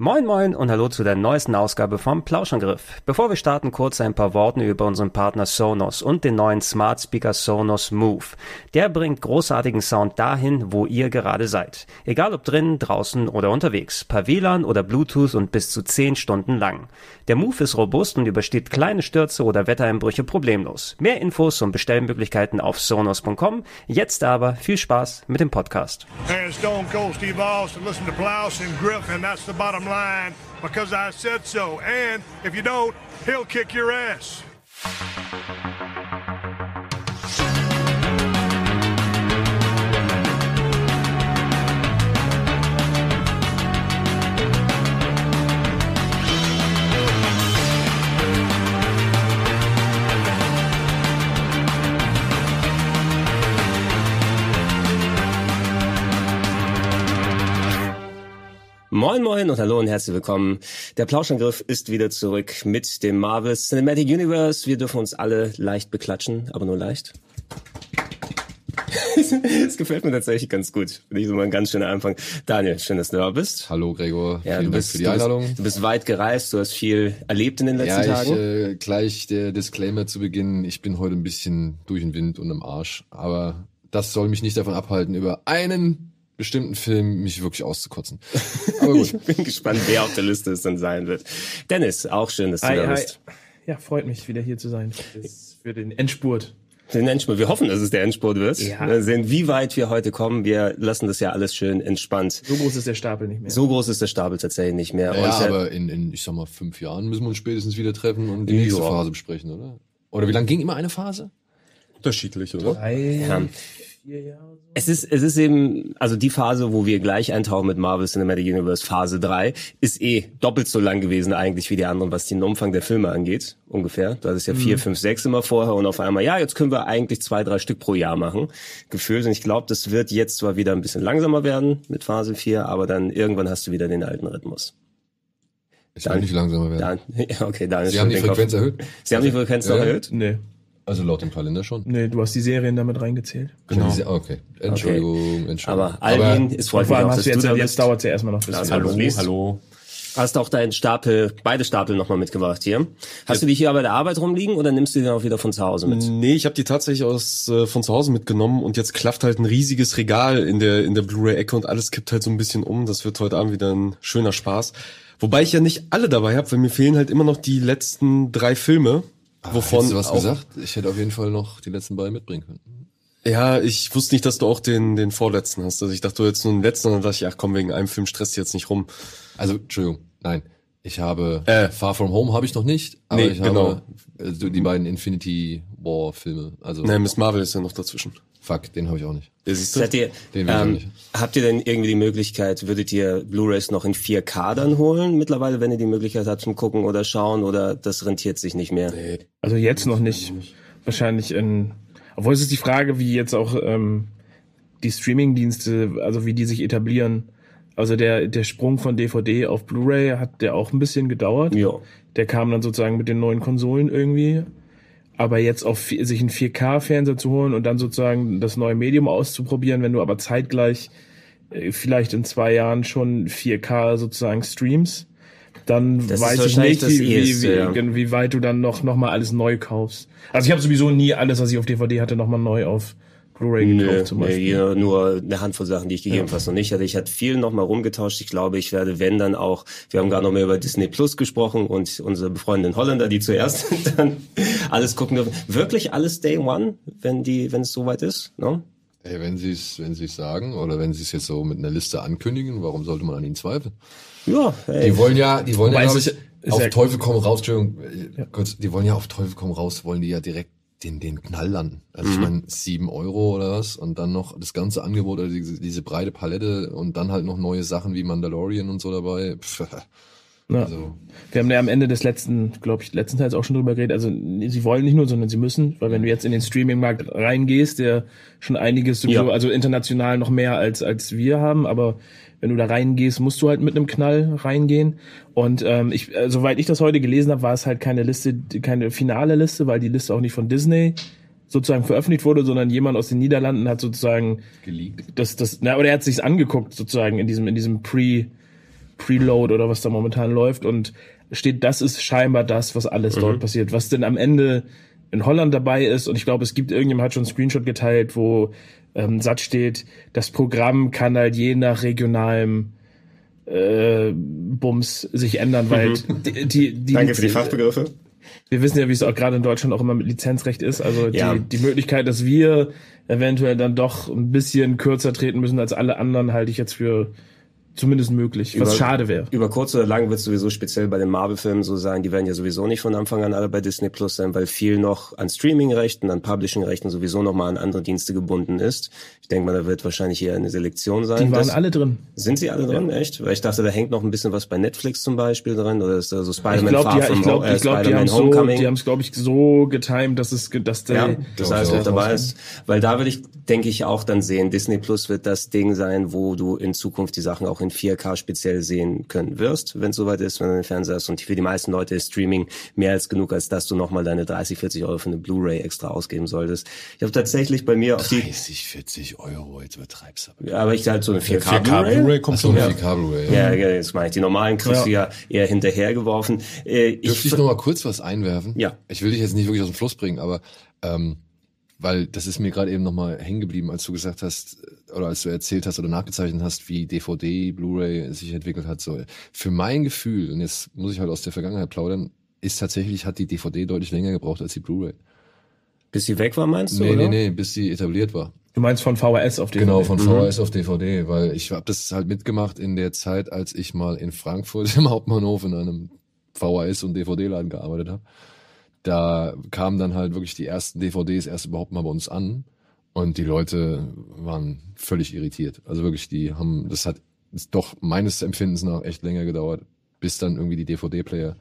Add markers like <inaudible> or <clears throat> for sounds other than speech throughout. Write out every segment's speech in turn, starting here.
Moin moin und hallo zu der neuesten Ausgabe vom Plauschangriff. Bevor wir starten, kurz ein paar Worte über unseren Partner Sonos und den neuen Smart Speaker Sonos Move. Der bringt großartigen Sound dahin, wo ihr gerade seid. Egal ob drinnen, draußen oder unterwegs, per WLAN oder Bluetooth und bis zu 10 Stunden lang. Der Move ist robust und übersteht kleine Stürze oder Wettereinbrüche problemlos. Mehr Infos und Bestellmöglichkeiten auf sonos.com. Jetzt aber viel Spaß mit dem Podcast. And line because I said so. And if you don't, he'll kick your ass. Moin moin und hallo und herzlich willkommen. Der Plauschangriff ist wieder zurück mit dem Marvel Cinematic Universe. Wir dürfen uns alle leicht beklatschen, aber nur leicht. <laughs> Es gefällt mir tatsächlich ganz gut. Finde ich so mal ein ganz schöner Anfang. Daniel, schön, dass du da bist. Hallo Gregor, Ja, vielen du Dank bist, für die du Einladung. Bist, du bist weit gereist, du hast viel erlebt in den letzten ja, ich, Tagen. äh, gleich der Disclaimer zu Beginn. Ich bin heute ein bisschen durch den Wind und im Arsch, aber das soll mich nicht davon abhalten, über einen bestimmten Film mich wirklich auszukotzen. <laughs> Aber gut. ich bin gespannt, wer auf der Liste es dann sein wird. Dennis, auch schön, dass du Hi, da hi. bist. Ja, freut mich, wieder hier zu sein. Für den Endspurt. Den Endspurt. Wir hoffen, dass es der Endspurt wird. Ja. Wir sehen, wie weit wir heute kommen. Wir lassen das ja alles schön entspannt. So groß ist der Stapel nicht mehr. So groß ist der Stapel tatsächlich nicht mehr. Ja, äh, aber in, in, ich sag mal, fünf Jahren müssen wir uns spätestens wieder treffen und die Ja. nächste Phase besprechen, oder? Oder wie lange ging immer eine Phase? unterschiedlich, oder? Drei, Ja. vier Jahre. Es ist, es ist eben, also die Phase, wo wir gleich eintauchen mit Marvel Cinematic Universe Phase 3, ist eh doppelt so lang gewesen eigentlich wie die anderen, was den Umfang der Filme angeht, ungefähr. Du hattest ja vier, fünf, sechs immer vorher und auf einmal, ja, jetzt können wir eigentlich zwei, drei Stück pro Jahr machen, gefühlt. Und ich glaube, das wird jetzt zwar wieder ein bisschen langsamer werden mit Phase 4, aber dann irgendwann hast du wieder den alten Rhythmus. Es wird nicht langsamer werden. Dann, <laughs> ja, okay, dann ist Sie haben die Frequenz Kopf- erhöht? Sie haben die Frequenz Ja. erhöht? Nee, Also laut dem Kalender schon. nee, du hast die Serien damit reingezählt. Genau. Okay. Entschuldigung, Entschuldigung. Aber Alvin, es freut mich allem auch, hast dass du jetzt, da jetzt bist. dauert es ja erstmal noch ein bisschen. Also, hallo, hallo. Hast auch deinen Stapel, beide Stapel nochmal mitgebracht hier. Hast du die hier bei der Arbeit rumliegen oder nimmst du die dann auch wieder von zu Hause mit? Nee, ich habe die tatsächlich aus äh, von zu Hause mitgenommen und jetzt klafft halt ein riesiges Regal in der in der Blu-ray-Ecke und alles kippt halt so ein bisschen um. Das wird heute Abend wieder ein schöner Spaß. Wobei ich ja nicht alle dabei habe, weil mir fehlen halt immer noch die letzten drei Filme, wovon Hättest du was gesagt? Ich hätte auf jeden Fall noch die letzten beiden mitbringen können. Ja, ich wusste nicht, dass du auch den den vorletzten hast. Also ich dachte, du jetzt nur den letzten und dann dachte ich, ach komm, wegen einem Film stresst jetzt nicht rum. Also, Entschuldigung, nein. Ich habe Äh. Far From Home habe ich noch nicht, aber Nee, ich genau. habe also die beiden Infinity War Filme. Also Nee, Miss Marvel ist ja noch dazwischen. Fuck, den habe ich auch nicht. Ja, siehst du? Seid ihr, Den will ich auch ähm, nicht. habt ihr denn irgendwie die Möglichkeit, würdet ihr Blu-rays noch in 4K dann holen mittlerweile, wenn ihr die Möglichkeit habt zum Gucken oder schauen oder das rentiert sich nicht mehr? Also jetzt noch nicht. Wahrscheinlich in, obwohl es ist die Frage, wie jetzt auch ähm, die Streaming-Dienste, also wie die sich etablieren. Also der, der Sprung von DVD auf Blu-ray hat der auch ein bisschen gedauert. Ja. Der kam dann sozusagen mit den neuen Konsolen irgendwie. Aber jetzt auf sich einen 4K-Fernseher zu holen und dann sozusagen das neue Medium auszuprobieren, wenn du aber zeitgleich äh, vielleicht in zwei Jahren schon 4K sozusagen streamst, dann Das weiß ich nicht, wie, wie, Eheste, ja. wie, wie weit du dann noch, noch mal alles neu kaufst. Also ich habe sowieso nie alles, was ich auf DVD hatte, noch mal neu auf Blu-ray gekauft Nö, zum nee, Beispiel. hier nur eine Handvoll Sachen, die ich gegebenenfalls noch nicht hatte. Ich hatte viel noch mal rumgetauscht. Ich glaube, ich werde, wenn dann auch, wir haben gar noch mehr über Disney Plus gesprochen und unsere befreundeten Holländer, die zuerst <laughs> dann alles gucken dürfen. Wirklich alles Day One, wenn die, wenn es soweit ist, ne? Ey, wenn sie es, wenn sie es sagen oder wenn sie es jetzt so mit einer Liste ankündigen, warum sollte man an ihnen zweifeln? Ja, ey. Die wollen ja, die wollen Wobei ja, ich, auf ja- Teufel komm raus, Entschuldigung, äh, kurz, die wollen ja auf Teufel komm raus, wollen die ja direkt den, den Knall landen. Also Mhm. ich meine, sieben Euro oder was und dann noch das ganze Angebot oder diese, diese breite Palette und dann halt noch neue Sachen wie Mandalorian und so dabei. Pff, <laughs> Ja. also, Wir haben ja am Ende des letzten, glaube ich, letzten Teils auch schon drüber geredet. Also sie wollen nicht nur, sondern sie müssen, weil wenn du jetzt in den Streaming-Markt reingehst, der schon einiges sowieso, Ja. also international noch mehr als als wir haben, aber wenn du da reingehst, musst du halt mit einem Knall reingehen. Und ähm, ich, äh, soweit ich das heute gelesen habe, war es halt keine Liste, keine finale Liste, weil die Liste auch nicht von Disney sozusagen veröffentlicht wurde, sondern jemand aus den Niederlanden hat sozusagen geleakt. das, das, na, oder er hat sich's angeguckt sozusagen in diesem, in diesem Pre, Preload oder was da momentan läuft und steht, das ist scheinbar das, was alles mhm. dort passiert. Was denn am Ende in Holland dabei ist und ich glaube, es gibt irgendjemand hat schon einen Screenshot geteilt, wo ähm, Satz steht, das Programm kann halt je nach regionalem äh, Bums sich ändern, weil mhm. die, die, die Danke für die Fachbegriffe. Wir wissen ja, wie es auch gerade in Deutschland auch immer mit Lizenzrecht ist. Also ja. die, die Möglichkeit, dass wir eventuell dann doch ein bisschen kürzer treten müssen als alle anderen, halte ich jetzt für zumindest möglich, was über, schade wäre. Über kurz oder lang wird es sowieso speziell bei den Marvel-Filmen so sein, die werden ja sowieso nicht von Anfang an alle bei Disney Plus sein, weil viel noch an Streaming-Rechten, an Publishing-Rechten sowieso noch mal an andere Dienste gebunden ist. Ich denke mal, da wird wahrscheinlich eher eine Selektion sein. Die waren das, alle drin. Sind sie alle drin, echt? Weil ich dachte, da hängt noch ein bisschen was bei Netflix zum Beispiel drin oder ist da so Spider-Man ich glaub, Far die, Ich glaube, äh, glaub, die haben so, die haben es glaube ich so getimed, dass es, dass der, ja, das heißt, auch dabei ist, weil da will ich, denke ich, auch dann sehen, Disney Plus wird das Ding sein, wo du in Zukunft die Sachen auch in 4K speziell sehen können wirst, wenn es soweit ist, wenn du den Fernseher hast. Und für die meisten Leute ist Streaming mehr als genug, als dass du nochmal deine 30, 40 Euro für eine Blu-ray extra ausgeben solltest. Ich habe tatsächlich bei mir auf die 30, 40 Euro, jetzt übertreibst du. Ja, aber ich halt so eine 4K, 4K Blu-ray. Blu kommt so, eine 4K Blu-ray. Ja. ja, jetzt meine ich. Die normalen kriegst du ja eher hinterhergeworfen. Äh, Dürfte ich, ich noch mal kurz was einwerfen? Ja. Ich will dich jetzt nicht wirklich aus dem Fluss bringen, aber ähm, weil das ist mir gerade eben nochmal hängen geblieben, als du gesagt hast, oder als du erzählt hast oder nachgezeichnet hast, wie DVD, Blu-ray sich entwickelt hat. So, für mein Gefühl, und jetzt muss ich halt aus der Vergangenheit plaudern, ist tatsächlich, hat die DVD deutlich länger gebraucht als die Blu-ray. Bis sie weg war, meinst du? Nee, oder? nee, nee, bis sie etabliert war. Du meinst von VHS auf DVD? Genau, von VHS mhm. auf DVD, weil ich habe das halt mitgemacht in der Zeit, als ich mal in Frankfurt <laughs> im Hauptbahnhof in einem VHS- und DVD-Laden gearbeitet habe da kamen dann halt wirklich die ersten DVDs erst überhaupt mal bei uns an und die Leute waren völlig irritiert. Also wirklich, die haben, das hat doch meines Empfindens nach echt länger gedauert, bis dann irgendwie die DVD-Player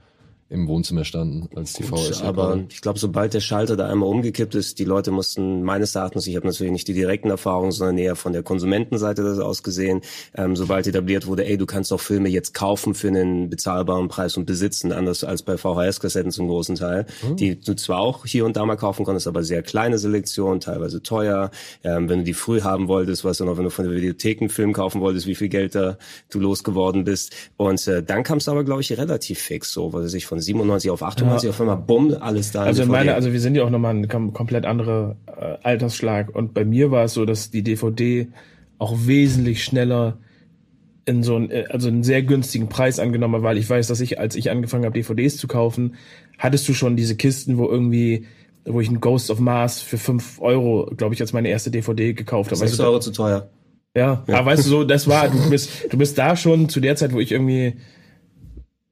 im Wohnzimmer standen, als die VHS. Aber ich glaube, sobald der Schalter da einmal umgekippt ist, die Leute mussten meines Erachtens, ich habe natürlich nicht die direkten Erfahrungen, sondern eher von der Konsumentenseite das ausgesehen, ähm, sobald etabliert wurde, ey, du kannst auch Filme jetzt kaufen für einen bezahlbaren Preis und besitzen, anders als bei VHS-Kassetten zum großen Teil, mhm. die du zwar auch hier und da mal kaufen konntest, aber sehr kleine Selektion, teilweise teuer. Ähm, wenn du die früh haben wolltest, weißt du noch, wenn du von der Videothek einen Film kaufen wolltest, wie viel Geld da du losgeworden bist. Und äh, dann kam es aber, glaube ich, relativ fix, so, was ich von von 97 auf 98 ja. auf einmal bumm, alles da. Also meine, also wir sind ja auch nochmal ein komplett anderer äh, Altersschlag und bei mir war es so, dass die DVD auch wesentlich schneller in so einen, äh, also einen sehr günstigen Preis angenommen hat, weil ich weiß, dass ich, als ich angefangen habe, DVDs zu kaufen, hattest du schon diese Kisten, wo irgendwie wo ich ein Ghost of Mars für fünf Euro, glaube ich, als meine erste DVD gekauft habe. 6 weißt Euro zu teuer. Ja, ja, aber weißt du so, das war, du bist, du bist da schon zu der Zeit, wo ich irgendwie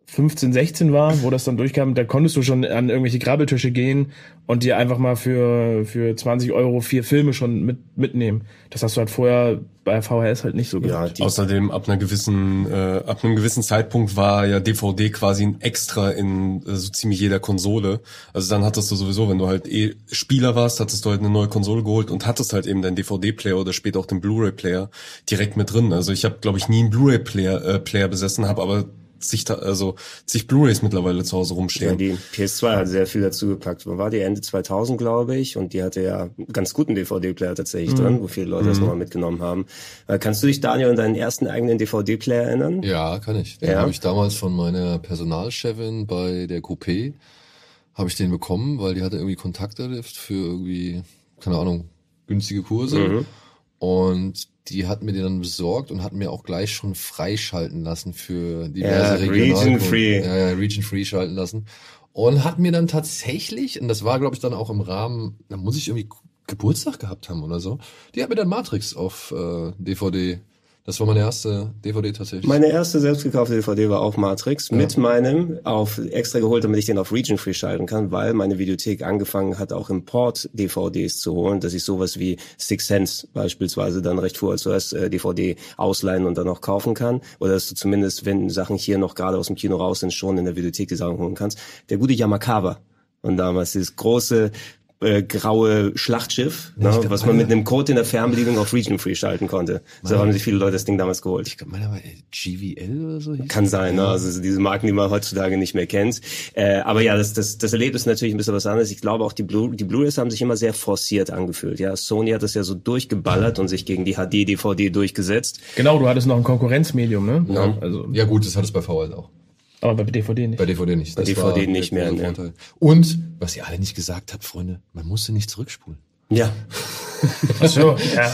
15, 16 war, wo das dann durchkam, da konntest du schon an irgendwelche Grabbeltische gehen und dir einfach mal für, für 20 Euro vier Filme schon mit, mitnehmen. Das hast du halt vorher bei VHS halt nicht so gemacht. Ja, Außerdem ab einer gewissen, äh, ab einem gewissen Zeitpunkt war ja DVD quasi ein Extra in äh, so ziemlich jeder Konsole. Also dann hattest du sowieso, wenn du halt eh Spieler warst, hattest du halt eine neue Konsole geholt und hattest halt eben deinen DVD-Player oder später auch den Blu-ray-Player direkt mit drin. Also ich habe, glaube ich, nie einen Blu-ray-Player äh, Player besessen, habe aber zig, also zig Blu-rays mittlerweile zu Hause rumstehen. Ja, die PS2 hat sehr viel dazu gepackt. Wann war die Ende 2000, glaube ich, und die hatte ja ganz guten DVD-Player tatsächlich mhm. drin, wo viele Leute mhm. das nochmal mitgenommen haben. Äh, kannst du dich, Daniel, an deinen ersten eigenen DVD-Player erinnern? Ja, kann ich. Den ja. habe ich damals von meiner Personalchefin bei der Coupé habe ich den bekommen, weil die hatte irgendwie Kontakte für irgendwie, keine Ahnung, günstige Kurse. Mhm. Und die hat mir den dann besorgt und hat mir auch gleich schon freischalten lassen für diverse ja, Region Free. Ja, Region Free schalten lassen. Und hat mir dann tatsächlich, und das war, glaube ich, dann auch im Rahmen, da muss ich irgendwie Geburtstag gehabt haben oder so, die hat mir dann Matrix auf äh, DVD das war meine erste DVD tatsächlich. Meine erste selbst gekaufte DVD war auch Matrix ja. mit meinem auf extra geholt, damit ich den auf Region Free schalten kann, weil meine Videothek angefangen hat, auch Import DVDs zu holen, dass ich sowas wie Six Sense beispielsweise dann recht vor zuerst äh, DVD ausleihen und dann auch kaufen kann oder dass du zumindest, wenn Sachen hier noch gerade aus dem Kino raus sind, schon in der Videothek die Sachen holen kannst. Der gute Yamakawa und damals dieses große äh, graue Schlachtschiff, ne, was man mit einem Code in der Fernbedienung auf Region Free schalten konnte. So haben sich viele Leute das Ding damals geholt. Ich meine aber GVL oder so. hieß Kann sein, ne? also diese Marken, die man heutzutage nicht mehr kennt. Äh, aber ja, das, das, das Erlebnis ist natürlich ein bisschen was anderes. Ich glaube auch die Blu die Blu-rays haben sich immer sehr forciert angefühlt. Ja, Sony hat das ja so durchgeballert und sich gegen die HD-DVD durchgesetzt. Genau, du hattest noch ein Konkurrenzmedium, ne? Ja. Also, Ja gut, das hat es bei VHS auch. Aber bei DVD nicht. Bei DVD nicht. Das DVD war nicht der mehr, ne. Vorteil. Und, was ihr alle nicht gesagt habt, Freunde, man musste nicht zurückspulen. Ja, Ach so, ja. <laughs>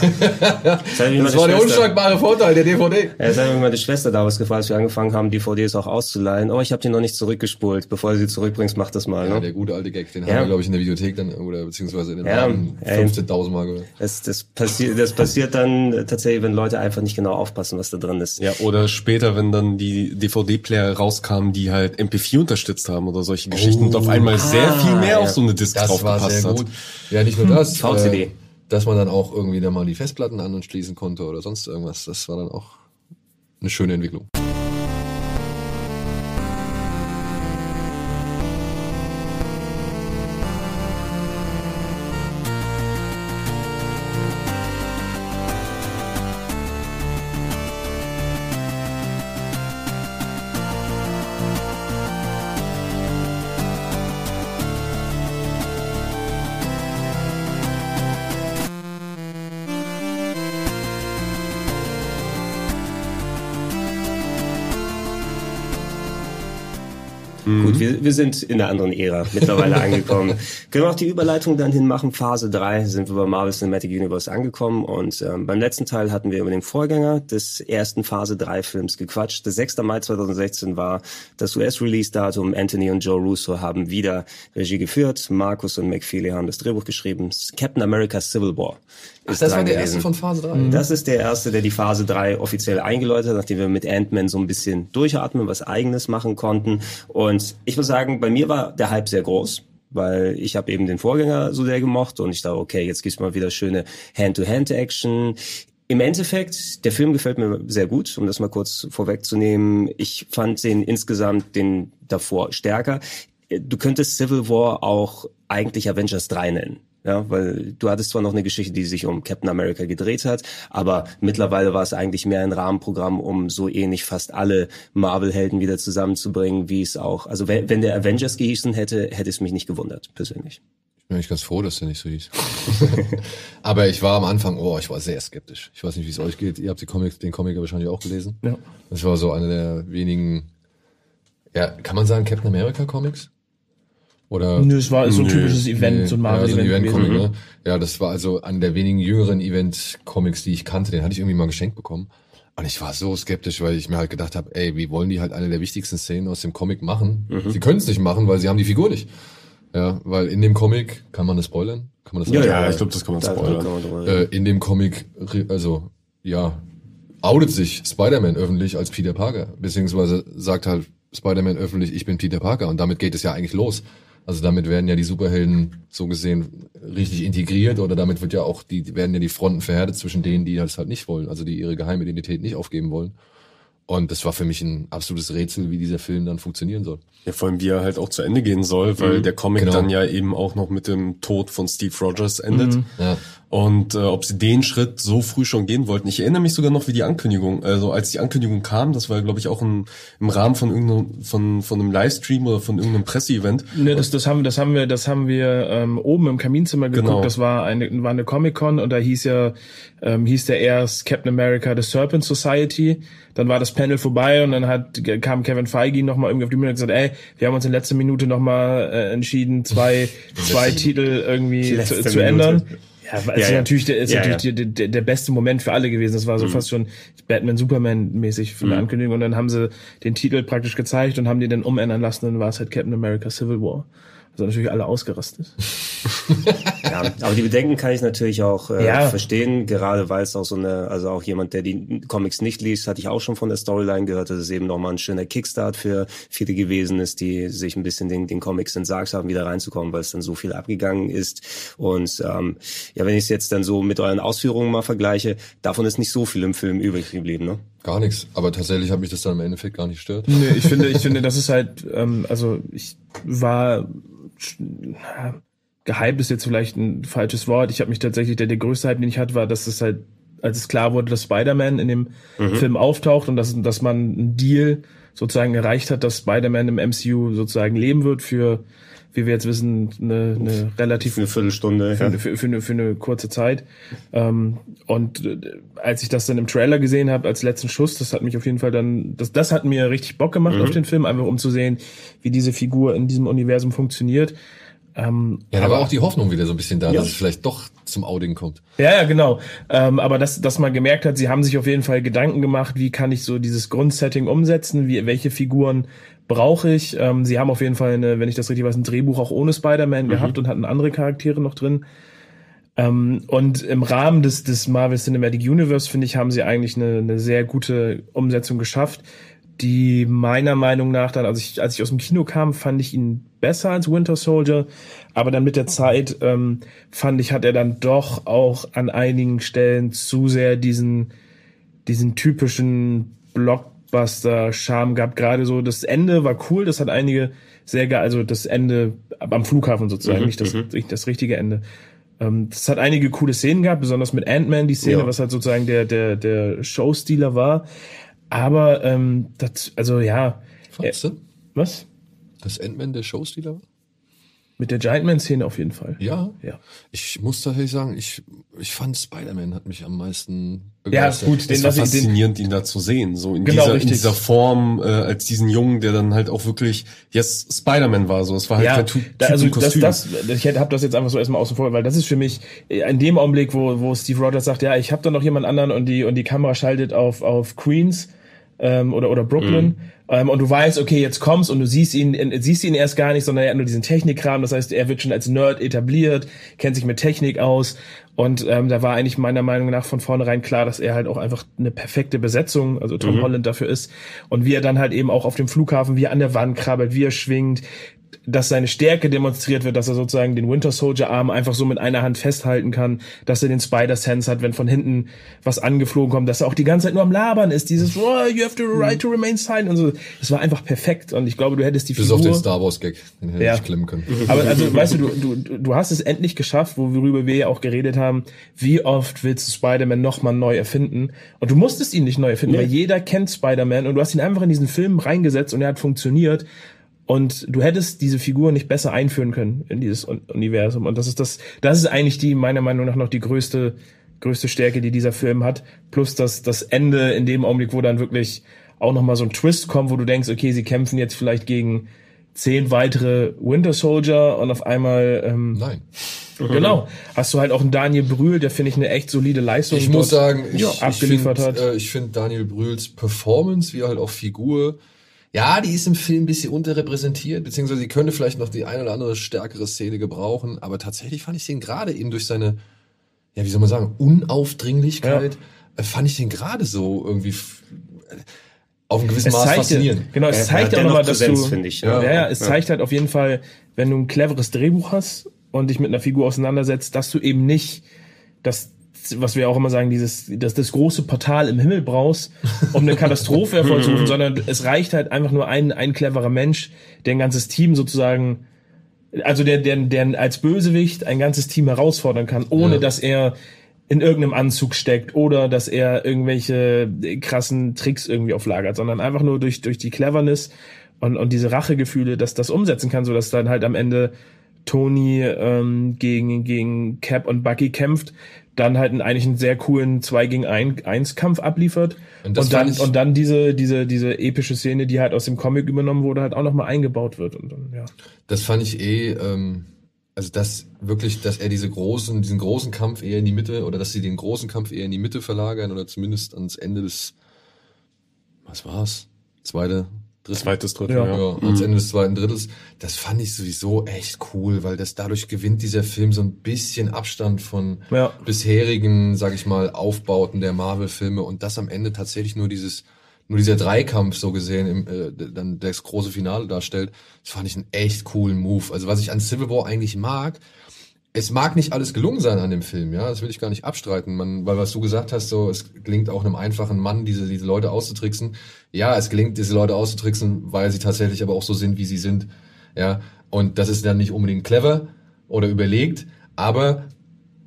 das, Das war der unschlagbare Vorteil der DVD. Ja, das hat mir meine Schwester damals gefragt, als wir angefangen haben, DVDs auch auszuleihen. Oh, ich habe die noch nicht zurückgespult. Bevor du sie zurückbringst, mach das mal. Ja, Ne? der gute alte Gag, den Ja. haben wir, glaube ich, in der Videothek dann, oder beziehungsweise in den Ja, Laden ey. 15.000 Mal gehört. Das, das, passiert, das passiert dann tatsächlich, wenn Leute einfach nicht genau aufpassen, was da drin ist. Ja, oder später, wenn dann die DVD-Player rauskamen, die halt MP4 unterstützt haben oder solche Geschichten und auf einmal sehr viel mehr ja. auf so eine Disc Das drauf gepasst hat. Ja, nicht nur das. VCD. Äh, dass man dann auch irgendwie dann mal die Festplatten an- und schließen konnte oder sonst irgendwas. Das war dann auch eine schöne Entwicklung. Gut, wir, wir sind in einer anderen Ära mittlerweile <laughs> angekommen. Können wir auch die Überleitung dann hin machen? Phase 3 sind wir bei Marvel Cinematic Universe angekommen und ähm, beim letzten Teil hatten wir über den Vorgänger des ersten Phase 3 Films gequatscht. Der 6. Mai 2016 war das US-Release-Datum. Anthony und Joe Russo haben wieder Regie geführt. Markus und McFeely haben das Drehbuch geschrieben. Captain America Civil War. Ach, ist das war der gewesen. erste von Phase 3. Das ist der erste, der die Phase 3 offiziell eingeläutet hat, nachdem wir mit Ant-Man so ein bisschen durchatmen, was eigenes machen konnten. Und ich muss sagen, bei mir war der Hype sehr groß weil ich habe eben den Vorgänger so sehr gemocht und ich dachte, okay, jetzt gibt's mal wieder schöne Hand-to-Hand-Action. Im Endeffekt, der Film gefällt mir sehr gut, um das mal kurz vorwegzunehmen. Ich fand den insgesamt den davor stärker. Du könntest Civil War auch eigentlich Avengers 3 nennen. Ja, weil du hattest zwar noch eine Geschichte, die sich um Captain America gedreht hat, aber mittlerweile war es eigentlich mehr ein Rahmenprogramm, um so ähnlich fast alle Marvel-Helden wieder zusammenzubringen, wie es auch, also wenn, wenn der Avengers gehießen hätte, hätte es mich nicht gewundert, persönlich. Ich bin eigentlich ganz froh, dass der nicht so hieß. <laughs> Aber ich war am Anfang, oh, ich war sehr skeptisch. Ich weiß nicht, wie es euch geht. Ihr habt die Comics, den Comic wahrscheinlich auch gelesen. Ja. Das war so einer der wenigen, ja, kann man sagen Captain America Comics? Oder? Nö, es war so ein Nö. typisches Event, Nee, so ein ja, so ein Marvel-Event. Event-Comic, gewesen. ne? Ja, das war also einer der wenigen jüngeren Event-Comics, die ich kannte. Den hatte ich irgendwie mal geschenkt bekommen. Und ich war so skeptisch, weil ich mir halt gedacht habe, ey, wie wollen die halt eine der wichtigsten Szenen aus dem Comic machen? Sie können es nicht machen, weil sie haben die Figur nicht. Ja, weil in dem Comic, kann man das spoilern? Kann man das sagen? ja, ich glaube, das kann man spoilern. kann man drüber äh, in dem Comic, also ja, outet sich Spider-Man öffentlich als Peter Parker, beziehungsweise sagt halt Spider-Man öffentlich, ich bin Peter Parker und damit geht es ja eigentlich los. Also damit werden ja die Superhelden so gesehen richtig integriert oder damit wird ja auch die werden ja die Fronten verhärtet zwischen denen, die das halt nicht wollen, also die ihre Geheimidentität nicht aufgeben wollen. Und das war für mich ein absolutes Rätsel, wie dieser Film dann funktionieren soll. Ja, vor allem wie er halt auch zu Ende gehen soll, weil der Comic Genau. dann ja eben auch noch mit dem Tod von Steve Rogers endet. Ja. Und äh, ob sie den Schritt so früh schon gehen wollten. Ich erinnere mich sogar noch, wie die Ankündigung, also als die Ankündigung kam, das war glaube ich auch im, im Rahmen von irgendeinem von von einem Livestream oder von irgendeinem Presseevent. Ne, das, das haben, das haben wir, das haben wir ähm, oben im Kaminzimmer geguckt. Genau. Das war eine, war eine Comic Con und da hieß ja, ähm, hieß der erst Captain America: The Serpent Society. Dann war das Panel vorbei und dann hat kam Kevin Feige noch mal irgendwie auf die Bühne und gesagt, ey, wir haben uns in letzter Minute noch mal äh, entschieden, zwei <laughs> zwei Titel irgendwie zu, zu ändern. Ja, Ja, ist ja. natürlich, der, ist Ja, natürlich. Der, der, der beste Moment für alle gewesen. Das war so fast schon Batman Superman mäßig von der Ankündigung und dann haben sie den Titel praktisch gezeigt und haben den dann umändern lassen und dann war es halt Captain America Civil War. Also natürlich alle ausgerastet. <laughs> Ja, aber die Bedenken kann ich natürlich auch äh, Ja. verstehen, gerade weil es auch so eine, also auch jemand, der die Comics nicht liest, hatte ich auch schon von der Storyline gehört, dass es eben nochmal ein schöner Kickstart für viele gewesen ist, die sich ein bisschen den, den Comics entsagt haben, wieder reinzukommen, weil es dann so viel abgegangen ist. Und ähm, ja, wenn ich es jetzt dann so mit euren Ausführungen mal vergleiche, davon ist nicht so viel im Film übrig geblieben, ne? Gar nichts. Aber tatsächlich hat mich das dann im Endeffekt gar nicht gestört. Nee, ich finde, ich finde, das ist halt, ähm, also ich war, gehypt ist jetzt vielleicht ein falsches Wort. Ich habe mich tatsächlich, der, der größte Hype, den ich hatte, war, dass es halt, als es klar wurde, dass Spider-Man in dem mhm. Film auftaucht und dass, dass man einen Deal sozusagen erreicht hat, dass Spider-Man im MCU sozusagen leben wird für, wie wir jetzt wissen, eine, eine relativ für eine Viertelstunde für, ja. für, für, eine, für eine kurze Zeit. Ähm, und äh, als ich das dann im Trailer gesehen habe als letzten Schuss, das hat mich auf jeden Fall dann, das, das hat mir richtig Bock gemacht mhm. auf den Film, einfach um zu sehen, wie diese Figur in diesem Universum funktioniert. Ähm, ja, da war auch die Hoffnung wieder so ein bisschen da, ja. dass es vielleicht doch zum Outing kommt. Ja, ja, genau. Ähm, aber dass, dass man gemerkt hat, sie haben sich auf jeden Fall Gedanken gemacht, wie kann ich so dieses Grundsetting umsetzen, wie, welche Figuren brauche ich. Ähm, sie haben auf jeden Fall, eine, wenn ich das richtig weiß, ein Drehbuch auch ohne Spider-Man mhm. gehabt und hatten andere Charaktere noch drin. Ähm, und im Rahmen des, des Marvel Cinematic Universe, finde ich, haben sie eigentlich eine, eine sehr gute Umsetzung geschafft die meiner Meinung nach dann, als ich, als ich aus dem Kino kam, fand ich ihn besser als Winter Soldier, aber dann mit der Zeit ähm, fand ich, hat er dann doch auch an einigen Stellen zu sehr diesen, diesen typischen Blockbuster-Charme gehabt. Gerade so das Ende war cool, das hat einige sehr geil, also das Ende am Flughafen sozusagen, mhm, nicht, das, nicht mhm. das richtige Ende. Ähm, das hat einige coole Szenen gehabt, besonders mit Ant-Man, die Szene, ja. was halt sozusagen der, der, der Showstealer war. Aber ähm, das, also ja. Fandst du? Äh, was? Das Endman der Showstealer war? Mit der Giantman-Szene auf jeden Fall. Ja? Ja. Ich muss tatsächlich sagen, ich, ich fand Spider-Man hat mich am meisten begeistert. Ja, gut, den es war faszinierend, den, ihn da zu sehen. So in, genau, dieser, in dieser Form, äh, als diesen Jungen, der dann halt auch wirklich, yes, Spider-Man war so. Es war halt ja, kein typ da, also das, das, ich habe das jetzt einfach so erstmal außen vor, weil das ist für mich äh, in dem Augenblick, wo, wo Steve Rogers sagt, ja, ich habe da noch jemand anderen und die, und die Kamera schaltet auf, auf Queens ähm, oder, oder Brooklyn. Mhm. Ähm, und du weißt, okay, jetzt kommst und du siehst ihn, äh, siehst ihn erst gar nicht, sondern er hat nur diesen Technikkram. Das heißt, er wird schon als Nerd etabliert, kennt sich mit Technik aus. Und ähm, da war eigentlich meiner Meinung nach von vornherein klar, dass er halt auch einfach eine perfekte Besetzung, also Tom mhm. Holland dafür ist. Und wie er dann halt eben auch auf dem Flughafen, wie er an der Wand krabbelt, wie er schwingt, dass seine Stärke demonstriert wird, dass er sozusagen den Winter Soldier Arm einfach so mit einer Hand festhalten kann, dass er den Spider Sense hat, wenn von hinten was angeflogen kommt, dass er auch die ganze Zeit nur am Labern ist, dieses oh, you have to right to remain silent und so. Das war einfach perfekt und ich glaube, du hättest die Bis Figur... Bis auf den Star Wars Gag, den hätte ja. ich klemmen können. Aber also, weißt du, du, du, du hast es endlich geschafft, worüber wir ja auch geredet haben, wie oft willst du Spider-Man nochmal neu erfinden und du musstest ihn nicht neu erfinden, nee. weil jeder kennt Spider-Man und du hast ihn einfach in diesen Film reingesetzt und er hat funktioniert und du hättest diese Figur nicht besser einführen können in dieses Universum. Und das ist das, das ist eigentlich die, meiner Meinung nach, noch die größte, größte Stärke, die dieser Film hat. Plus das, das Ende in dem Augenblick, wo dann wirklich auch nochmal so ein Twist kommt, wo du denkst, okay, sie kämpfen jetzt vielleicht gegen zehn weitere Winter Soldier und auf einmal, ähm, Nein. Genau. Hast du halt auch einen Daniel Brühl, der finde ich eine echt solide Leistung ich muss sagen, ich, abgeliefert ich find, hat. Äh, ich finde Daniel Brühls Performance, wie halt auch Figur, ja, die ist im Film ein bisschen unterrepräsentiert, beziehungsweise sie könnte vielleicht noch die eine oder andere stärkere Szene gebrauchen, aber tatsächlich fand ich den gerade eben durch seine, ja, wie soll man sagen, Unaufdringlichkeit, ja. Fand ich den gerade so irgendwie auf ein gewissen Maß faszinierend. Genau, es zeigt ja, auch nochmal, dass Präsenz, du, ich, ja. ja, ja, es zeigt halt auf jeden Fall, wenn du ein cleveres Drehbuch hast und dich mit einer Figur auseinandersetzt, dass du eben nicht das was wir auch immer sagen, dieses, dass das große Portal im Himmel brauchst, um eine Katastrophe <laughs> hervorzurufen, sondern es reicht halt einfach nur ein, ein cleverer Mensch, der ein ganzes Team sozusagen, also der, der, der als Bösewicht ein ganzes Team herausfordern kann, ohne ja. dass er in irgendeinem Anzug steckt oder dass er irgendwelche krassen Tricks irgendwie auflagert, sondern einfach nur durch, durch die Cleverness und, und diese Rachegefühle, dass das umsetzen kann, so dass dann halt am Ende Tony ähm, gegen, gegen Cap und Bucky kämpft, dann halt einen, eigentlich einen sehr coolen 2 gegen 1 Kampf abliefert und, und dann und dann diese diese diese epische Szene, die halt aus dem Comic übernommen wurde, halt auch nochmal eingebaut wird und dann ja. Das fand ich eh ähm, also dass wirklich, dass er diese großen diesen großen Kampf eher in die Mitte oder dass sie den großen Kampf eher in die Mitte verlagern oder zumindest ans Ende des was war's? Zweite Drittel. Zweites Drittel, ja. ja. Ans mhm. Ende des zweiten Drittels. Das fand ich sowieso echt cool, weil das dadurch gewinnt dieser Film so ein bisschen Abstand von ja. bisherigen, sag ich mal, Aufbauten der Marvel-Filme und das am Ende tatsächlich nur dieses, nur dieser Dreikampf so gesehen, im, äh, dann das große Finale darstellt. Das fand ich einen echt coolen Move. Also was ich an Civil War eigentlich mag, es mag nicht alles gelungen sein an dem Film, ja, das will ich gar nicht abstreiten, man, weil was du gesagt hast, so, es gelingt auch einem einfachen Mann, diese, diese Leute auszutricksen. Ja, es gelingt, diese Leute auszutricksen, weil sie tatsächlich aber auch so sind, wie sie sind, ja, und das ist dann nicht unbedingt clever oder überlegt, aber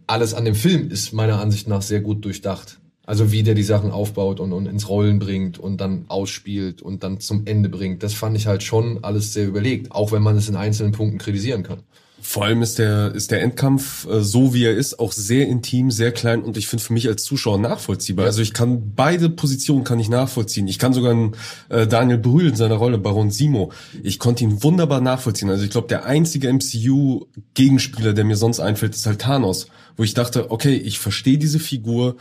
alles an dem Film ist meiner Ansicht nach sehr gut durchdacht. Also wie der die Sachen aufbaut und, und ins Rollen bringt und dann ausspielt und dann zum Ende bringt. Das fand ich halt schon alles sehr überlegt, auch wenn man es in einzelnen Punkten kritisieren kann. Vor allem ist der, ist der Endkampf, äh, so wie er ist, auch sehr intim, sehr klein und ich finde für mich als Zuschauer nachvollziehbar. Also ich kann beide Positionen kann ich nachvollziehen. Ich kann sogar einen, äh, Daniel Brühl in seiner Rolle, Baron Simo, ich konnte ihn wunderbar nachvollziehen. Also ich glaube, der einzige MCU-Gegenspieler, der mir sonst einfällt, ist halt Thanos, wo ich dachte, okay, ich verstehe diese Figur,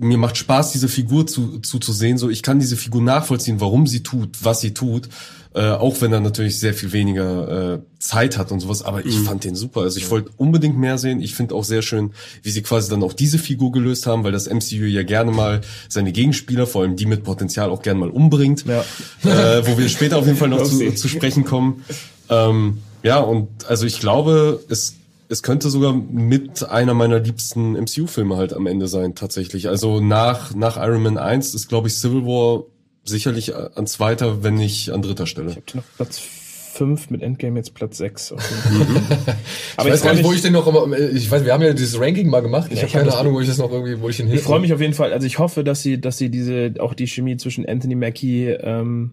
mir macht Spaß, diese Figur zu, zu, zu sehen. So, ich kann diese Figur nachvollziehen, warum sie tut, was sie tut. Äh, auch wenn er natürlich sehr viel weniger äh, Zeit hat und sowas. Aber ich Mhm. fand den super. Also ich wollte unbedingt mehr sehen. Ich finde auch sehr schön, wie sie quasi dann auch diese Figur gelöst haben, weil das MCU ja gerne mal seine Gegenspieler, vor allem die mit Potenzial, auch gerne mal umbringt. Ja. Äh, wo wir später auf jeden Fall noch zu, zu sprechen kommen. Ähm, ja, und also ich glaube, es es könnte sogar mit einer meiner liebsten MCU-Filme halt am Ende sein, tatsächlich. Also nach, nach Iron Man 1 ist, glaube ich, Civil War sicherlich an zweiter, wenn nicht an dritter Stelle. Ich habe noch Platz 5 mit Endgame jetzt Platz 6. <laughs> Aber Ich weiß gar nicht, wo ich den noch immer, ich weiß, wir haben ja dieses Ranking mal gemacht. Ich Ja, habe keine Ahnung, wo ich das noch irgendwie, wo ich den Ich freue mich auf jeden Fall. Also ich hoffe, dass sie, dass sie diese auch die Chemie zwischen Anthony Mackie ähm,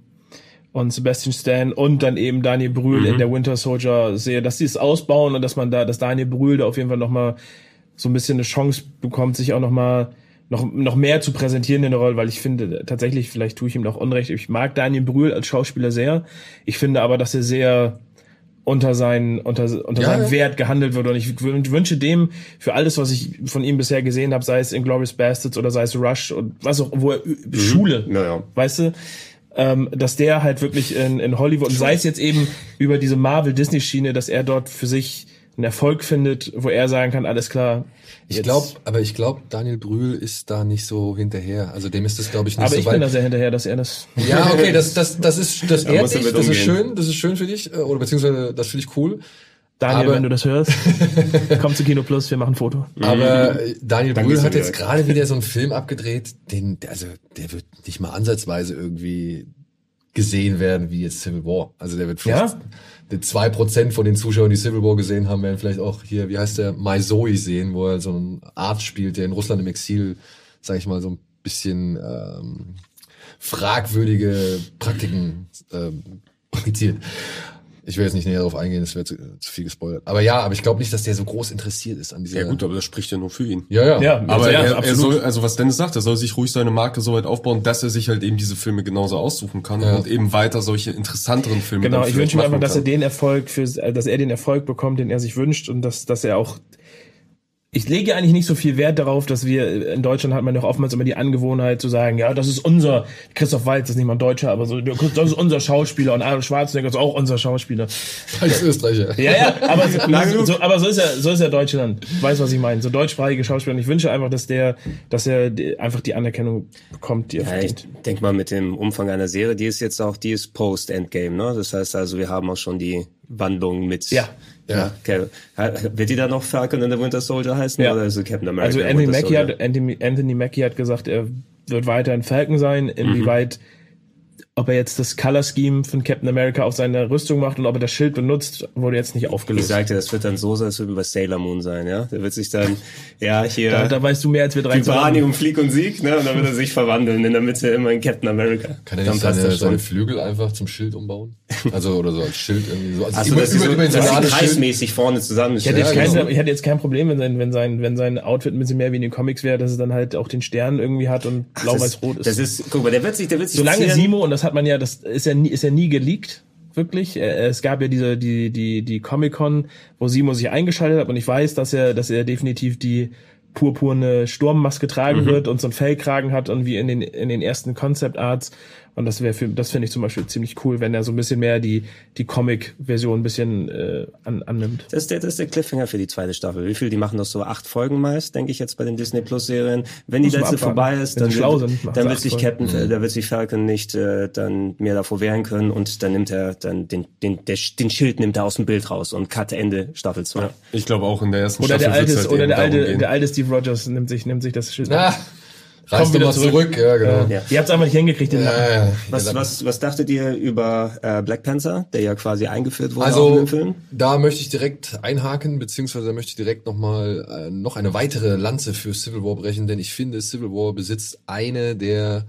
und Sebastian Stan und dann eben Daniel Brühl in der Winter Soldier sehe, dass sie es ausbauen und dass man da, dass Daniel Brühl da auf jeden Fall noch mal so ein bisschen eine Chance bekommt, sich auch noch mal noch, noch mehr zu präsentieren in der Rolle, weil ich finde tatsächlich, vielleicht tue ich ihm noch Unrecht, ich mag Daniel Brühl als Schauspieler sehr. Ich finde aber, dass er sehr unter seinen unter, unter Ja, seinem ja. Wert gehandelt wird und ich wün- wünsche dem für alles was ich von ihm bisher gesehen habe sei es Inglourious Bastards oder sei es Rush und was auch wo er Schule Ja, ja. weißt du ähm, dass der halt wirklich in, in Hollywood und sei es jetzt eben über diese Marvel Disney Schiene dass er dort für sich einen Erfolg findet wo er sagen kann alles klar Ich glaube, aber ich glaube, Daniel Brühl ist da nicht so hinterher. Also dem ist das, glaube ich, nicht aber so ich bin da weit. sehr hinterher dass er das Ja, okay, das, das, das ist, das Da ehrt dich, das ist schön, das ist schön für dich, äh, oder beziehungsweise das finde ich cool. Daniel Aber- wenn du das hörst <laughs> komm zu Kino Plus wir machen ein Foto Aber äh, Daniel Dann Brühl hat jetzt gerade wieder so einen Film abgedreht, den, also der wird nicht mal ansatzweise irgendwie gesehen werden wie jetzt Civil War. Also der wird vielleicht Ja? die zwei Prozent von den Zuschauern, die Civil War gesehen haben, werden vielleicht auch hier, wie heißt der, Mai Zoe sehen, wo er so einen Arzt spielt, der in Russland im Exil, sag ich mal, so ein bisschen ähm, fragwürdige Praktiken ähm, praktiziert. Ich will jetzt nicht näher darauf eingehen, das wäre zu, zu viel gespoilert. Aber ja, aber ich glaube nicht, dass der so groß interessiert ist an dieser. Ja gut, aber das spricht ja nur für ihn. ja, ja. ja Aber also, ja, er, er soll, also was Dennis sagt, er soll sich ruhig seine Marke so weit aufbauen, dass er sich halt eben diese Filme genauso aussuchen kann Ja. und eben weiter solche interessanteren Filme Genau, ich wünsche mir einfach, dass er den Erfolg für, äh, dass er den Erfolg bekommt, den er sich wünscht und dass, dass er auch. Ich lege eigentlich nicht so viel Wert darauf, dass wir in Deutschland hat man doch oftmals immer die Angewohnheit zu sagen, ja, das ist unser Christoph Waltz ist nicht mal ein Deutscher, aber so, das ist unser Schauspieler und Arnold Schwarzenegger ist auch unser Schauspieler. als Österreicher. Ja, ja, aber so, <laughs> so, aber so ist ja, so ist ja Deutschland. Weiß was ich meine. So deutschsprachige Schauspieler. Und ich wünsche einfach, dass der, dass er einfach die Anerkennung bekommt, die er Ja, ich verdient. denke mal mit dem Umfang einer Serie, die ist jetzt auch, die ist Post-Endgame, ne? Das heißt also, wir haben auch schon die Wandlung mit. Ja. Ja. Okay. Wird die dann noch Falcon and the Winter Soldier heißen Ja. oder ist es Captain America? Also Anthony Mackie, hat, Anthony, Anthony Mackie hat gesagt, er wird weiterhin Falcon sein. Inwieweit, ob er jetzt das Color Scheme von Captain America auf seine Rüstung macht und ob er das Schild benutzt, wurde jetzt nicht Ich aufgelöst. sagte, das wird dann so sein, als würde bei Sailor Moon sein, ja? Der wird sich dann, ja, hier. Da, da weißt du mehr als wir drei Vibranium, Flieg und Sieg, ne? Und dann wird er sich verwandeln in der Mitte immer in Captain America. Kann er nicht seine, das seine Flügel einfach zum Schild umbauen? Also, oder so als Schild irgendwie so. Also Also, über, dass sie so, sie überdimensionales Schild. kreismäßig vorne zusammen Ich hätte, jetzt Ja, kein, genau. ich hätte jetzt kein Problem, wenn sein, wenn sein, wenn sein Outfit ein bisschen mehr wie in den Comics wäre, dass es dann halt auch den Stern irgendwie hat und blau-weiß-rot ist. Das ist, guck mal, der wird sich, der wird sich Solange zieren. Simo, und das hat man ja, das ist ja nie, ist ja nie geleakt, wirklich. Äh, Es gab ja diese, die, die, die Comic-Con, wo Simo sich eingeschaltet hat und ich weiß, dass er, dass er definitiv die purpurne Sturmmaske tragen wird und so ein Fellkragen hat und wie in den, in den ersten Concept Arts. Und das wäre für, das finde ich zum Beispiel ziemlich cool, wenn er so ein bisschen mehr die, die Comic-Version ein bisschen äh, an, annimmt. Das ist, der, das ist der Cliffhanger für die zweite Staffel. Wie viel? Die machen das so acht Folgen meist, denke ich jetzt bei den Disney Plus Serien. Wenn die letzte vorbei ist, dann, wird, sind, dann wird sich Folgen. Captain, da wird sich Falcon nicht äh, dann mehr davor wehren können und dann nimmt er dann den, den, der, den Schild nimmt er aus dem Bild raus und cut Ende Staffel 2. Ich glaube auch in der ersten Oder der Staffel alte, wird's halt oder der alte, der alte Steve Rogers nimmt sich, nimmt sich das Schild. Ah, Reiß doch wieder mal zurück. zurück. Ja, genau. Ja. Ihr habt es einfach nicht hingekriegt. Den Ja, ja. Was, was, was dachtet ihr über äh, Black Panther, der ja quasi eingeführt wurde Also dem Film? da möchte ich direkt einhaken, beziehungsweise möchte ich direkt nochmal äh, noch eine weitere Lanze für Civil War brechen, denn ich finde, Civil War besitzt eine der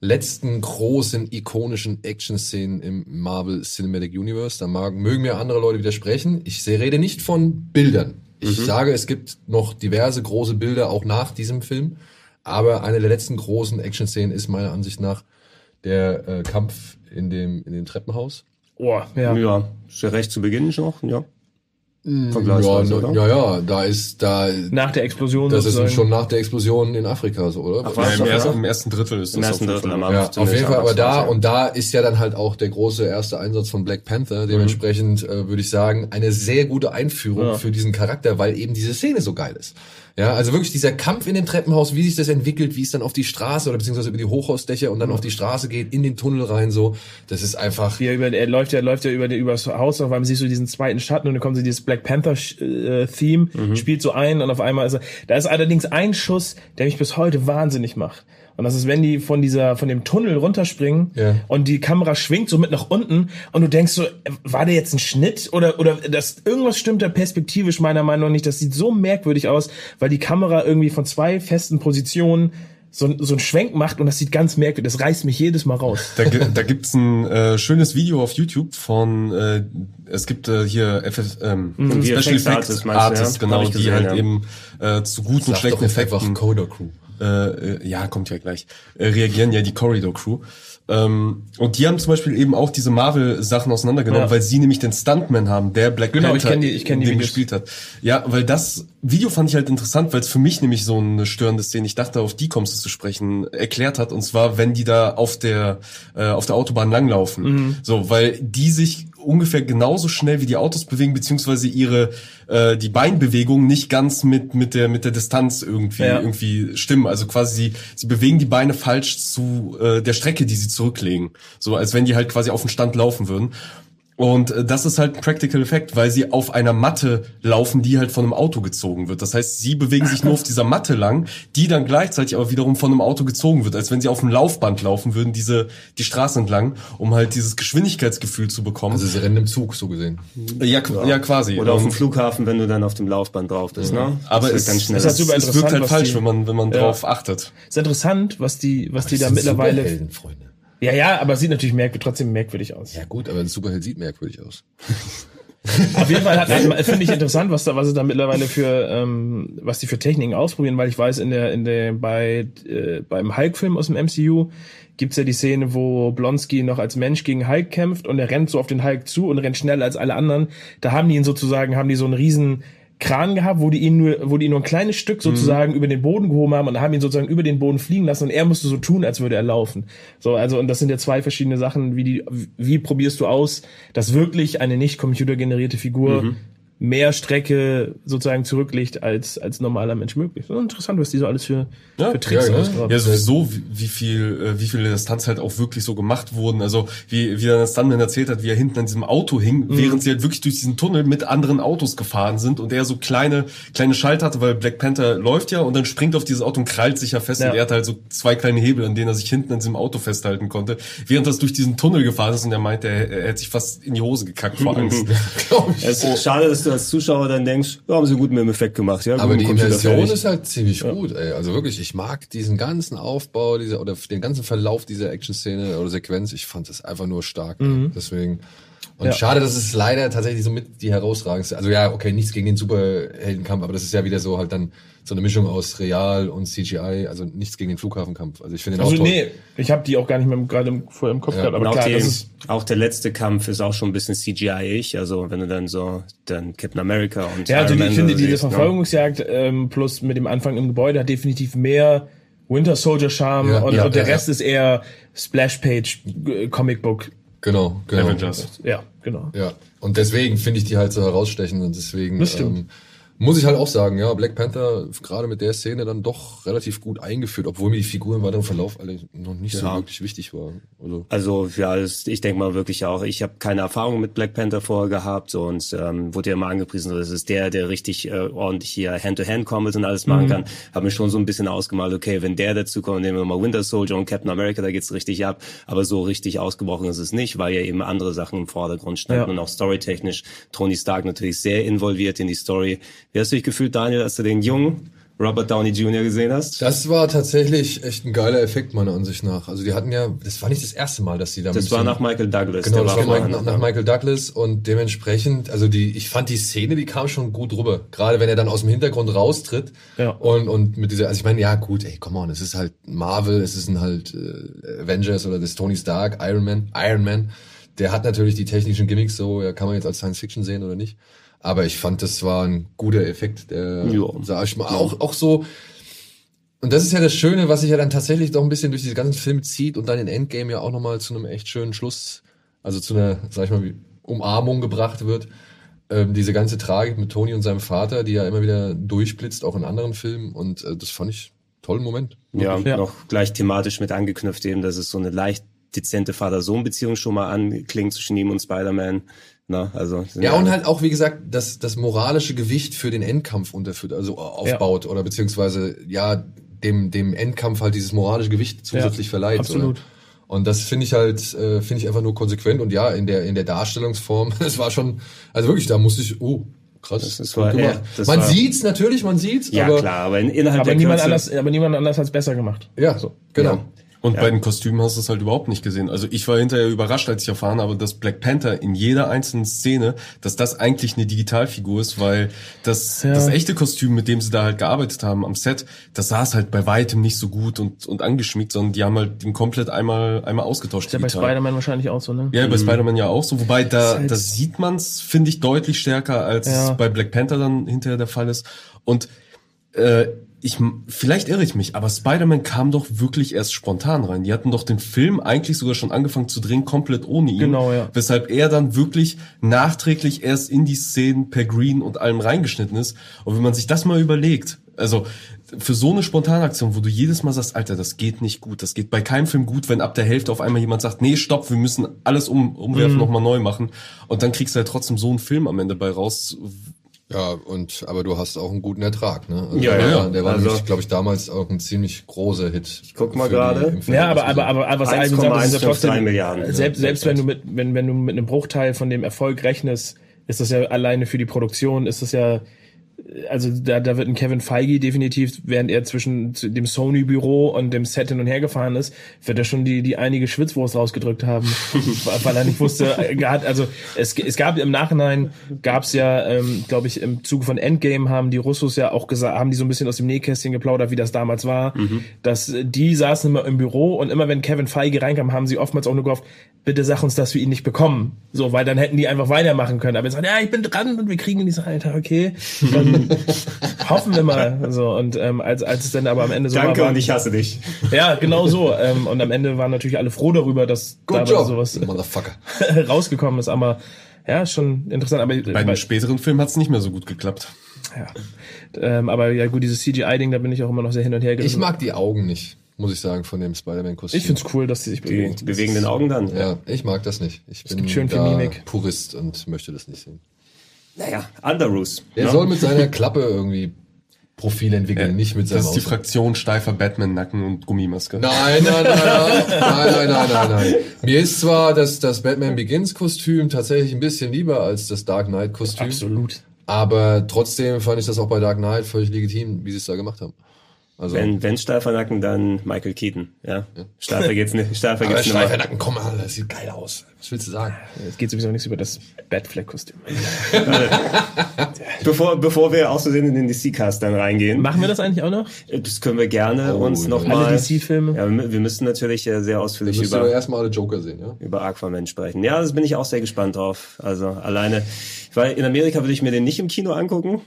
letzten großen ikonischen Action-Szenen im Marvel Cinematic Universe. Da mag, mögen mir andere Leute widersprechen. Ich rede nicht von Bildern. Ich sage, es gibt noch diverse große Bilder auch nach diesem Film. Aber eine der letzten großen Action-Szenen ist meiner Ansicht nach der äh, Kampf in dem, in dem Treppenhaus. Oh, ja. Ja, ist ja recht zu Beginn noch, ja. Ja, Vergleichsweise, ne- oder? ja, ja, da ist da Nach der Explosion das ist sozusagen. schon nach der Explosion in Afrika so, oder? Ach, Ja, im, ja? Im ersten Drittel ist das Im ersten auf jeden Drittel Fall. am ja, auf jeden Fall, aber da und da ist ja dann halt auch der große erste Einsatz von Black Panther. Dementsprechend äh, würde ich sagen, eine sehr gute Einführung Ja. für diesen Charakter, weil eben diese Szene so geil ist. Ja, also wirklich dieser Kampf in dem Treppenhaus, wie sich das entwickelt, wie es dann auf die Straße oder beziehungsweise über die Hochhausdächer und dann auf die Straße geht, in den Tunnel rein, so, das ist einfach. Er, über, er läuft ja, läuft ja über die, übers Haus, auf einmal siehst du diesen zweiten Schatten und dann kommt so dieses Black Panther äh, Theme, Mhm. spielt so ein und auf einmal ist er, da ist allerdings ein Schuss, der mich bis heute wahnsinnig macht. Und das ist, wenn die von dieser, von dem Tunnel runterspringen Ja. und die Kamera schwingt so mit nach unten und du denkst so, war der jetzt ein Schnitt oder, oder das, irgendwas stimmt da perspektivisch meiner Meinung nach nicht. Das sieht so merkwürdig aus, weil die Kamera irgendwie von zwei festen Positionen so, so einen Schwenk macht und das sieht ganz merkwürdig, das reißt mich jedes Mal raus. Da, da gibt's ein äh, schönes Video auf YouTube von, äh, es gibt äh, hier FF, ähm, Die Special Effects Effects Artists meinst Artists, ja? genau, die gesehen, halt ja. eben äh, zu guten und schlechten Effekten Coder Crew. Äh, äh, ja, kommt ja gleich, äh, reagieren ja die Corridor Crew. Ähm, und die haben zum Beispiel eben auch diese Marvel-Sachen auseinandergenommen, Ja. weil sie nämlich den Stuntman haben, der Black Genau, ich Panther kenn die- ich kenn die Videos. gespielt hat. Ja, weil das Video fand ich halt interessant, weil es für mich nämlich so eine störende Szene, ich dachte, auf die kommst du zu sprechen, erklärt hat. Und zwar, wenn die da auf der, äh, auf der Autobahn langlaufen. Mhm. So, weil die sich ungefähr genauso schnell wie die Autos bewegen, beziehungsweise ihre, äh, die Beinbewegung nicht ganz mit, mit der, mit der Distanz irgendwie, Ja. irgendwie stimmen. Also quasi sie, sie bewegen die Beine falsch zu äh, der Strecke, die sie zurücklegen. So als wenn die halt quasi auf den Stand laufen würden. Und äh, das ist halt ein Practical Effekt, weil sie auf einer Matte laufen, die halt von einem Auto gezogen wird. Das heißt, sie bewegen sich nur auf dieser Matte lang, die dann gleichzeitig aber wiederum von einem Auto gezogen wird, als wenn sie auf einem Laufband laufen würden, diese die Straße entlang, um halt dieses Geschwindigkeitsgefühl zu bekommen. Also sie rennen im Zug, so gesehen. ja, qu- ja, quasi. Oder auf dem Und- Flughafen, wenn du dann auf dem Laufband drauf bist, ne? aber Das es, ganz schnell. ist halt es, super es wirkt interessant, halt was falsch, die- wenn man wenn man Ja. drauf achtet. Ist interessant, was die, was die da mittlerweile. Freunde. Ja, ja, aber es sieht natürlich merkwürdig, trotzdem merkwürdig aus. Ja gut, aber ein Superheld sieht merkwürdig aus. <laughs> Auf jeden Fall hat, finde ich interessant, was da, was es da mittlerweile für, ähm, was die für Techniken ausprobieren, weil ich weiß, in der, in der, bei, äh, beim Hulk-Film aus dem MCU gibt's ja die Szene, wo Blonsky noch als Mensch gegen Hulk kämpft und er rennt so auf den Hulk zu und rennt schneller als alle anderen. Da haben die ihn sozusagen, haben die so einen riesen Kran gehabt, wo die ihn nur, wo die ihn nur ein kleines Stück sozusagen über den Boden gehoben haben und haben ihn sozusagen über den Boden fliegen lassen und er musste so tun, als würde er laufen. So, also, und das sind ja zwei verschiedene Sachen, wie die, wie probierst du aus, dass wirklich eine nicht computergenerierte Figur mehr Strecke sozusagen zurücklegt als, als normaler Mensch möglich. So interessant, was die so alles für, Ja, für Tricks ja. Ja, sowieso, wie, wie viel, äh, wie viele Stunts halt auch wirklich so gemacht wurden. Also, wie, wie der Stuntman erzählt hat, wie er hinten an diesem Auto hing, während sie halt wirklich durch diesen Tunnel mit anderen Autos gefahren sind und er so kleine, kleine Schalter hatte, weil Black Panther läuft ja und dann springt auf dieses Auto und krallt sich ja fest Ja. und er hat halt so zwei kleine Hebel, an denen er sich hinten an diesem Auto festhalten konnte, während das durch diesen Tunnel gefahren ist und er meinte, er, er hätte sich fast in die Hose gekackt vor <laughs> Angst. Es ist schade, dass du als Zuschauer dann denkst, ja, haben sie gut mit dem Effekt gemacht, ja. Aber die Immersion ist halt ziemlich gut, ey. Also wirklich, ich mag diesen ganzen Aufbau dieser oder den ganzen Verlauf dieser Action-Szene oder Sequenz. Ich fand das einfach nur stark. ey. Deswegen. Und Ja. schade, dass es leider tatsächlich so mit die herausragendste. Also ja, okay, nichts gegen den Superheldenkampf, aber das ist ja wieder so halt dann so eine Mischung aus Real und CGI. Also nichts gegen den Flughafenkampf. Also ich finde den Also auch toll. nee, ich habe die auch gar nicht mehr gerade im, vorher im Kopf gehabt, aber auch, klar, die, das ist auch der letzte Kampf ist auch schon ein bisschen CGI-ig. Also wenn du dann so dann Captain America und Ja, also Iron die, Man ich finde, diese siehst, ne? Verfolgungsjagd ähm, plus mit dem Anfang im Gebäude hat definitiv mehr Winter Soldier Charme Ja, und, ja, und der ja, Rest ist eher Splash Page äh, Comic Book. Genau, genau. Avengers. Ja, genau. Ja, und deswegen finde ich die halt so herausstechend und deswegen Das stimmt. ähm, Muss ich halt auch sagen, ja, Black Panther gerade mit der Szene dann doch relativ gut eingeführt, obwohl mir die Figur im weiteren Verlauf alle noch nicht so Ja. wirklich wichtig war. Also, Also ja, das, ich denke mal wirklich auch, ich habe keine Erfahrung mit Black Panther vorher gehabt so, und ähm, wurde ja immer angepriesen, so, das ist der, der richtig äh, ordentlich hier Hand-to-Hand-Combats und alles machen kann. Habe mir schon so ein bisschen ausgemalt, okay, wenn der dazu kommt, nehmen wir mal Winter Soldier und Captain America, da geht's richtig ab. Aber so richtig ausgebrochen ist es nicht, weil ja eben andere Sachen im Vordergrund standen Ja. und auch storytechnisch Tony Stark natürlich sehr involviert in die Story. Wie hast du dich gefühlt, Daniel, als du den jungen Robert Downey Jr. gesehen hast? das war tatsächlich echt ein geiler Effekt meiner Ansicht nach. Also die hatten ja, das war nicht das erste Mal, dass die da Das war nach Michael Douglas. Genau, das war Mike, nach, nach. Michael Douglas und dementsprechend, also die, ich fand die Szene, die kam schon gut rüber. Gerade wenn er dann aus dem Hintergrund raustritt Ja. und, und mit dieser, also ich meine, ja gut, ey, come on, es ist halt Marvel, es ist ein halt äh, Avengers oder das Tony Stark, Iron Man, Iron Man. Der hat natürlich die technischen Gimmicks, so ja, kann man jetzt als Science Fiction sehen oder nicht. Aber ich fand, das war ein guter Effekt, der, Ja. sag ich mal, auch, auch so, und das ist ja das Schöne, was sich ja dann tatsächlich doch ein bisschen durch diese ganzen Filme zieht und dann in Endgame ja auch nochmal zu einem echt schönen Schluss, also zu einer, sag ich mal, wie Umarmung gebracht wird. Ähm, diese ganze Tragik mit Tony und seinem Vater, die ja immer wieder durchblitzt, auch in anderen Filmen. Und äh, das fand ich einen tollen Moment. Ja, Ja. noch gleich thematisch mit angeknüpft eben, dass es so eine leicht dezente Vater-Sohn-Beziehung schon mal anklingt zwischen ihm und Spider-Man. Na, also Ja, und halt auch, wie gesagt, das, das moralische Gewicht für den Endkampf unterführt, also aufbaut oder beziehungsweise, ja, dem, dem Endkampf halt dieses moralische Gewicht zusätzlich Ja, verleiht. absolut. Oder? Und das finde ich halt, äh, finde ich einfach nur konsequent und ja, in der, in der Darstellungsform, <laughs> es war schon, also wirklich, da musste ich, oh, krass, Das ist- gut war- gemacht. ja, das man war- sieht's natürlich, man sieht's, ja aber, klar, aber in, innerhalb Aber der niemand, Kürze- anders, aber niemand anders hat's besser gemacht. ja, genau. Ja. Und Ja. bei den Kostümen hast du es halt überhaupt nicht gesehen. Also ich war hinterher überrascht, als ich erfahren habe, dass Black Panther in jeder einzelnen Szene, dass das eigentlich eine Digitalfigur ist, weil das, Ja. das echte Kostüm, mit dem sie da halt gearbeitet haben am Set, das saß halt bei weitem nicht so gut und, und angeschmiegt, sondern die haben halt den komplett einmal, einmal ausgetauscht. Ist ja bei digital. Spider-Man wahrscheinlich auch so, ne? Ja, bei Spider-Man ja auch so, wobei da, halt- da sieht man's, finde ich, deutlich stärker, als Ja. es bei Black Panther dann hinterher der Fall ist. Und äh, ich, vielleicht irre ich mich, aber Spider-Man kam doch wirklich erst spontan rein. Die hatten doch den Film eigentlich sogar schon angefangen zu drehen, komplett ohne ihn. Genau, ja. Weshalb er dann wirklich nachträglich erst in die Szenen per Green und allem reingeschnitten ist. Und wenn man sich das mal überlegt, also für so eine Spontanaktion, wo du jedes Mal sagst, Alter, das geht nicht gut, das geht bei keinem Film gut, wenn ab der Hälfte auf einmal jemand sagt, nee, stopp, wir müssen alles um, umwerfen, Mhm. nochmal neu machen. Und dann kriegst du halt trotzdem so einen Film am Ende bei raus. Ja, und aber du hast auch einen guten Ertrag, ne? Also Ja, der ja. war, der war Also- nämlich, glaube ich, damals auch ein ziemlich großer Hit. Ich guck mal gerade. Ja, aber, aber, aber, aber was Alvin sagt, das ist ja 1,153 trotzdem, Milliarden. selbst, Ja, selbst wenn du mit, wenn, wenn du mit einem Bruchteil von dem Erfolg rechnest, ist das ja alleine für die Produktion, ist das ja, also da, da wird ein Kevin Feige definitiv, während er zwischen dem Sony-Büro und dem Set hin und her gefahren ist, wird er schon die, die einige Schwitzwurst rausgedrückt haben, <laughs> weil er nicht wusste, also es, es gab im Nachhinein, gab es ja, ähm, glaube ich, im Zuge von Endgame haben die Russos ja auch gesagt, haben die so ein bisschen aus dem Nähkästchen geplaudert, wie das damals war, dass äh, die saßen immer im Büro und immer wenn Kevin Feige reinkam, haben sie oftmals auch nur gehofft, bitte sag uns, dass wir ihn nicht bekommen. So, weil dann hätten die einfach weitermachen können. Aber jetzt sagen, ja, ich bin dran und wir kriegen ihn. Ich sag, Alter, okay. <laughs> Dann <laughs> hoffen wir mal. So, und ähm, als, als es dann aber am Ende so Danke war, und ich hasse dich. <laughs> ja, genau so. Ähm, und am Ende waren natürlich alle froh darüber, dass Good job, sowas <laughs> rausgekommen ist. Aber ja, schon interessant. Aber, Bei dem späteren Film hat es nicht mehr so gut geklappt. ja. ähm, aber ja gut, dieses CGI-Ding, da bin ich auch immer noch sehr hin und her Ich gerissen. mag die Augen nicht, muss ich sagen, von dem Spider-Man-Kostüm. Ich find's cool, dass die sich Die, bewegen. die bewegenden Augen dann. Ja, ich mag das nicht. Ich bin gibt schön viel da Mimik. Purist und möchte das nicht sehen. Naja, Underoos. Der ne? soll mit seiner Klappe irgendwie Profil entwickeln, nicht mit seinem Das ist die Aussehen. Fraktion steifer Batman-Nacken und Gummimaske. Nein, nein, nein, nein, nein, nein, nein, nein, nein. Mir ist zwar das, das Batman Begins Kostüm tatsächlich ein bisschen lieber als das Dark Knight Kostüm. Absolut. Aber trotzdem fand ich das auch bei Dark Knight völlig legitim, wie sie es da gemacht haben. Also, Wenn, wenn steifer Nacken, dann Michael Keaton. Ja, steifer geht's nicht. <laughs> Aber geht's nicht. Streifernacken, komm mal, das sieht geil aus. Was willst du sagen? Es geht sowieso nichts über das Batfleck-Kostüm. <laughs> Bevor, bevor wir auszusehen in den DC-Cast dann reingehen, Machen wir das eigentlich auch noch? das können wir gerne Oh, uns ja. nochmal. Alle DC-Filme? Ja, wir wir müssen natürlich äh, sehr ausführlich ihr über doch erstmal alle Joker sehen, ja? über Aquaman sprechen. Ja, das bin ich auch sehr gespannt drauf. Also alleine, weil in Amerika würde ich mir den nicht im Kino angucken,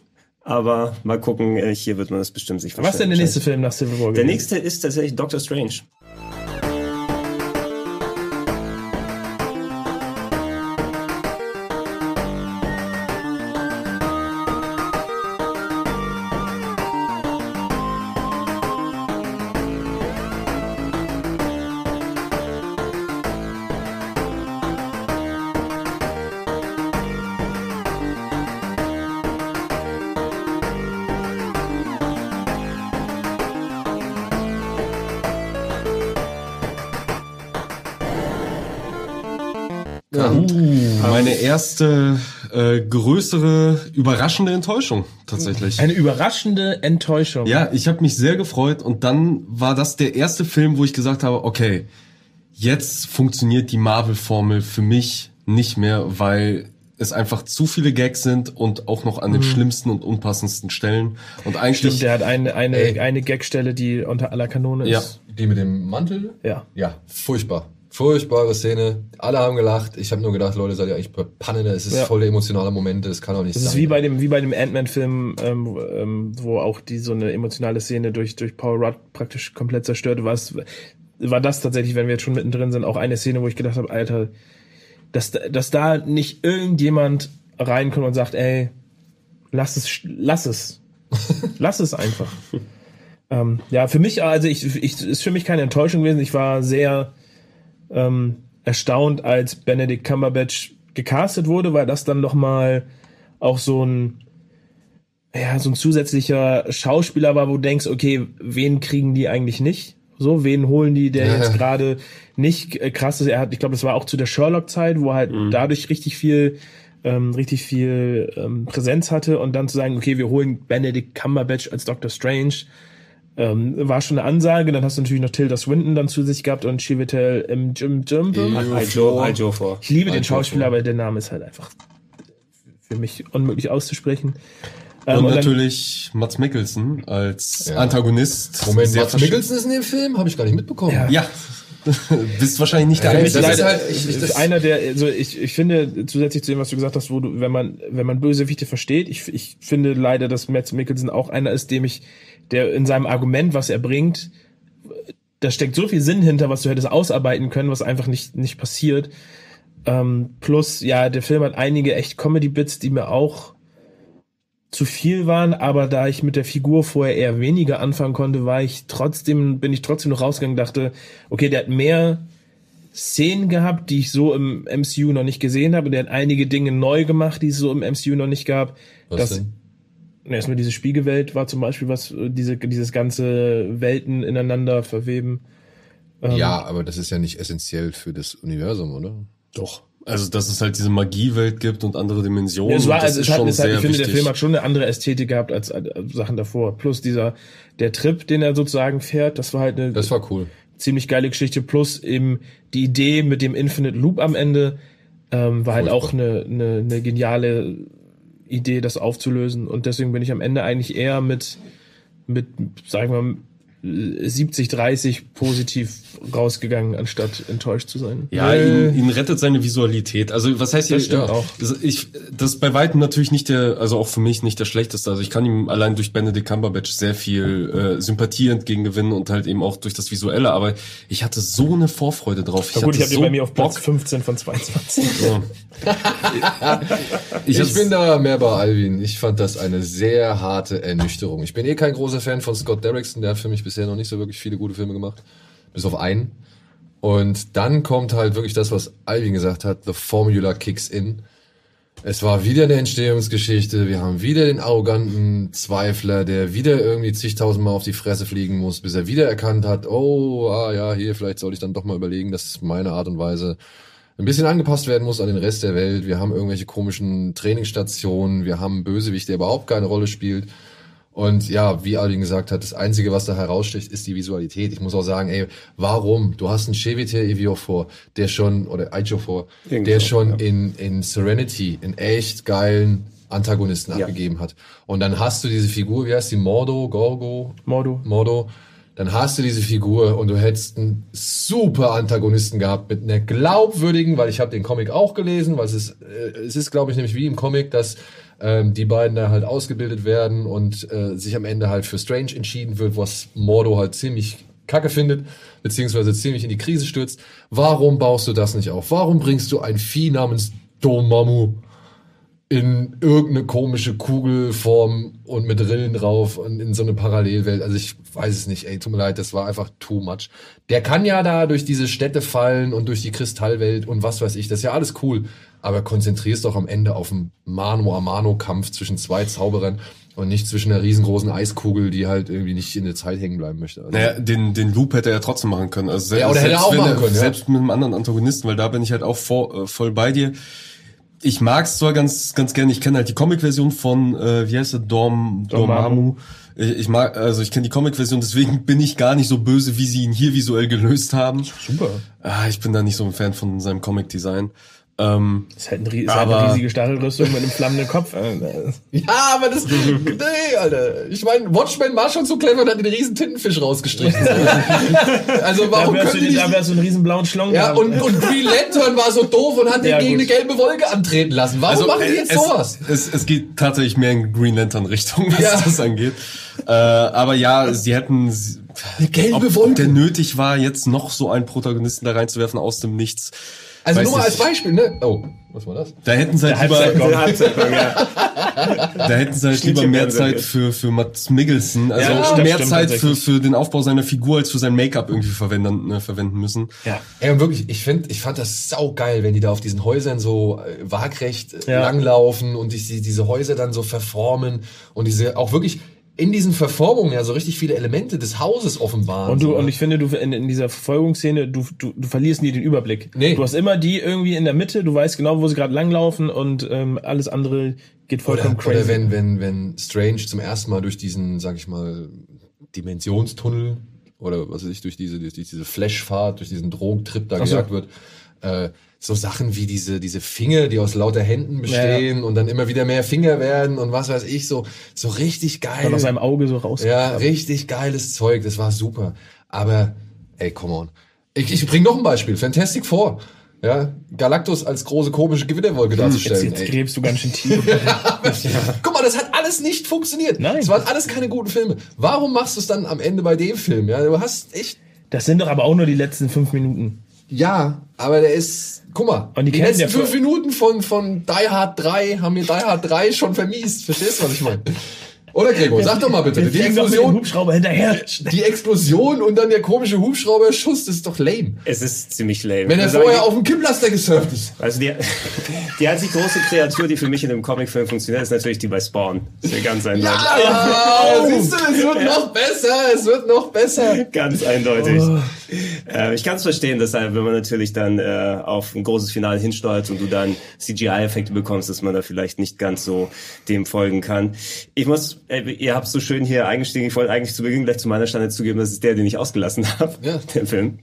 aber mal gucken, äh, hier wird man das bestimmt sich Was ist denn der nächste Film nach Civil War? Der gewesen? nächste ist tatsächlich Doctor Strange. Erste äh, größere, überraschende Enttäuschung tatsächlich. Eine überraschende Enttäuschung. Ja, ich habe mich sehr gefreut und dann war das der erste Film, wo ich gesagt habe, okay, jetzt funktioniert die Marvel-Formel für mich nicht mehr, weil es einfach zu viele Gags sind und auch noch an den schlimmsten und unpassendsten Stellen. Und eigentlich Stimmt, der hat eine, eine, Ey. eine Gagstelle, die unter aller Kanone Ja. ist. Die mit dem Mantel? Ja. Ja, furchtbar. Furchtbare Szene. Alle haben gelacht. Ich habe nur gedacht, Leute, seid ihr eigentlich bei Panne? Es ist Ja. voll emotionale Momente. Das kann auch nicht Das sein. ist wie bei dem, wie bei dem Ant-Man-Film, ähm, ähm, wo auch die so eine emotionale Szene durch, durch Paul Rudd praktisch komplett zerstört war. Es, war das tatsächlich, wenn wir jetzt schon mittendrin sind, auch eine Szene, wo ich gedacht habe, Alter, dass, da- dass da nicht irgendjemand reinkommt und sagt, ey, lass es, lass es. <laughs> lass es einfach. ähm, ja, für mich, also ich, ich, ist für mich keine Enttäuschung gewesen. Ich war sehr ähm, erstaunt, als Benedict Cumberbatch gecastet wurde, weil das dann noch mal auch so ein ja, so ein zusätzlicher Schauspieler war, wo du denkst, okay, wen kriegen die eigentlich nicht? So, wen holen die, der Ja. jetzt <laughs> gerade nicht äh, krass ist? Er hat, ich glaube, das war auch zu der Sherlock-Zeit, wo er halt dadurch richtig viel, ähm, richtig viel ähm, Präsenz hatte und dann zu sagen, okay, wir holen Benedict Cumberbatch als Doctor Strange, ähm, war schon eine Ansage. Dann hast du natürlich noch Tilda Swinton dann zu sich gehabt und Chiwetel im Jim Jim. Ich liebe den Schauspieler, aber der Name ist halt einfach für mich unmöglich auszusprechen. Ähm, Und dann- natürlich Mats Mikkelsen als Ja. Antagonist. Moment, Mats Mikkelsen ist in dem Film? Habe ich gar nicht mitbekommen. Ja. Ja. <laughs> Bist wahrscheinlich nicht der Ja, Einzige. das ist leider, halt- ich- ich- das- einer der, also ich, ich finde, zusätzlich zu dem, was du gesagt hast, wo du, wenn man, wenn man Bösewichte versteht, ich, ich finde leider, dass Matt Mikkelsen auch einer ist, dem ich, der in seinem Argument, was er bringt, da steckt so viel Sinn hinter, was du hättest ausarbeiten können, was einfach nicht, nicht passiert. Ähm, plus, ja, der Film hat einige echt Comedy-Bits, die mir auch zu viel waren, aber da ich mit der Figur vorher eher weniger anfangen konnte, war ich trotzdem, bin ich trotzdem noch rausgegangen, dachte, okay, der hat mehr Szenen gehabt, die ich so im MCU noch nicht gesehen habe. Und der hat einige Dinge neu gemacht, die es so im MCU noch nicht gab. Was das, denn? Erstmal diese Spiegelwelt war zum Beispiel was, äh, diese, dieses ganze Welten ineinander verweben. Ähm, Ja, aber das ist ja nicht essentiell für das Universum, oder? Doch. Also, dass es halt diese Magiewelt gibt und andere Dimensionen. Ja, es war, also es ist hat, schon es hat, sehr ich finde, der wichtig. Film hat schon eine andere Ästhetik gehabt als, als Sachen davor. Plus dieser, der Trip, den er sozusagen fährt, das war halt eine Das war cool. ziemlich geile Geschichte. Plus eben die Idee mit dem Infinite Loop am Ende, ähm, war halt Furchtbar. auch eine, eine, eine geniale Idee, das aufzulösen. Und deswegen bin ich am Ende eigentlich eher mit, mit, sagen wir mal, 70, 30 positiv rausgegangen, anstatt enttäuscht zu sein. Ja, ihn, ihn rettet seine Visualität. Also was heißt Das hier? stimmt auch. Ich, das ist bei weitem natürlich nicht der, also auch für mich nicht der schlechteste. Also ich kann ihm allein durch Benedict Cumberbatch sehr viel äh, Sympathie entgegengewinnen und halt eben auch durch das Visuelle. Aber ich hatte so eine Vorfreude drauf. Na gut, ich hatte habe so bei mir auf Platz Bock. 15 von 22. <laughs> Ja. Ich, hab's- bin da mehr bei Alvin. Ich fand das eine sehr harte Ernüchterung. Ich bin eh kein großer Fan von Scott Derrickson. Der hat für mich bisher noch nicht so wirklich viele gute Filme gemacht. Bis auf einen. Und dann kommt halt wirklich das, was Alvin gesagt hat. The Formula kicks in. Es war wieder eine Entstehungsgeschichte. Wir haben wieder den arroganten Zweifler, der wieder irgendwie zigtausendmal auf die Fresse fliegen muss, bis er wieder erkannt hat, oh, ah ja, hier, vielleicht soll ich dann doch mal überlegen, dass meine Art und Weise ein bisschen angepasst werden muss an den Rest der Welt. Wir haben irgendwelche komischen Trainingsstationen, wir haben Bösewicht, der überhaupt keine Rolle spielt. Und ja, wie Alvin gesagt hat, das Einzige, was da heraussticht, ist die Visualität. Ich muss auch sagen, ey, warum? Du hast einen Cheviter Ejiofor, der schon, oder Ejiofor, Irgendwie der schon ja. in, in Serenity einen echt geilen Antagonisten Ja. abgegeben hat. Und dann hast du diese Figur, wie heißt die? Mordo, Gorgo? Mordo. Mordo, dann hast du diese Figur und du hättest einen super Antagonisten gehabt mit einer glaubwürdigen, weil ich habe den Comic auch gelesen, weil es ist, äh, es ist glaube ich nämlich wie im Comic, dass ähm, die beiden da halt ausgebildet werden und äh, sich am Ende halt für Strange entschieden wird, was Mordo halt ziemlich kacke findet, beziehungsweise ziemlich in die Krise stürzt. Warum baust du das nicht auf? Warum bringst du ein Vieh namens Domamu in irgendeine komische Kugelform und mit Rillen drauf und in so eine Parallelwelt. Also ich weiß es nicht, ey, tut mir leid, das war einfach too much. Der kann ja da durch diese Städte fallen und durch die Kristallwelt und was weiß ich, das ist ja alles cool. aber konzentrierst doch am Ende auf einen Mano-a-Mano-Kampf zwischen zwei Zauberern und nicht zwischen einer riesengroßen Eiskugel, die halt irgendwie nicht in der Zeit hängen bleiben möchte. Also, Naja, den, den Loop hätte er ja trotzdem machen können. Also se- Ja, oder hätte er selbst auch machen können, ja. Selbst mit einem anderen Antagonisten, weil da bin ich halt auch vor, äh, voll bei dir. Ich mag's zwar ganz, ganz gerne, ich kenne halt die Comic-Version von, äh, wie heißt er, Dorm, Dormammu. Ich, ich mag, also ich kenne die Comic-Version, deswegen bin ich gar nicht so böse, wie sie ihn hier visuell gelöst haben. Super. Ah, ich bin da nicht so ein Fan von seinem Comic-Design. Ähm, Ist halt, ein, ist halt eine riesige Stachelrüstung mit einem flammenden Kopf. <laughs> Ja, aber das. Nee, Alter. Ich meine, Watchmen war schon so clever und hat den riesen Tintenfisch rausgestrichen. <laughs> also Da warum wärst, können du, die da nicht. wärst du einen riesen blauen Schlong Ja, und, und Green Lantern war so doof und hat den Ja, gegen gut. eine gelbe Wolke antreten lassen. Warum machen die jetzt Also, es, sowas? Es, es geht tatsächlich mehr in Green Lantern Richtung, was Ja. das angeht. Äh, aber ja, sie hätten Eine gelbe ob, ob Wolke. der nötig war, jetzt noch so einen Protagonisten da reinzuwerfen aus dem Nichts. Also Weiß nur mal als Beispiel, ne? Oh, was war das? Da hätten sie halt lieber, da hätten sie halt lieber mehr Zeit für, für Mats Mikkelsen, also Ja, das mehr stimmt Zeit für, für den Aufbau seiner Figur als für sein Make-up irgendwie verwenden, äh, verwenden müssen. ja. Ey, und wirklich, ich finde, ich fand das saugeil, wenn die da auf diesen Häusern so äh, waagrecht äh, Ja. langlaufen und die, diese Häuser dann so verformen und diese auch wirklich in diesen Verformungen ja so richtig viele Elemente des Hauses offenbaren. Und du, so, und ne? ich finde, du in, in dieser Verfolgungsszene, du, du, du verlierst nie den Überblick. Nee. Du hast immer die irgendwie in der Mitte, du weißt genau, wo sie gerade langlaufen und ähm, alles andere geht oder, vollkommen crazy. oder wenn, wenn, wenn Strange zum ersten Mal durch diesen, sag ich mal, Dimensionstunnel oder was weiß ich, durch diese, durch diese Flashfahrt, durch diesen Drogentrip da Ach so. gejagt wird, äh, so Sachen wie diese, diese Finger, die aus lauter Händen bestehen und dann immer wieder mehr Finger werden und was weiß ich, so, so richtig geil. dann aus seinem Auge so raus. Ja, richtig geiles Zeug, das war super. Aber, ey, come on. Ich, ich bring noch ein Beispiel, Fantastic Four. Ja, Galactus als große komische Gewitterwolke Jetzt, darzustellen. jetzt ey. gräbst du ganz schön tief. <laughs> Guck mal, das hat alles nicht funktioniert. Nein. Es waren alles keine guten Filme. Warum machst du es dann am Ende bei dem Film? Ja, du hast echt, Das sind doch aber auch nur die letzten fünf Minuten. ja, aber der ist, guck mal, Und die die, letzten fünf Minuten von, von Die Hard 3 haben mir Die Hard 3 schon vermiest. Verstehst du, was ich meine? Oder Gregor, sag doch mal bitte, die Explosion, Hubschrauber hinterher. die Explosion und dann der komische Hubschrauberschuss, das ist doch lame. Es ist ziemlich lame. Wenn er Also, vorher auf dem Kipplaster gesurft ist. Also die, <laughs> die einzig große Kreatur, die für mich in einem Comicfilm funktioniert, ist natürlich die bei Spawn. Ist ja ganz eindeutig. Ja, ja, <laughs> siehst du, es wird noch besser, es wird noch besser. Ganz eindeutig. Äh, ich kann es verstehen, deshalb, wenn man natürlich dann äh, auf ein großes Finale hinsteuert und du dann CGI-Effekte bekommst, dass man da vielleicht nicht ganz so dem folgen kann. Ich muss, äh, ihr habt so schön hier eingestiegen, ich wollte eigentlich zu Beginn gleich zu meiner Stande zugeben, das ist der, den ich ausgelassen <laughs> habe, Ja. der Film.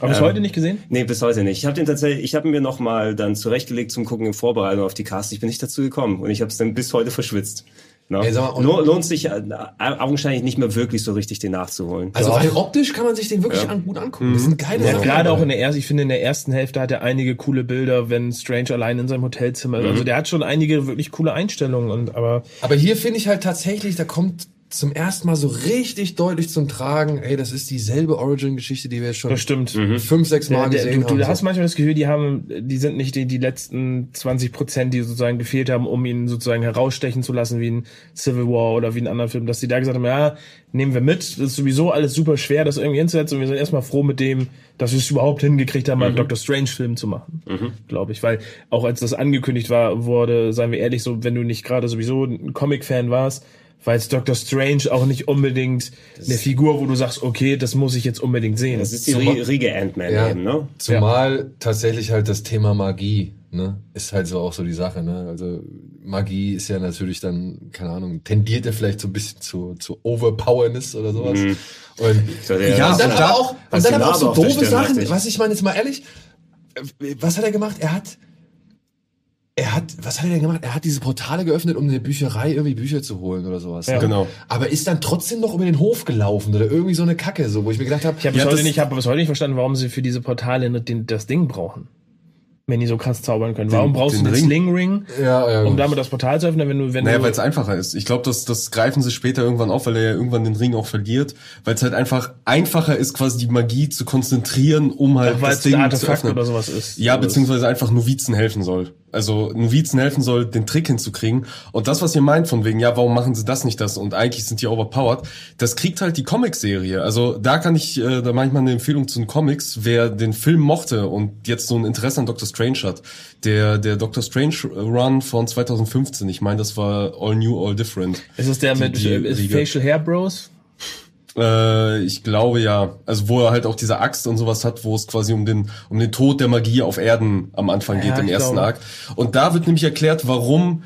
Aber bis Ähm, heute nicht gesehen? Nee, bis heute nicht. Ich habe den tatsächlich, ich habe mir noch mal dann zurechtgelegt zum Gucken in Vorbereitung auf die Cast. Ich bin nicht dazu gekommen und ich habe es dann bis heute verschwitzt. No? Ey, mal, Lohnt sich äh, augenscheinlich nicht mehr wirklich so richtig, den nachzuholen. Also rein optisch kann man sich den wirklich an, gut angucken. Das sind geile Ja, Sachen gerade auch in der ersten, ich finde in der ersten Hälfte hat er einige coole Bilder, wenn Strange allein in seinem Hotelzimmer ist. Also der hat schon einige wirklich coole Einstellungen und aber Aber hier finde ich halt tatsächlich, da kommt zum ersten Mal so richtig deutlich zum Tragen, ey, das ist dieselbe Origin-Geschichte, die wir jetzt schon das stimmt. fünf, sechs Mal Der, der, gesehen du, haben. du hast manchmal das Gefühl, die haben, die sind nicht die, die letzten 20 Prozent, die sozusagen gefehlt haben, um ihn sozusagen herausstechen zu lassen, wie ein Civil War oder wie ein anderer Film, dass die da gesagt haben, ja, nehmen wir mit, das ist sowieso alles super schwer, das irgendwie hinzusetzen. Und wir sind erstmal froh mit dem, dass wir es überhaupt hingekriegt haben, einen Doctor Strange Film zu machen, glaube ich, weil auch als das angekündigt war, wurde, seien wir ehrlich, so, wenn du nicht gerade sowieso ein Comic-Fan warst, war jetzt Doctor Strange auch nicht unbedingt eine Figur, wo du sagst, okay, das muss ich jetzt unbedingt sehen. Das ist die Zumal- Rie- Riege Ant-Man ja, eben, ne? Zumal tatsächlich halt das Thema Magie, ne, ist halt so auch so die Sache, ne. Also Magie ist ja natürlich dann, keine Ahnung, tendiert ja vielleicht so ein bisschen zu, zu Overpowerness oder sowas. Und, So, der- Ja, und dann und da- aber auch, und dann aber auch so doofe Sachen, was ich meine jetzt mal ehrlich, äh, was hat er gemacht? Er hat, er hat, was hat er denn gemacht? Er hat diese Portale geöffnet, um in der Bücherei irgendwie Bücher zu holen oder sowas. Ja. ne? Genau. Aber ist dann trotzdem noch über den Hof gelaufen oder irgendwie so eine Kacke, so, wo ich mir gedacht habe, Ich habe Ja, bis, heute das- nicht- ich hab bis heute nicht verstanden, warum sie für diese Portale nicht den, das Ding brauchen. Wenn die so krass zaubern können. Warum brauchst den du den Ring? Sling Ring, ja, ja, um gut. damit das Portal zu öffnen, wenn du, wenn Naja, du, weil es einfacher ist. Ich glaube, das, das greifen sie später irgendwann auf, weil er ja irgendwann den Ring auch verliert, weil es halt einfach einfacher ist, quasi die Magie zu konzentrieren, um halt weil das Ding ein zu Artefakt öffnen. oder sowas ist. Ja, beziehungsweise einfach Novizen helfen soll. Also Novizen helfen soll, den Trick hinzukriegen. Und das, was ihr meint von wegen, ja, warum machen sie das nicht das und eigentlich sind die overpowered, das kriegt halt die Comic-Serie. Also da kann ich, äh, da manchmal eine Empfehlung zu den Comics, wer den Film mochte und jetzt so ein Interesse an Doctor Strange hat. Der, der Doctor Strange Run von 2015, ich meine, das war All New, All Different. Ist es der Die- mit die äh. Facial Hair Bros? Äh, ich glaube ja. Also wo er halt auch diese Axt und sowas hat, wo es quasi um den um den Tod der Magie auf Erden am Anfang Ja, geht im ersten glaube. Akt. Und da wird nämlich erklärt, warum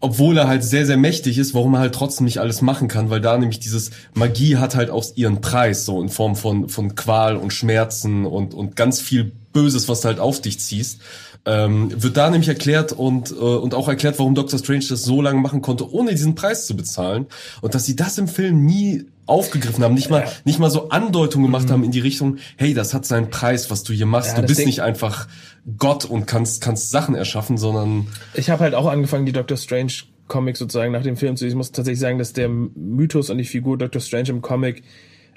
obwohl er halt sehr, sehr mächtig ist, warum er halt trotzdem nicht alles machen kann, weil da nämlich dieses Magie hat halt auch ihren Preis, so in Form von, von Qual und Schmerzen und, und ganz viel Böses, was du halt auf dich ziehst. Ähm, wird da nämlich erklärt und, äh, und auch erklärt, warum Doctor Strange das so lange machen konnte, ohne diesen Preis zu bezahlen. Und dass sie das im Film nie aufgegriffen haben, nicht mal, nicht mal so Andeutungen gemacht haben in die Richtung, hey, das hat seinen Preis, was du hier machst. Ja, du bist nicht einfach Gott und kannst, kannst Sachen erschaffen, sondern Ich habe halt auch angefangen, die Doctor Strange Comics sozusagen nach dem Film zu. Ich muss tatsächlich sagen, dass der Mythos und die Figur Doctor Strange im Comic,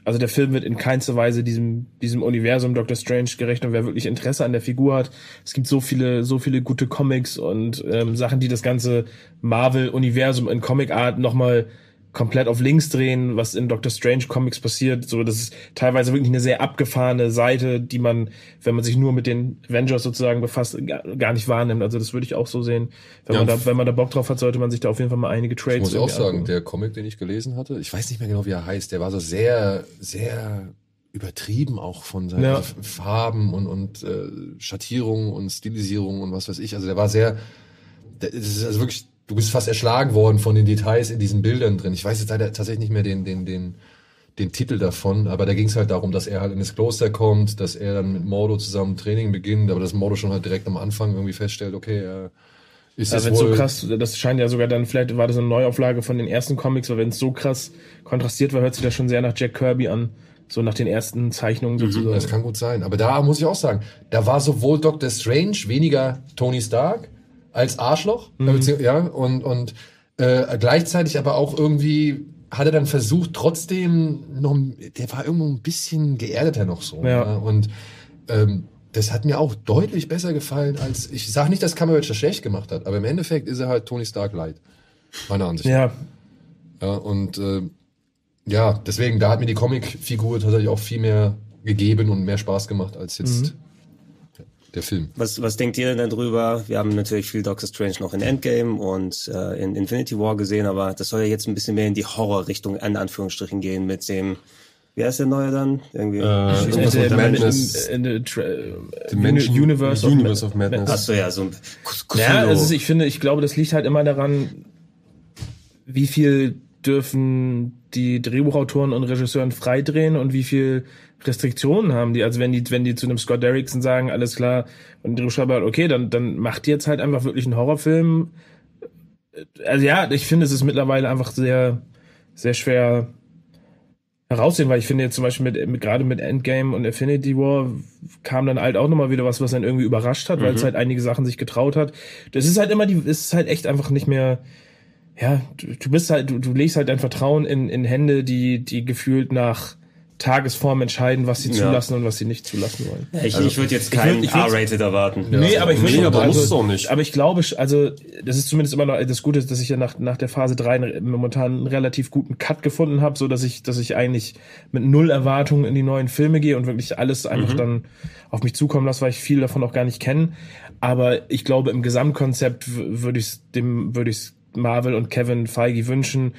also der Film wird in keinster Weise diesem, diesem Universum Doctor Strange gerecht und wer wirklich Interesse an der Figur hat. Es gibt so viele, so viele gute Comics und ähm, Sachen, die das ganze Marvel-Universum in Comic-Art nochmal komplett auf links drehen, was in Doctor Strange Comics passiert. So, das ist teilweise wirklich eine sehr abgefahrene Seite, die man, wenn man sich nur mit den Avengers sozusagen befasst, gar, nicht wahrnimmt. Also das würde ich auch so sehen. Wenn Ja, man da, wenn man da Bock drauf hat, sollte man sich da auf jeden Fall mal einige Trades. Ich muss auch sagen, angucken. der Comic, den ich gelesen hatte, ich weiß nicht mehr genau, wie er heißt, der war so sehr, sehr übertrieben auch von seinen Ja. Farben und, und äh, Schattierungen und Stilisierungen und was weiß ich. Also der war sehr, das ist also wirklich, du bist fast erschlagen worden von den Details in diesen Bildern drin. Ich weiß jetzt leider tatsächlich nicht mehr den, den, den, den Titel davon, aber da ging es halt darum, dass er halt in das Kloster kommt, dass er dann mit Mordo zusammen Training beginnt, aber dass Mordo schon halt direkt am Anfang irgendwie feststellt, okay, er ist Ja, es wenn so krass, das scheint ja sogar dann, vielleicht war das eine Neuauflage von den ersten Comics, weil wenn es so krass kontrastiert war, hört sich das schon sehr nach Jack Kirby an. So nach den ersten Zeichnungen sozusagen. Das kann gut sein. Aber da muss ich auch sagen, da war sowohl Dr. Strange weniger Tony Stark als Arschloch. Mhm. äh, bezieh- Ja, und, und äh, gleichzeitig aber auch irgendwie hat er dann versucht, trotzdem noch, der war irgendwo ein bisschen geerdeter noch so. Ja. Und ähm, das hat mir auch deutlich besser gefallen, als ich sage nicht, dass Cumberbatch das schlecht gemacht hat, aber im Endeffekt ist er halt Tony Stark light. Meiner Ansicht nach. ja, Ja, und äh, ja, deswegen, da hat mir die Comicfigur tatsächlich auch viel mehr gegeben und mehr Spaß gemacht als jetzt der Film. Was, was denkt ihr denn darüber? Wir haben natürlich viel Doctor Strange noch in Endgame und äh, in Infinity War gesehen, aber das soll ja jetzt ein bisschen mehr in die Horrorrichtung, in Anführungsstrichen, gehen mit dem, wie heißt der neue dann? Irgendwie. Äh, in in, Madness. in, Tra- Dimension- Universe, Universe of Madness. Ach so, ja, so ein Ja, Cthulhu. also ich finde, ich glaube, das liegt halt immer daran, wie viel dürfen die Drehbuchautoren und Regisseuren freidrehen und wie viel Restriktionen haben die. Also wenn die, wenn die zu einem Scott Derrickson sagen, alles klar, und die Drehbuchschreiber, okay, dann, dann macht ihr jetzt halt einfach wirklich einen Horrorfilm. Also ja, ich finde, es ist mittlerweile einfach sehr, sehr schwer heraussehen, weil ich finde jetzt zum Beispiel mit, mit gerade mit Endgame und Infinity War kam dann halt auch nochmal wieder was, was dann irgendwie überrascht hat, weil es halt einige Sachen sich getraut hat. Das ist halt immer die, es ist halt echt einfach nicht mehr, ja, du, du bist halt, du, du legst halt dein Vertrauen in, in Hände, die, die gefühlt nach Tagesform entscheiden, was sie Ja. zulassen und was sie nicht zulassen wollen. ich ich würde jetzt keinen R-Rated erwarten. nee, aber ich würde Nee, aber also, muss auch nicht. Aber ich glaube, also das ist zumindest immer noch das Gute, dass ich ja nach, nach der Phase 3 momentan einen relativ guten Cut gefunden habe, so dass ich, dass ich eigentlich mit null Erwartungen in die neuen Filme gehe und wirklich alles einfach dann auf mich zukommen lasse, weil ich viel davon auch gar nicht kenne. Aber ich glaube, im Gesamtkonzept würde ich dem, würde ich Marvel und Kevin Feige wünschen,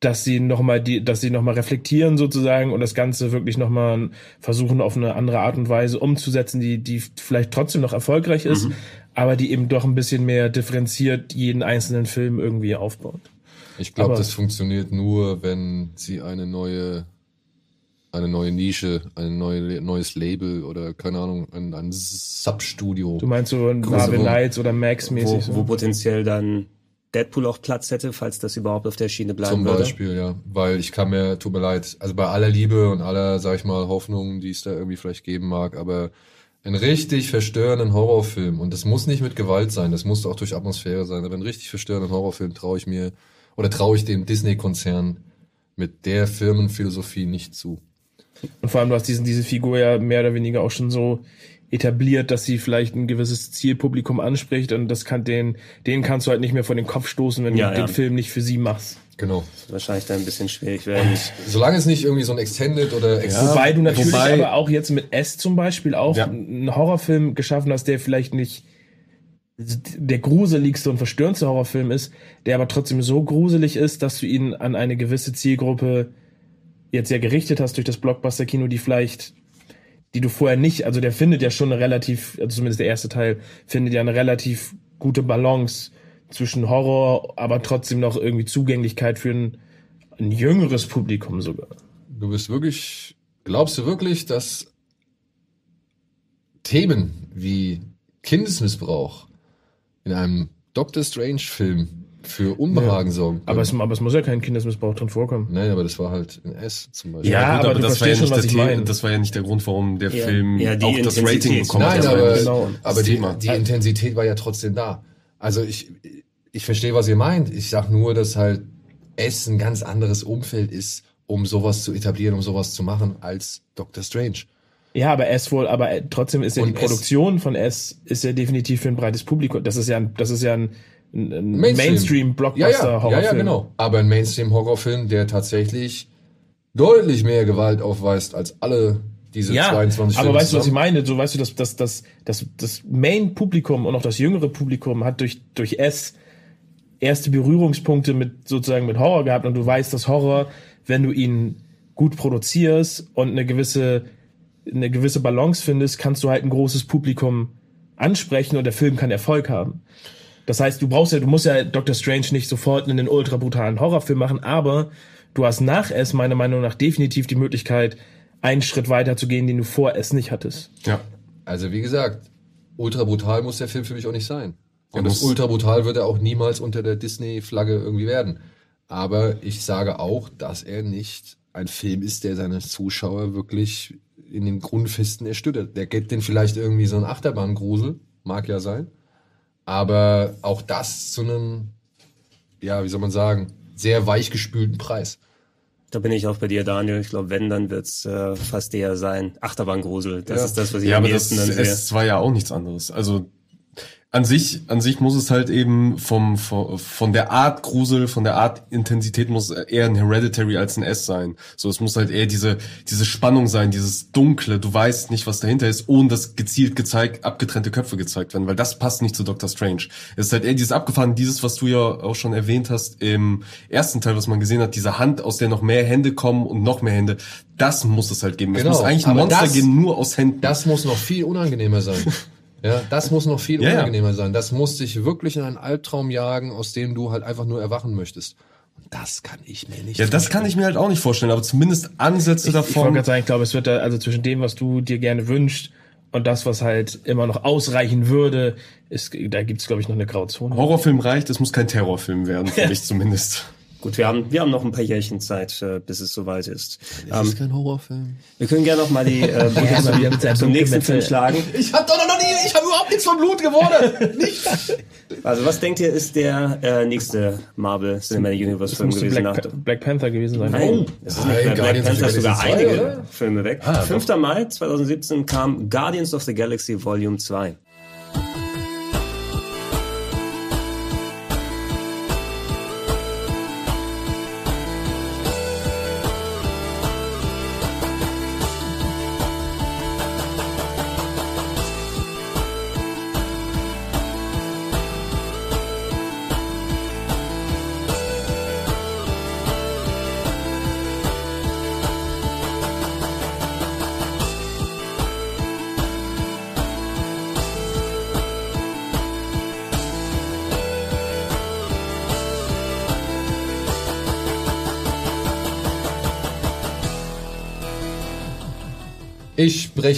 dass sie noch mal die, dass sie noch mal reflektieren sozusagen und das Ganze wirklich noch mal versuchen auf eine andere Art und Weise umzusetzen, die die vielleicht trotzdem noch erfolgreich ist, aber die eben doch ein bisschen mehr differenziert jeden einzelnen Film irgendwie aufbaut. Ich glaube, das funktioniert nur, wenn sie eine neue, eine neue Nische, ein neue, neues Label oder keine Ahnung, ein, ein Substudio. Du meinst so ein Marvel wo- Knights oder Max Wo, mäßig wo so. potenziell dann Deadpool auch Platz hätte, falls das überhaupt auf der Schiene bleiben Zum würde. Beispiel, ja. Weil ich kann mir, tut mir leid, also bei aller Liebe und aller, sag ich mal, Hoffnung, die es da irgendwie vielleicht geben mag, aber einen richtig verstörenden Horrorfilm, und das muss nicht mit Gewalt sein, das muss auch durch Atmosphäre sein, aber einen richtig verstörenden Horrorfilm traue ich mir, oder traue ich dem Disney-Konzern mit der Firmenphilosophie nicht zu. Und vor allem, du hast diesen, diese Figur ja mehr oder weniger auch schon so etabliert, dass sie vielleicht ein gewisses Zielpublikum anspricht und das kann den, den kannst du halt nicht mehr vor den Kopf stoßen, wenn Ja, du den ja. Film nicht für sie machst. Genau. Wahrscheinlich dann ein bisschen schwierig werden. Solange es nicht irgendwie so ein Extended oder Ex Wobei du natürlich wobei- aber auch jetzt mit S zum Beispiel auch Ja. einen Horrorfilm geschaffen hast, der vielleicht nicht der gruseligste und verstörendste Horrorfilm ist, der aber trotzdem so gruselig ist, dass du ihn an eine gewisse Zielgruppe jetzt ja gerichtet hast durch das Blockbuster-Kino, die vielleicht, die du vorher nicht, also der findet ja schon eine relativ, also zumindest der erste Teil, findet ja eine relativ gute Balance zwischen Horror, aber trotzdem noch irgendwie Zugänglichkeit für ein, ein jüngeres Publikum sogar. Du bist wirklich, glaubst du wirklich, dass Themen wie Kindesmissbrauch in einem Doctor Strange Film für Unbehagen sorgen? Aber es, aber es muss ja kein Kindesmissbrauch drin vorkommen. Nein, aber das war halt in S zum Beispiel. Ja, aber du das war ja schon, ich The- meine. Das war ja nicht der Grund, warum der Ja, Film ja, die auch das. Rating bekommen Nein, hat. aber, Genau. aber die, die Intensität war ja trotzdem da. Also ich, ich verstehe, was ihr meint. Ich sag nur, dass halt S ein ganz anderes Umfeld ist, um sowas zu etablieren, um sowas zu machen, als Doctor Strange. Ja, aber S wohl, aber äh, trotzdem ist ja Und die S- Produktion von S ist ja definitiv für ein breites Publikum. Das ist ja ein, das ist ja ein, ein, ein Mainstream. Ja, ja, Mainstream-Blockbuster-Horrorfilm. ja, ja, genau. Aber ein Mainstream-Horrorfilm, der tatsächlich deutlich mehr Gewalt aufweist als alle diese Ja, 22 aber Filme weißt du, was ich meine? So weißt du, dass das, das, das, das Main-Publikum und auch das jüngere Publikum hat durch, durch S erste Berührungspunkte mit sozusagen mit Horror gehabt und du weißt, dass Horror, wenn du ihn gut produzierst und eine gewisse eine gewisse Balance findest, kannst du halt ein großes Publikum ansprechen und der Film kann Erfolg haben. Das heißt, du brauchst ja, du musst ja Doctor Strange nicht sofort einen ultra brutalen Horrorfilm machen, aber du hast nach es meiner Meinung nach definitiv die Möglichkeit, einen Schritt weiter zu gehen, den du vor es nicht hattest. Ja. Also wie gesagt, ultra brutal muss der Film für mich auch nicht sein. Und das ultra brutal wird er auch niemals unter der Disney-Flagge irgendwie werden. Aber ich sage auch, dass er nicht ein Film ist, der seine Zuschauer wirklich in den Grundfesten erstüttert. Der gibt den vielleicht irgendwie so einen Achterbahngrusel, mag ja sein. Aber auch das zu einem, ja, wie soll man sagen, sehr weichgespülten Preis. Da bin ich auch bei dir, Daniel. Ich glaube, wenn, dann wird's äh, fast eher sein. Achterbahngrusel. Das Ja. ist das, was ich Ja, am aber das, dann sehe. es war ja auch nichts anderes. Also an sich, an sich muss es halt eben vom, von, von der Art Grusel, von der Art Intensität muss eher ein Hereditary als ein S sein. So, es muss halt eher diese, diese Spannung sein, dieses Dunkle. Du weißt nicht, was dahinter ist, ohne dass gezielt gezeigt, abgetrennte Köpfe gezeigt werden, weil das passt nicht zu Doctor Strange. Es ist halt eher dieses abgefahren, dieses, was du ja auch schon erwähnt hast im ersten Teil, was man gesehen hat, diese Hand, aus der noch mehr Hände kommen und noch mehr Hände. Das muss es halt geben. Es Genau, muss eigentlich ein Monster das- geben, nur aus Händen. Das muss noch viel unangenehmer sein. <laughs> Ja, das muss noch viel Ja, ja. unangenehmer sein. Das muss dich wirklich in einen Albtraum jagen, aus dem du halt einfach nur erwachen möchtest. Und das kann ich mir nicht Ja, das kann ich mir halt auch nicht vorstellen, aber zumindest Ansätze Ich wollte davon. gerade sagen, ich glaube, es wird da, also zwischen dem, was du dir gerne wünschst und das, was halt immer noch ausreichen würde, ist, da gibt's glaube ich, noch eine Grauzone. Horrorfilm reicht, es muss kein Terrorfilm werden, für mich zumindest. Gut, wir haben, wir haben noch ein paar Jährchen Zeit, äh, bis es soweit ist. Das Ähm, ist kein Horrorfilm. wir können gerne noch mal die äh, Brücke mal wieder mit zum, zum nächsten. Film schlagen. Ich hab doch noch nie, ich habe überhaupt nichts von Blut geworden. nicht. <laughs> Also, was denkt ihr, ist der äh, nächste Marvel Cinematic Universe Film gewesen? Black, Nach, Pa- Black Panther gewesen sein. Nein, es ist nicht Black Panther sogar Galaxy 2, einige? Filme weg. Ah, 5. Mai 2017 kam Guardians of the Galaxy Volume 2.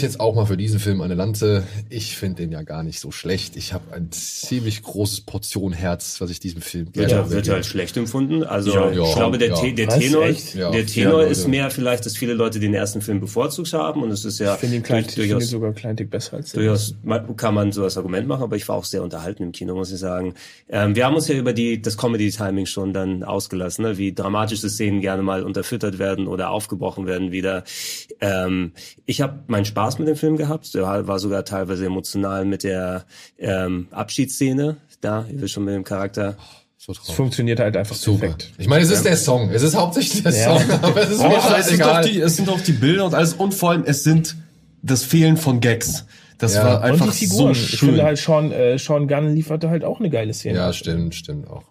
Ich jetzt auch mal für diesen Film eine Lanze. Ich finde den ja gar nicht so schlecht. Ich habe ein ziemlich großes Portion Herz, was ich diesem Film Wird, gerne ja, wird ja als schlecht empfunden. Also Ja, ich ja, glaube, der, ja. Der? Tenor, der Tenor ist mehr vielleicht, dass viele Leute den ersten Film bevorzugt haben und es ist ja Ich finde ihn, klein, ich finde ihn durchaus sogar kleintig besser als der. Durchaus kann man so das Argument machen, aber ich war auch sehr unterhalten im Kino, muss ich sagen. Ähm, wir haben uns ja über die das Comedy-Timing schon dann ausgelassen, ne? wie dramatische Szenen gerne mal unterfüttert werden oder aufgebrochen werden wieder. Ähm, ich habe habe meinen Spaß mit dem Film gehabt. Der war sogar teilweise emotional mit der ähm, Abschiedsszene. Da, ihr wisst schon mit dem Charakter. So Es funktioniert halt einfach Super. perfekt. Ich meine, es ist der Song. Es ist hauptsächlich der Ja. Song, aber es ist mir es, sind scheißegal. die, es sind doch die Bilder und alles und vor allem es sind das Fehlen von Gags. Das Ja. war Und einfach Und die Figuren. so ich schön. finde halt Sean, äh, Sean Gunn lieferte halt auch eine geile Szene. Ja, stimmt, stimmt auch.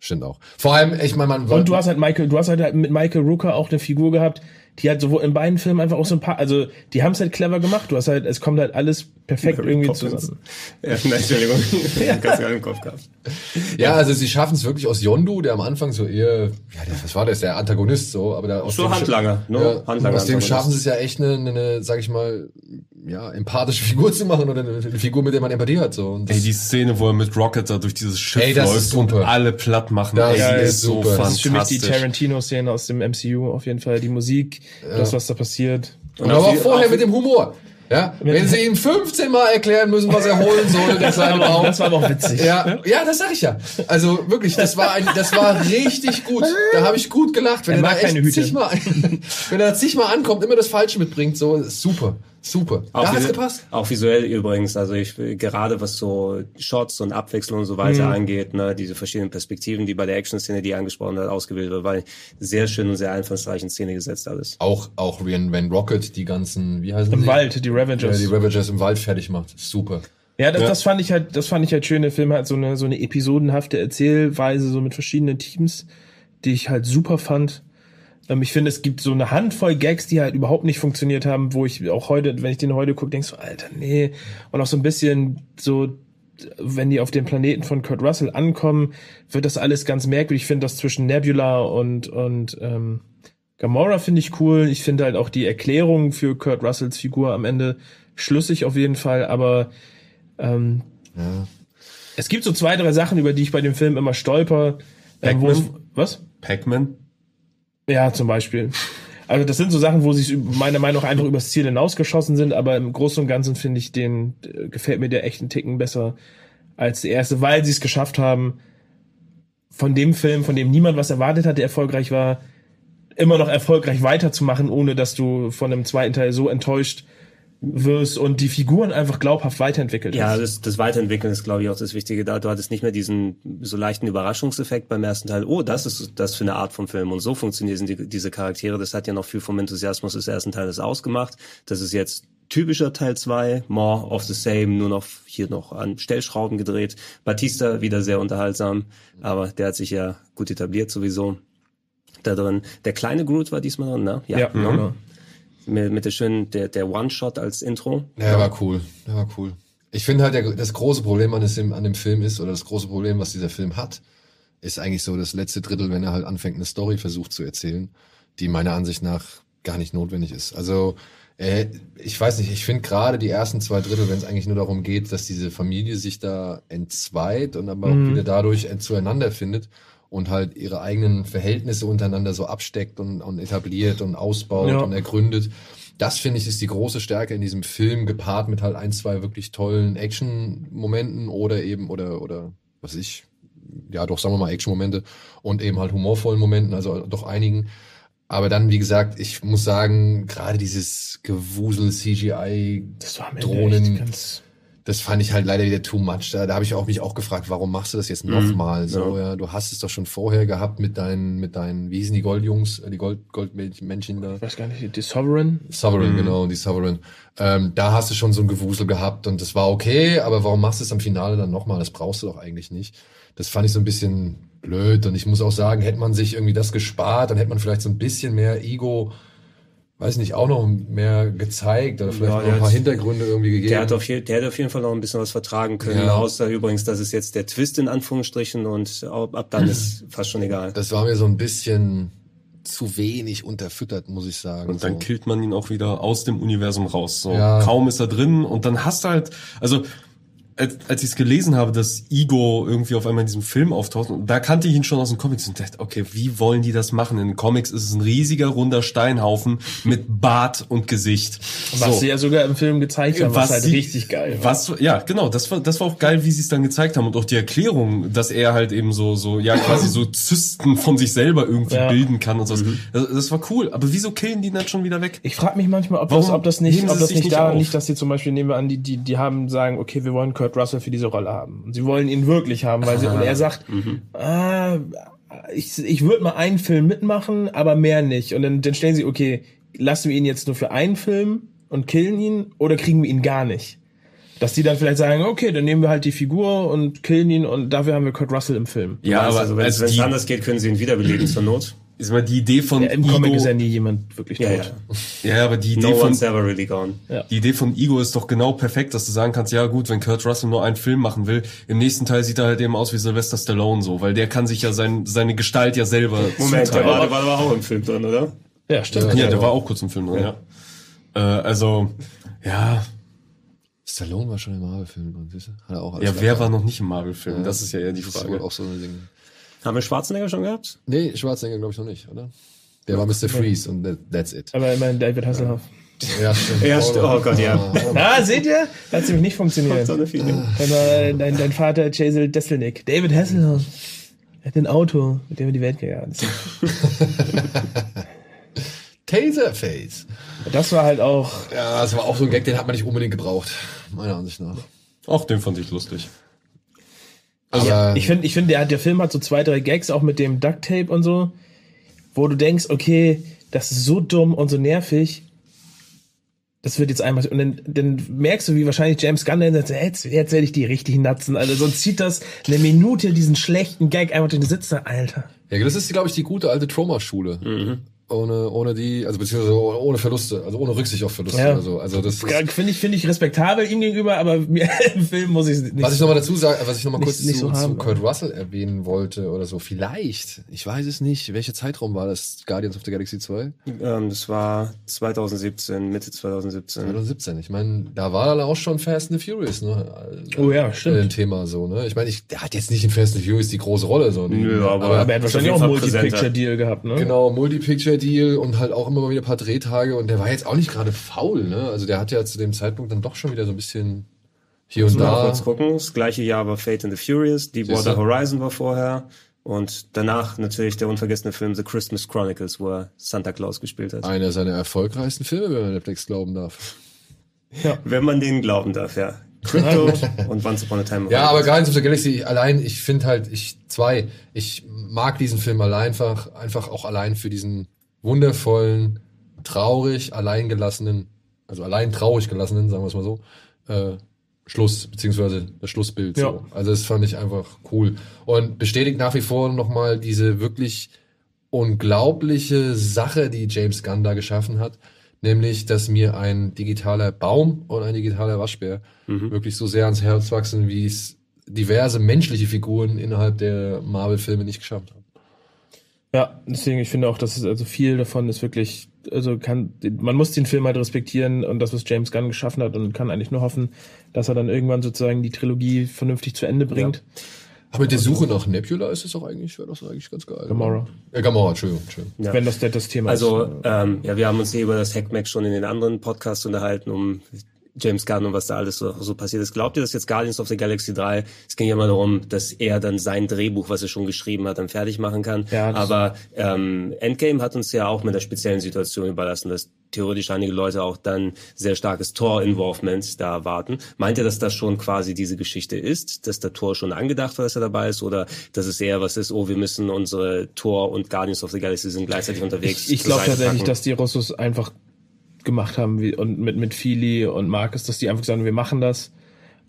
Stimmt auch. Vor allem, ich meine, man Und du hast halt Michael, du hast halt mit Michael Rooker auch eine Figur gehabt, die halt sowohl in beiden Filmen einfach auch so ein paar, also die haben es halt clever gemacht. Du hast halt, es kommt halt alles perfekt irgendwie zusammen. Ja, <laughs> nein, Entschuldigung. Hab ganz gerade im Kopf gehabt. Ja, also sie schaffen es wirklich aus Yondu, der am Anfang so eher, ja, der, was war das, der Antagonist so, aber da aus So dem Handlanger, ne? Ja, Handlanger, aus dem schaffen sie es ja echt eine, eine, eine, sag ich mal, ja, empathische Figur zu machen oder eine, eine Figur, mit der man Empathie hat so. Ey, die Szene, wo er mit Rocket da durch dieses Schiff Ey, das läuft ist super. und alle platt machen, Das ey, die ist ist so super. Das ist für mich die. Tarantino-Szene aus dem MCU auf jeden Fall. Die Musik, das, was da passiert. und aber auch vorher auch mit dem Humor. Ja, wenn sie ihm 15 Mal erklären müssen, was er holen soll, der kleine Baum. das war aber auch witzig. Ja, ja, das sag ich ja. Also wirklich, das war ein, das war richtig gut. Da habe ich gut gelacht, wenn Er er, mag da echt keine Hüte. zigmal, <laughs> wenn er zigmal ankommt, immer das Falsche mitbringt, so super, super. Da hat's gepasst. Auch visuell übrigens, also ich gerade was so Shots und Abwechslung und so weiter angeht, ne, diese verschiedenen Perspektiven, die bei der Action-Szene, die angesprochen hat, ausgewählt wird, war sehr schön und sehr einfallsreich in Szene gesetzt alles. Auch auch wenn, wenn Rocket die ganzen, wie heißen Im sie? Wald, die Ja, Revengers. die Ravagers im Wald fertig macht. Super. Ja, das, das fand ich halt, das fand ich halt schön. Der Film hat so eine, so eine episodenhafte Erzählweise, so mit verschiedenen Teams, die ich halt super fand. Ähm, ich finde, es gibt so eine Handvoll Gags, die halt überhaupt nicht funktioniert haben, wo ich auch heute, wenn ich den heute gucke, denkst so, Alter, nee. Und auch so ein bisschen so, wenn die auf dem Planeten von Kurt Russell ankommen, wird das alles ganz merkwürdig. Ich finde das zwischen Nebula und, und, ähm, Gamora finde ich cool. Ich finde halt auch die Erklärung für Kurt Russells Figur am Ende schlüssig auf jeden Fall, aber ähm, es gibt so zwei, drei Sachen, über die ich bei dem Film immer stolper. Ähm, Pac-Man? was? Pac-Man. Ja, zum Beispiel. Also das sind so Sachen, wo sie meiner Meinung nach einfach übers Ziel hinausgeschossen sind, aber im Großen und Ganzen finde ich den, äh, gefällt mir der echt einen Ticken besser als der erste, weil sie es geschafft haben, von dem Film, von dem niemand was erwartet hat, der erfolgreich war, immer noch erfolgreich weiterzumachen, ohne dass du von einem zweiten Teil so enttäuscht wirst und die Figuren einfach glaubhaft weiterentwickelt Ja, das, das Weiterentwickeln ist, glaube ich, auch das Wichtige da. Du hattest nicht mehr diesen so leichten Überraschungseffekt beim ersten Teil. Oh, das ist das für eine Art von Film und so funktionieren die, diese Charaktere. Das hat ja noch viel vom Enthusiasmus des ersten Teiles ausgemacht. Das ist jetzt typischer Teil 2, more of the same, nur noch hier noch an Stellschrauben gedreht. Batista wieder sehr unterhaltsam, aber der hat sich ja gut etabliert sowieso da drin. Der kleine Groot war diesmal drin, ne? ja, genau. Mit, mit der schönen, der, der One-Shot als Intro. Ja, war cool. Der war cool. Ich finde halt, der, das große Problem an, dem, an dem Film ist, oder das große Problem, was dieser Film hat, ist eigentlich so das letzte Drittel, wenn er halt anfängt, eine Story versucht zu erzählen, die meiner Ansicht nach gar nicht notwendig ist. Also, äh, ich weiß nicht, ich finde gerade die ersten zwei Drittel, wenn es eigentlich nur darum geht, dass diese Familie sich da entzweit und aber auch wieder dadurch zueinander findet und halt ihre eigenen Verhältnisse untereinander so absteckt und, und etabliert und ausbaut Ja. und ergründet. Das finde ich ist die große Stärke in diesem Film, gepaart mit halt ein, zwei wirklich tollen Action-Momenten oder eben, oder, oder, was ich, ja, doch, sagen wir mal Action-Momente und eben halt humorvollen Momenten, also doch einigen. Aber dann, wie gesagt, ich muss sagen, gerade dieses Gewusel, CGI, Drohnen, das fand ich halt leider wieder too much. Da, da habe ich auch mich auch gefragt, warum machst du das jetzt nochmal? So, ja. du hast es doch schon vorher gehabt mit deinen, mit deinen, wie hießen die Goldjungs, äh, die Gold, Goldmännchen da? ich weiß gar nicht, die Sovereign. Sovereign, genau, die Sovereign. Ähm, da hast du schon so ein Gewusel gehabt und das war okay, aber warum machst du es am Finale dann nochmal? Das brauchst du doch eigentlich nicht. Das fand ich so ein bisschen blöd und ich muss auch sagen, hätte man sich irgendwie das gespart, dann hätte man vielleicht so ein bisschen mehr Ego, weiß nicht, auch noch mehr gezeigt oder vielleicht Ja, noch ein paar hat- Hintergründe irgendwie gegeben. Der hat, auf je, der hat auf jeden Fall noch ein bisschen was vertragen können, Ja. außer übrigens, das ist jetzt der Twist in Anführungsstrichen und ab, ab dann ist fast schon egal. das war mir so ein bisschen zu wenig unterfüttert, muss ich sagen. Und dann so. killt man ihn auch wieder aus dem Universum raus. So Ja. kaum ist er drin und dann hast du halt, also als, als ich es gelesen habe, dass Ego irgendwie auf einmal in diesem Film auftaucht, und da kannte ich ihn schon aus den Comics und dachte, okay, wie wollen die das machen? In den Comics ist es ein riesiger runder Steinhaufen mit Bart und Gesicht. Was So. sie ja sogar im Film gezeigt haben, was, halt sie- richtig geil war. Was, ja, genau, das war, das war auch geil, wie sie es dann gezeigt haben und auch die Erklärung, dass er halt eben so, so, ja, quasi so Zysten von sich selber irgendwie Ja. bilden kann und so. Das, das war cool. Aber wieso killen die dann schon wieder weg? Ich frage mich manchmal, ob Warum das, ob das nicht, ob das nicht nicht daran liegt, dass sie zum Beispiel nehmen wir an, die, die, die haben sagen, okay, wir wollen Kurt Russell für diese Rolle haben. Und sie wollen ihn wirklich haben, weil sie, und er sagt, Mhm. ah, ich, ich würde mal einen Film mitmachen, aber mehr nicht. Und dann, dann stellen sie, okay, lassen wir ihn jetzt nur für einen Film und killen ihn oder kriegen wir ihn gar nicht? Dass die dann vielleicht sagen, okay, dann nehmen wir halt die Figur und killen ihn und dafür haben wir Kurt Russell im Film. Ja, aber also wenn es anders geht, können sie ihn wiederbeleben zur Not. Ist mal die Idee von Ja, Im Ego, Comic ist ja nie jemand wirklich Ja, tot. ja. ja, aber die Idee No von really gone. Die Idee von Ego ist doch genau perfekt, dass du sagen kannst, ja gut, wenn Kurt Russell nur einen Film machen will, im nächsten Teil sieht er halt eben aus wie Sylvester Stallone so, weil der kann sich ja sein, seine Gestalt ja selber Moment, der war, der war aber auch im Film drin, oder? Ja, stimmt. Ja, der war auch kurz im Film drin, ja. Äh, also, ja, Stallone war schon im Marvel-Film drin, siehst du? Hat er auch alles ja, wer war noch nicht im Marvel-Film? Das ist ja eher die Das ist Frage. auch so ein Ding. Haben wir Schwarzenegger schon gehabt? Nee, Schwarzenegger glaube ich noch nicht, oder? Der war Mr. Freeze und that, that's it. Aber immerhin David Hasselhoff. Ja, stimmt. Ja, stimmt. Oh Gott, ja. Ah, seht ihr? Hat nämlich nicht funktioniert. Dein, dein Vater Jason Desselnick. David Hasselhoff. Er hat ein Auto, mit dem er die Welt gejagt hat. <laughs> Taserface. Das war halt auch. Ja, das war auch so ein Gag, den hat man nicht unbedingt gebraucht, meiner Ansicht nach. Auch den fand ich lustig. Aber Ich finde, ich finde, der, der Film hat so zwei, drei Gags, auch mit dem Duct Tape und so, wo du denkst, okay, das ist so dumm und so nervig. Das wird jetzt einmal, und dann, dann merkst du, wie wahrscheinlich James Gunn dann sagt, jetzt, jetzt werde ich die richtig natzen. Also sonst zieht das eine Minute diesen schlechten Gag einfach den Sitz Alter. ja, das ist, glaube ich, die gute alte Trauma-Schule. Mhm. Ohne, ohne die, also beziehungsweise ohne Verluste, also ohne Rücksicht auf Verluste Ja. oder so. Also das Finde ich, finde ich respektabel ihm gegenüber, aber <laughs> mir, im Film muss ich es nicht. Was ich nochmal dazu sage, was ich nochmal kurz nicht zu, so haben, zu Kurt Russell erwähnen wollte oder so, vielleicht, ich weiß es nicht, welcher Zeitraum war das, Guardians of the Galaxy 2? Ähm, das war 2017, Mitte 2017. 2017. Ich meine, da war dann auch schon Fast and the Furious, ne? Oh ja, stimmt. Äh, Ein Thema so, ne? Ich meine, ich, der hat jetzt nicht in Fast and the Furious die große Rolle, so. Nö, aber- aber er hat wahrscheinlich auch. Multi-Picture-Deal gehabt, ne? Genau, Multi-Picture-Deal und halt auch immer mal wieder ein paar Drehtage und der war jetzt auch nicht gerade faul, ne? Also der hat ja zu dem Zeitpunkt dann doch schon wieder so ein bisschen hier und mal da. kurz gucken. Das gleiche Jahr war Fate in the Furious, Deepwater? Horizon war vorher und danach natürlich der unvergessene Film The Christmas Chronicles, wo er Santa Claus gespielt hat. Einer seiner erfolgreichsten Filme, wenn man Netflix glauben darf. Wenn man denen glauben darf, ja. Crypto <laughs> und Once Upon a Time. Ja, aber. Guardians of the Galaxy allein, ich finde halt, ich, zwei, ich mag diesen Film allein einfach, einfach auch allein für diesen wundervollen, traurig, alleingelassenen, also allein traurig gelassenen, sagen wir es mal so, äh, Schluss, beziehungsweise das Schlussbild. Ja. So. Also das fand ich einfach cool. Und bestätigt nach wie vor nochmal diese wirklich unglaubliche Sache, die James Gunn da geschaffen hat, nämlich, dass mir ein digitaler Baum und ein digitaler Waschbär wirklich so sehr ans Herz wachsen, wie es diverse menschliche Figuren innerhalb der Marvel-Filme nicht geschafft haben. Ja, deswegen, ich finde auch, dass es also viel davon ist wirklich, also kann, man muss den Film halt respektieren und das, was James Gunn geschaffen hat und kann eigentlich nur hoffen, dass er dann irgendwann sozusagen die Trilogie vernünftig zu Ende bringt. Aber mit der Suche nach Nebula ist es auch eigentlich, wäre das eigentlich ganz geil. Gamora. Ja, Gamora, Entschuldigung, Entschuldigung. Ja. Wenn das das, das Thema Also, ist. ähm, ja, wir haben uns hier über das Hackmack schon in den anderen Podcasts unterhalten, um James Gunn und was da alles so, so passiert ist. Glaubt ihr, dass jetzt Guardians of the Galaxy 3, es ging ja mal darum, dass er dann sein Drehbuch, was er schon geschrieben hat, dann fertig machen kann. Ja, Aber ähm, Endgame hat uns ja auch mit der speziellen Situation überlassen, dass theoretisch einige Leute auch dann sehr starkes Tor-Involvement da erwarten. Meint ihr, dass das schon quasi diese Geschichte ist, dass der Tor schon angedacht war, dass er dabei ist, oder dass es eher was ist, oh, wir müssen unsere Tor und Guardians of the Galaxy sind gleichzeitig unterwegs. Ich, ich glaube tatsächlich, packen? dass die Russos einfach gemacht haben wie, und mit, mit Feely und Marcus, dass die einfach gesagt haben, wir machen das.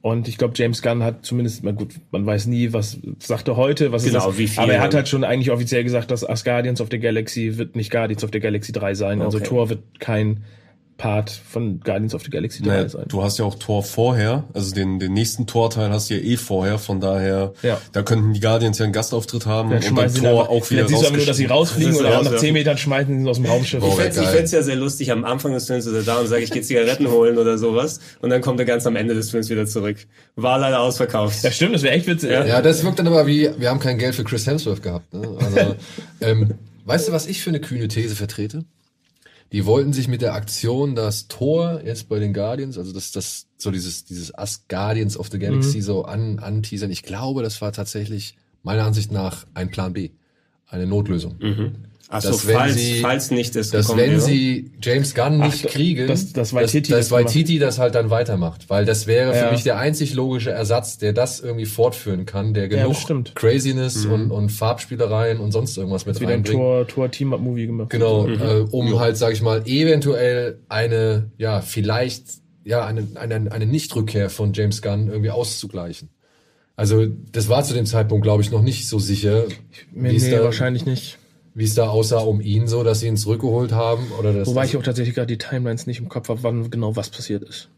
Und ich glaube, James Gunn hat zumindest, na gut, man weiß nie, was sagt er heute, was Genau, ist das? wie viel- Aber er hat halt schon eigentlich offiziell gesagt, dass As Guardians of the Galaxy wird nicht Guardians of the Galaxy 3 sein. Also Okay. Thor wird kein Part von Guardians of the Galaxy 3 Naja, sein. du hast ja auch Tor vorher, also den, den nächsten Torteil hast du ja eh vorher, von daher, Ja. da könnten die Guardians ja einen Gastauftritt haben Vielleicht und sie Tor auch wieder siehst du aber nur, dass sie rausfliegen Das oder ja auch nach so. 10 Metern schmeißen sie aus dem Raumschiff. Boah, Ich ich fänd's ja sehr lustig, am Anfang des Films ist er da und sage, ich gehe Zigaretten holen oder sowas. Und dann kommt er ganz am Ende des Films wieder zurück. War leider ausverkauft. Ja, stimmt, das wäre echt witzig. Ja, das wirkt dann aber wie, wir haben kein Geld für Chris Hemsworth gehabt. Ne? Also, <laughs> ähm, weißt du, was ich für eine kühne These vertrete? Die wollten sich mit der Aktion, dass Thor jetzt bei den Guardians, also das, das so dieses, dieses Us Guardians of the Galaxy so an, anteasern. Ich glaube, das war tatsächlich meiner Ansicht nach ein Plan B, eine Notlösung. Achso, dass falls, sie- falls nicht das Dass gekommen wenn wäre. sie James Gunn nicht Ach, kriegen, dass- dass Waititi dass, das dass Waititi das halt dann weitermacht. Weil das wäre für Ja. mich der einzig logische Ersatz, der das irgendwie fortführen kann, der Ja, genug stimmt. Craziness und, und Farbspielereien und sonst irgendwas mit wieder ein reinbringt. Tor, Tor Team-Up-Movie gemacht. Genau, äh, um halt, sag ich mal, eventuell eine, ja, vielleicht, ja, eine, eine, eine Nichtrückkehr von James Gunn irgendwie auszugleichen. Also, das war zu dem Zeitpunkt, glaube ich, noch nicht so sicher, Nee, es nee, da, wahrscheinlich nicht. Wie es da aussah um ihn so, dass sie ihn zurückgeholt haben oder das. Wobei ich auch tatsächlich gerade die Timelines nicht im Kopf habe, wann genau was passiert ist.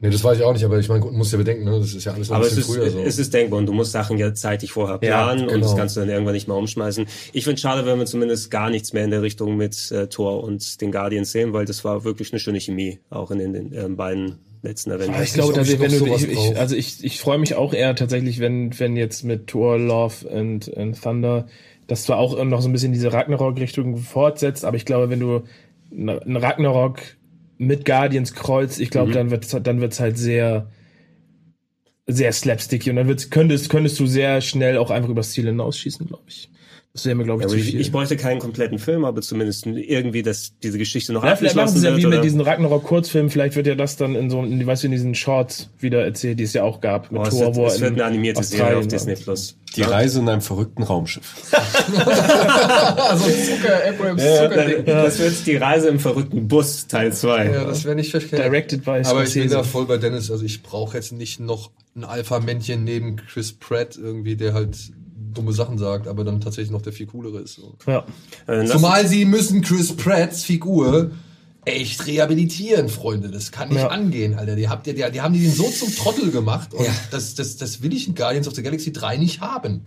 Nee, das weiß ich auch nicht, aber ich meine, muss ja bedenken, ne? das ist ja alles noch Aber ein es bisschen ist, früher so. es ist denkbar und du musst Sachen ja zeitig vorher Ja, planen und genau. das kannst du dann irgendwann nicht mehr umschmeißen. Ich finde schade, wenn wir zumindest gar nichts mehr in der Richtung mit äh, Thor und den Guardians sehen, weil das war wirklich eine schöne Chemie, auch in den, den ähm, beiden letzten Aber Avengers. ich glaube, ich dass ich, wenn du, ich, ich, also ich, ich freue mich auch eher tatsächlich, wenn, wenn jetzt mit Thor, Love and, and Thunder, dass zwar auch noch so ein bisschen diese Ragnarok-Richtung fortsetzt, aber ich glaube, wenn du einen Ragnarok mit Guardians kreuzt, ich glaube, dann wird's dann wird's halt sehr, sehr slapsticky und dann wird's, könntest, könntest du sehr schnell auch einfach übers Ziel hinausschießen, glaube ich. Das wäre mir, glaube ich, Ja, zu ich, viel. ich bräuchte keinen kompletten Film, aber zumindest irgendwie, dass diese Geschichte noch ja, vielleicht machen sie ja wie wird. mit oder- diesen Ragnarok-Kurzfilmen, vielleicht wird ja das dann in so, in, weißt du, in diesen Shorts wieder erzählt, die es ja auch gab, mit Oh, es Thor, wird, wo er es wird in eine animierte Serie Australien auf war. Disney Plus. Die Reise in einem verrückten Raumschiff. <laughs> also Zucker, Abrams Zuckerding. Das wird die Reise im verrückten Bus, Teil 2. Ja, das wäre nicht verkehrt. Directed by Aber ich Scorsese. bin da voll bei Dennis. Also ich brauche jetzt nicht noch ein Alpha-Männchen neben Chris Pratt irgendwie, der halt dumme Sachen sagt, aber dann tatsächlich noch der viel coolere ist. So. Ja. Äh, Zumal sie müssen Chris Pratts Figur echt rehabilitieren, Freunde. Das kann nicht Ja. angehen, Alter. Die, habt ihr, die, die haben die den so zum Trottel gemacht und das, das, das will ich in Guardians of the Galaxy 3 nicht haben.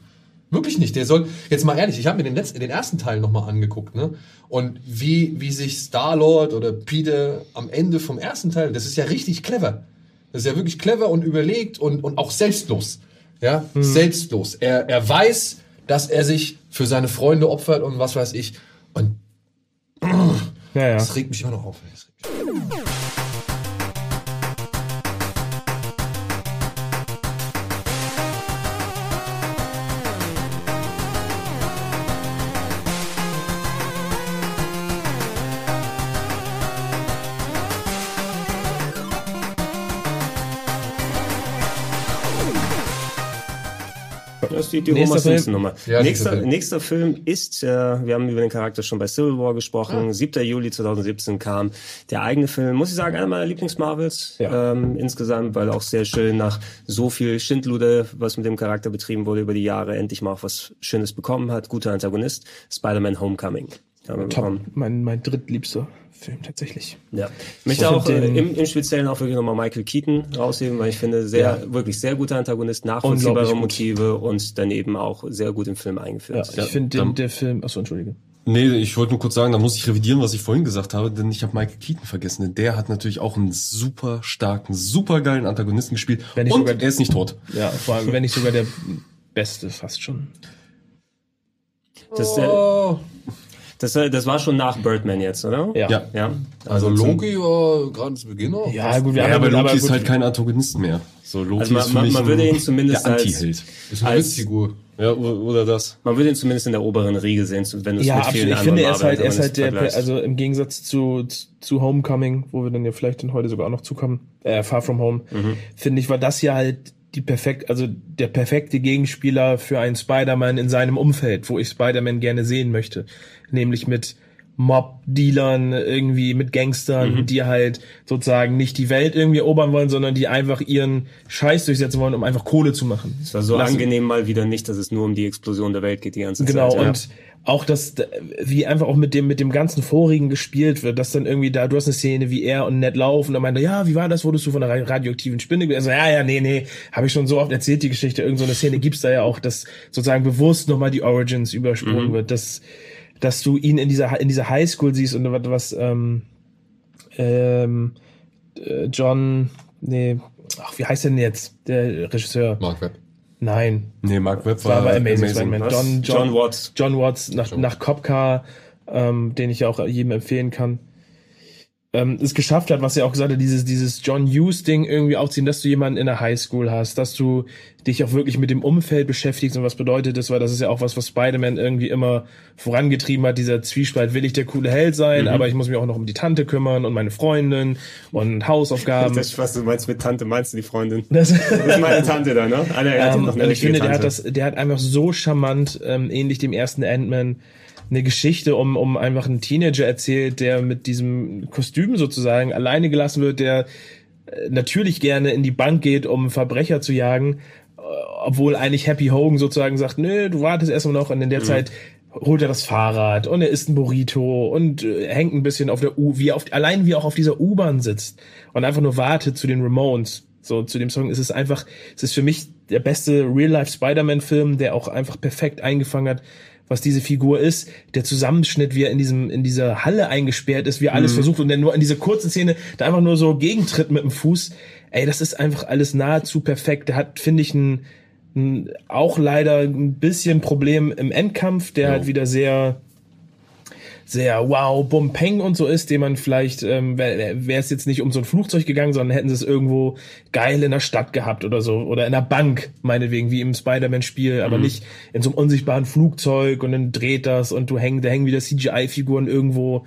Wirklich nicht. Der soll, jetzt mal ehrlich, ich habe mir den, letzten, den ersten Teil nochmal angeguckt, ne? Und wie, wie sich Star-Lord oder Peter am Ende vom ersten Teil, das ist ja richtig clever. Das ist ja wirklich clever und überlegt und, und auch selbstlos. Ja, selbstlos. Er, er weiß, dass er sich für seine Freunde opfert und was weiß ich. Und Ja, ja. das regt mich immer noch auf. Ist die, die Nächster Homer Film. Simpson-Nummer. Ja, nächster Film. nächster Film ist, äh, wir haben über den Charakter schon bei Civil War gesprochen, 7. Juli 2017 kam der eigene Film, muss ich sagen, einer meiner Lieblings-Marvels Ja. ähm, insgesamt, weil auch sehr schön nach so viel Schindluder, was mit dem Charakter betrieben wurde über die Jahre, endlich mal auch was Schönes bekommen hat. Guter Antagonist, Spider-Man Homecoming. Top. Mein, mein drittliebster Film tatsächlich. Ja. Ich möchte Ich auch find äh, den- im, im Speziellen auch wirklich nochmal Michael Keaton rausheben, weil ich finde, sehr, wirklich sehr guter Antagonist, nachvollziehbare gut. Motive und dann eben auch sehr gut im Film Ja, eingeführt. ich finde den der Film. Achso, entschuldige. Nee, ich wollte nur kurz sagen, da muss ich revidieren, was ich vorhin gesagt habe, denn ich habe Michael Keaton vergessen. Denn der hat natürlich auch einen super starken, super geilen Antagonisten gespielt. Und sogar- er ist nicht tot. Ja, vor allem, wenn nicht sogar der beste fast schon. Das, Oh, das, äh, das war schon nach Birdman jetzt, oder? Ja. Ja. Ja. also zum- Loki war gerade zu Beginn noch. Ja, gut, wir Ja, haben aber Loki ist halt kein Antagonist mehr. So, Loki Also man- ist für man- mich man würde ihn zumindest der als- Anti-Held. Ist eine als- Witzfigur. Ja, oder das. Man würde ihn zumindest in der oberen Riege sehen, wenn du es Ja, mit absolut. vielen Ich anderen finde, er ist halt, er ist halt der, also im Gegensatz zu, zu Homecoming, wo wir dann ja vielleicht dann heute sogar auch noch zukommen, äh, Far From Home, Mhm. finde ich, war das ja halt die perfekt, also der perfekte Gegenspieler für einen Spider-Man in seinem Umfeld, wo ich Spider-Man gerne sehen möchte. Nämlich mit Mob-Dealern irgendwie mit Gangstern, die halt sozusagen nicht die Welt irgendwie erobern wollen, sondern die einfach ihren Scheiß durchsetzen wollen, um einfach Kohle zu machen. Es war so Lass- angenehm mal wieder nicht, dass es nur um die Explosion der Welt geht die ganze Genau, Zeit. ja. und auch das, wie einfach auch mit dem, mit dem ganzen Vorigen gespielt wird, dass dann irgendwie da, du hast eine Szene, wie er und Ned laufen, und dann meinte, er, ja, wie war das, wurdest du von einer ra- radioaktiven Spinne, ge-" also, ja, ja, nee, nee, habe ich schon so oft erzählt, die Geschichte, irgend so eine Szene gibt's da ja auch, dass sozusagen bewusst nochmal die Origins übersprungen wird, dass, dass du ihn in dieser, in dieser Highschool siehst und was, was ähm, ähm, äh, John, nee, ach, wie heißt denn jetzt, der Regisseur? Mark Webb. Nein, Nee, Mark Webb war war, bei Amazing, amazing. Spider-Man. John, John, John Watts. John Watts nach, nach Cop Car, ähm, den ich ja auch jedem empfehlen kann. Ähm, es geschafft hat, was er auch gesagt hat, dieses, dieses John Hughes-Ding irgendwie aufziehen, dass du jemanden in der Highschool hast, dass du dich auch wirklich mit dem Umfeld beschäftigst und was bedeutet das, weil das ist ja auch was, was Spider-Man irgendwie immer vorangetrieben hat, dieser Zwiespalt, will ich der coole Held sein, Mhm. aber ich muss mich auch noch um die Tante kümmern und meine Freundin und Hausaufgaben. das was du meinst mit Tante, meinst du die Freundin? <laughs> Das, Das ist meine Tante da, ne? Ah, nee, er hat Ähm, noch eine und ich finde, der hat Tante. das, der hat einfach so charmant, ähm, ähnlich dem ersten Ant-Man, eine Geschichte um, um einfach einen Teenager erzählt, der mit diesem Kostüm sozusagen alleine gelassen wird, der äh, natürlich gerne in die Bank geht, um Verbrecher zu jagen, äh, obwohl eigentlich Happy Hogan sozusagen sagt, nö, du wartest erstmal noch und in der Zeit holt er das Fahrrad und er isst ein Burrito und äh, hängt ein bisschen auf der U, wie auf, allein wie auch auf dieser U-Bahn sitzt und einfach nur wartet zu den Ramones. So, zu dem Song. Ist es einfach, es ist für mich der beste Real-Life Spider-Man-Film, der auch einfach perfekt eingefangen hat, was diese Figur ist. Der Zusammenschnitt, wie er in diesem, in dieser Halle eingesperrt ist, wie er alles versucht und dann nur in dieser kurzen Szene da einfach nur so gegentritt mit dem Fuß. Ey, das ist einfach alles nahezu perfekt. Der hat, finde ich, ein, ein, auch leider ein bisschen Problem im Endkampf, der halt wieder sehr, sehr wow, bum, peng und so ist, den man vielleicht, ähm, wäre wär es jetzt nicht um so ein Flugzeug gegangen, sondern hätten sie es irgendwo geil in der Stadt gehabt oder so. Oder in der Bank, meinetwegen, wie im Spider-Man-Spiel, aber nicht in so einem unsichtbaren Flugzeug und dann dreht das und du hängst, da hängen wieder CGI-Figuren irgendwo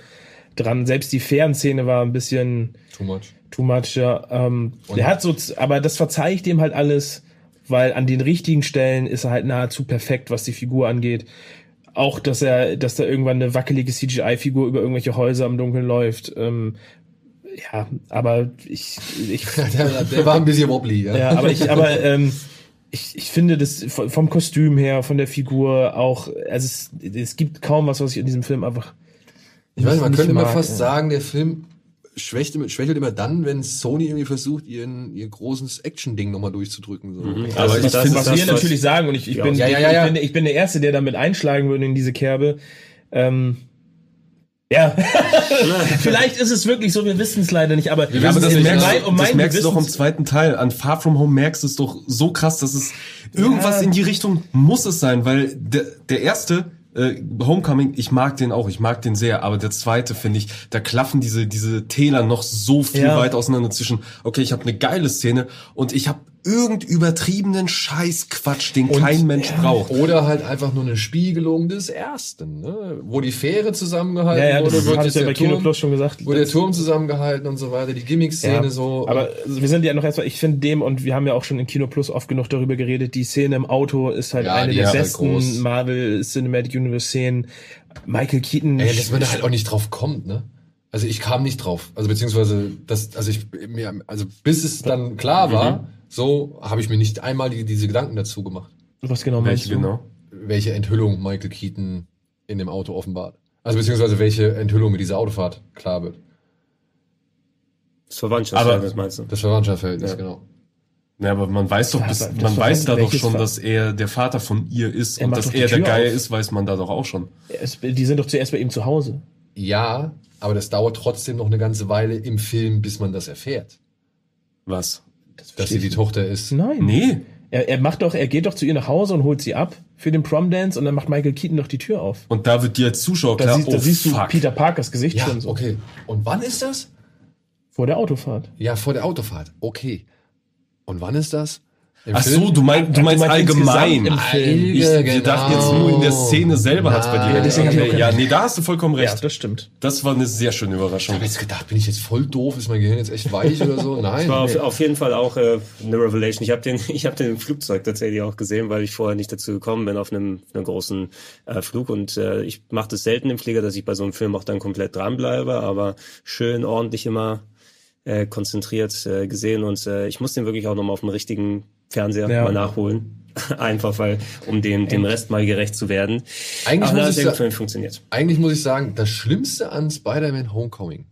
dran. Selbst die Fernszene war ein bisschen Too much. too much, ja. Ähm, der hat so, aber das verzeih ich dem halt alles, weil an den richtigen Stellen ist er halt nahezu perfekt, was die Figur angeht. Auch, dass er, dass da irgendwann eine wackelige CGI-Figur über irgendwelche Häuser im Dunkeln läuft. Ähm, ja, aber ich, ich <laughs> Der, der war ein bisschen wobbly, ja. ja, aber ich, aber ähm, ich, ich finde das vom Kostüm her, von der Figur auch, also es, es gibt kaum was, was ich in diesem Film einfach. Ich weiß, man könnte immer mag, fast ja. sagen, der Film schwächt, immer- schwächelt immer dann, wenn Sony irgendwie versucht, ihren, ihr großes Action-Ding nochmal durchzudrücken. So. Aber ich das finde, ist was das, wir was- natürlich sagen, und ich, ich, Ja. bin, Ja, ja, ja, ja. Ich, bin, ich bin der Erste, der damit einschlagen würde in diese Kerbe. Ähm, ja, <laughs> vielleicht ist es wirklich so, wir wissen es leider nicht, aber, Ja, aber das merkst, mein- um das merkst du doch im zweiten Teil. An Far From Home merkst du es doch so krass, dass es irgendwas in die Richtung muss es sein, weil der, der erste äh, Homecoming, ich mag den auch, ich mag den sehr, aber der zweite finde ich, da klaffen diese diese Täler noch so viel Ja. weit auseinander zwischen. Okay, ich habe eine geile Szene und ich habe irgend übertriebenen Scheißquatsch, den kein Mensch braucht. Oder halt einfach nur eine Spiegelung des ersten, ne? wo die Fähre zusammengehalten ja, ja, wurde, das wird jetzt ja bei der Kino Turm, Plus schon gesagt. wurde der Turm zusammengehalten und so weiter, die Gimmick-Szene Ja, so. Aber wir sind ja noch erstmal, ich finde dem, und wir haben ja auch schon in Kino Plus oft genug darüber geredet, die Szene im Auto ist halt Ja, eine der halt besten groß. Marvel Cinematic Universe Szenen. Michael Keaton. Ey, dass man da halt auch nicht drauf kommt, ne? Also ich kam nicht drauf. Also beziehungsweise das, also ich mir, also bis es dann klar war, so habe ich mir nicht einmal die, diese Gedanken dazu gemacht, was genau meinst Welche du? genau? welche Enthüllung Michael Keaton in dem Auto offenbart. Also beziehungsweise welche Enthüllung mit dieser Autofahrt klar wird. Das Verwandtschaftsverhältnis meinst du? Das Verwandtschaftsverhältnis, Ja. genau. Ja, aber man weiß doch, bis, man weiß da doch schon, dass er der Vater von ihr ist Er und dass er der Geier auf. ist, weiß man da doch auch schon. Es, die sind doch zuerst bei ihm zu Hause. Ja, aber das dauert trotzdem noch eine ganze Weile im Film, bis man das erfährt, Was? dass sie die Tochter ist. Nein. Nee. Er, er macht doch, er geht doch zu ihr nach Hause und holt sie ab für den Prom Dance und dann macht Michael Keaton doch die Tür auf. Und da wird dir als Zuschauer Da, klar, siehst, oh da siehst du fuck. Peter Parkers Gesicht Ja, schon so okay. Und wann ist das? vor der Autofahrt. Ja, vor der Autofahrt. Okay. Und wann ist das? Im Ach Film? so, du, mein, du meinst meinst allgemein. im Film. Ich Genau. dachte jetzt nur in der Szene selber hat's bei dir. Nein. deswegen hab ich okay. Ja, nee, da hast du vollkommen Ja, recht. das stimmt. Das war eine sehr schöne Überraschung. Ich habe jetzt gedacht, bin ich jetzt voll doof? Ist mein Gehirn jetzt echt weich oder so? <laughs> Nein. War auf, auf jeden Fall auch äh, eine Revelation. Ich habe den, <laughs> ich habe den im Flugzeug tatsächlich auch gesehen, weil ich vorher nicht dazu gekommen bin auf einem, einem großen äh, Flug. Und äh, ich mache das selten im Flieger, dass ich bei so einem Film auch dann komplett dranbleibe, aber schön ordentlich immer äh, konzentriert äh, gesehen. Und äh, ich muss den wirklich auch nochmal auf dem richtigen Fernseher Ja. mal nachholen. <laughs> Einfach weil, um dem, dem Rest mal gerecht zu werden. Eigentlich aber muss ich mich funktioniert. Eigentlich muss ich sagen, das Schlimmste an Spider-Man Homecoming,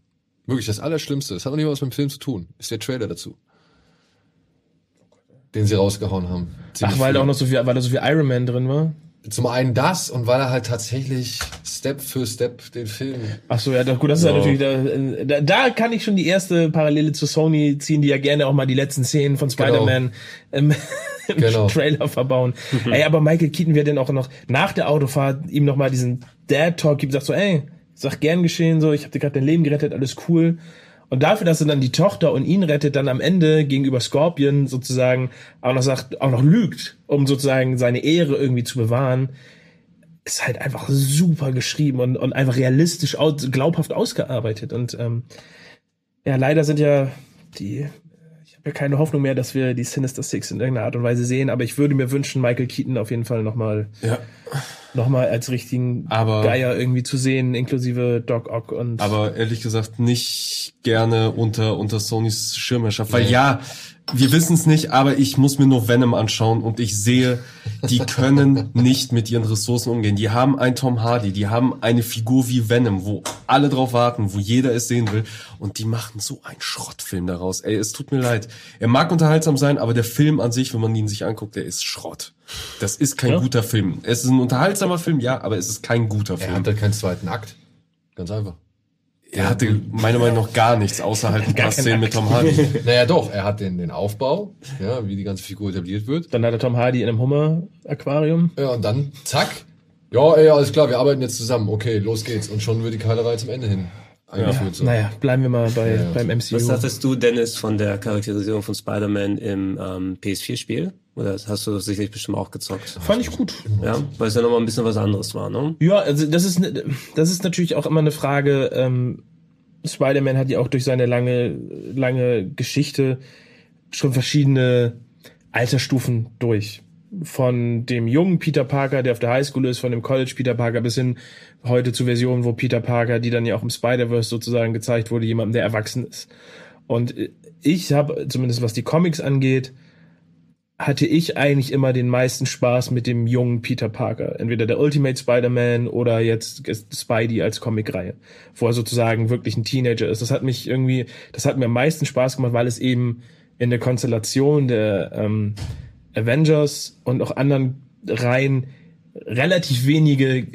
wirklich das Allerschlimmste, das hat noch nicht mal was mit dem Film zu tun, ist der Trailer dazu. Den sie rausgehauen haben. Ziemlich Ach, weil da auch noch so viel, weil da so viel Iron Man drin war. Zum einen das und weil er halt tatsächlich Step für Step den Film. Ach so, ja, da, gut, das ist ja natürlich, da, da, da kann ich schon die erste Parallele zu Sony ziehen, die ja gerne auch mal die letzten Szenen von Spider-Man im, <laughs> im Genau. Trailer verbauen. ey, aber Michael Keaton wird dann auch noch nach der Autofahrt ihm noch mal diesen Dad-Talk gibt, sagt so, ey, sag gern geschehen, so, ich habe dir gerade dein Leben gerettet, alles cool. Und dafür, dass er dann die Tochter und ihn rettet, dann am Ende gegenüber Scorpion sozusagen auch noch sagt, auch noch lügt, um sozusagen seine Ehre irgendwie zu bewahren, ist halt einfach super geschrieben und, und einfach realistisch, aus, glaubhaft ausgearbeitet. Und ähm, ja, leider sind ja die, keine Hoffnung mehr, dass wir die Sinister Six in irgendeiner Art und Weise sehen, aber ich würde mir wünschen, Michael Keaton auf jeden Fall nochmal Ja. noch mal als richtigen Aber- Geier irgendwie zu sehen, inklusive Doc Ock und aber ehrlich gesagt nicht gerne unter unter Sonys Schirmherrschaft, weil Nee. ja, wir wissen es nicht, aber ich muss mir nur Venom anschauen und ich sehe, die können nicht mit ihren Ressourcen umgehen. Die haben einen Tom Hardy, die haben eine Figur wie Venom, wo alle drauf warten, wo jeder es sehen will und die machen so einen Schrottfilm daraus. Ey, es tut mir leid. Er mag unterhaltsam sein, aber der Film an sich, wenn man ihn sich anguckt, der ist Schrott. Das ist kein Ja. guter Film. Es ist ein unterhaltsamer Film, ja, aber es ist kein guter Er Film. hat halt keinen zweiten Akt. Ganz einfach. Er hatte meiner Meinung nach gar nichts, außer halt ein <laughs> paar Szenen mit Tom Hardy. <laughs> Naja, doch, er hat den, den Aufbau, ja, wie die ganze Figur etabliert wird. dann hat er Tom Hardy in einem Hummer-Aquarium. Ja, und dann, zack. Ja, ey, alles klar, wir arbeiten jetzt zusammen. Okay, los geht's. Und schon wird die Keilerei zum Ende hin eingeführt. So. Naja, bleiben wir mal bei, Ja. beim MCU. Was dachtest du, Dennis, von der Charakterisierung von Spider-Man im ähm, PS4-Spiel? Oder hast du sicherlich bestimmt auch gezockt? Fand ich gut. Ja, weil es ja nochmal ein bisschen was anderes war, ne? Ja, also das ist ne- das ist natürlich auch immer eine Frage. Ähm, Spider-Man hat ja auch durch seine lange lange Geschichte schon verschiedene Altersstufen durch. Von dem jungen Peter Parker, der auf der Highschool ist, von dem College Peter Parker bis hin heute zu Versionen, wo Peter Parker, die dann ja auch im Spider-Verse sozusagen gezeigt wurde, jemandem, der erwachsen ist. Und äh, ich habe, zumindest was die Comics angeht, hatte ich eigentlich immer den meisten Spaß mit dem jungen Peter Parker. Entweder der Ultimate Spider-Man oder jetzt Spidey als Comicreihe, wo er sozusagen wirklich ein Teenager ist. Das hat mich irgendwie, das hat mir am meisten Spaß gemacht, weil es eben in der Konstellation der ähm, Avengers und auch anderen Reihen relativ wenige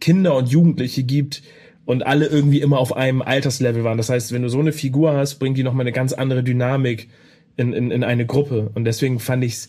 Kinder und Jugendliche gibt und alle irgendwie immer auf einem Alterslevel waren. Das heißt, wenn du so eine Figur hast, bringt die nochmal eine ganz andere Dynamik in, in, in eine Gruppe. Und deswegen fand ich es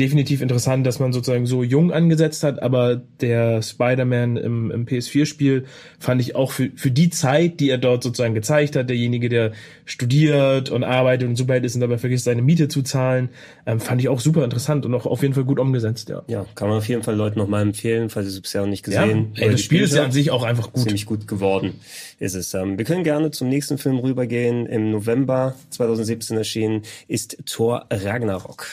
definitiv interessant, dass man sozusagen so jung angesetzt hat, aber der Spider-Man im, im PS4-Spiel fand ich auch für, für die Zeit, die er dort sozusagen gezeigt hat, derjenige, der studiert und arbeitet und Superheld ist und dabei vergisst, seine Miete zu zahlen, ähm, fand ich auch super interessant und auch auf jeden Fall gut umgesetzt, ja. Ja, kann man auf jeden Fall Leuten nochmal empfehlen, falls ihr es bisher noch nicht Ja, gesehen ey, das Spiel ist ja an sich auch einfach gut. Ziemlich gut geworden ist es. Ähm, wir können gerne zum nächsten Film rübergehen. Im November 2017 erschienen ist Thor Ragnarok.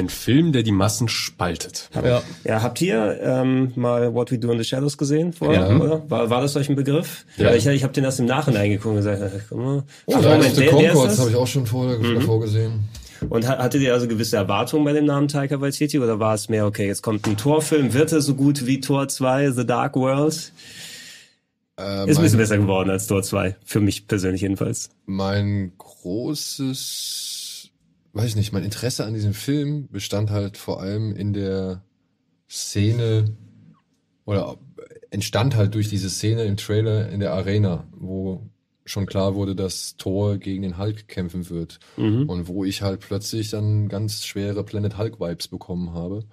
Ein Film, der die Massen spaltet. Ja. Ja, habt ihr ähm, mal What We Do in the Shadows gesehen vorher, oder? War, war das euch ein Begriff? Ja. Ich, ich habe den erst im Nachhinein geguckt und gesagt, äh, guck mal. Oh, Ach, Moment, ist Concords das? habe ich auch schon vorher, davor gesehen. Und hattet ihr also gewisse Erwartungen bei dem Namen Taika Waititi oder war es mehr, okay, jetzt kommt ein Torfilm, wird er so gut wie Tor 2, The Dark World? Äh, ist ein bisschen besser geworden als Tor 2, für mich persönlich jedenfalls. Mein großes, weiß ich nicht, mein Interesse an diesem Film bestand halt vor allem in der Szene oder entstand halt durch diese Szene im Trailer in der Arena, wo schon klar wurde, dass Thor gegen den Hulk kämpfen wird. Mhm. Und wo ich halt plötzlich dann ganz schwere Planet Hulk-Vibes bekommen habe,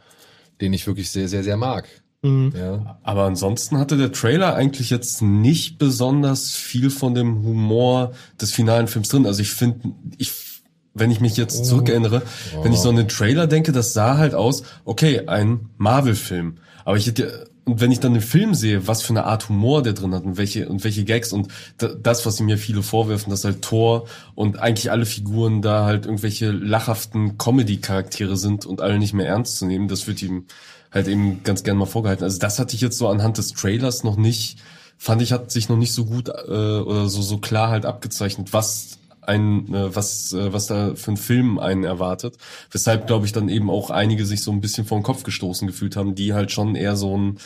den ich wirklich sehr, sehr, sehr mag. Mhm. Ja. Aber ansonsten hatte der Trailer eigentlich jetzt nicht besonders viel von dem Humor des finalen Films drin. Also ich finde, ich wenn ich mich jetzt zurückerinnere, oh. wenn ich so an den Trailer denke, das sah halt aus, okay, ein Marvel-Film. Aber ich hätte und wenn ich dann den Film sehe, was für eine Art Humor der drin hat und welche und welche Gags und das, was mir viele vorwerfen, dass halt Thor und eigentlich alle Figuren da halt irgendwelche lachhaften Comedy-Charaktere sind und alle nicht mehr ernst zu nehmen, das wird ihm halt eben ganz gern mal vorgehalten. Also das hatte ich jetzt so anhand des Trailers noch nicht, fand ich, hat sich noch nicht so gut äh, oder so so klar halt abgezeichnet, was ein, äh, was, äh, was da für ein Film einen erwartet. Weshalb, glaube ich, dann eben auch einige sich so ein bisschen vor den Kopf gestoßen gefühlt haben, die halt schon eher so ein,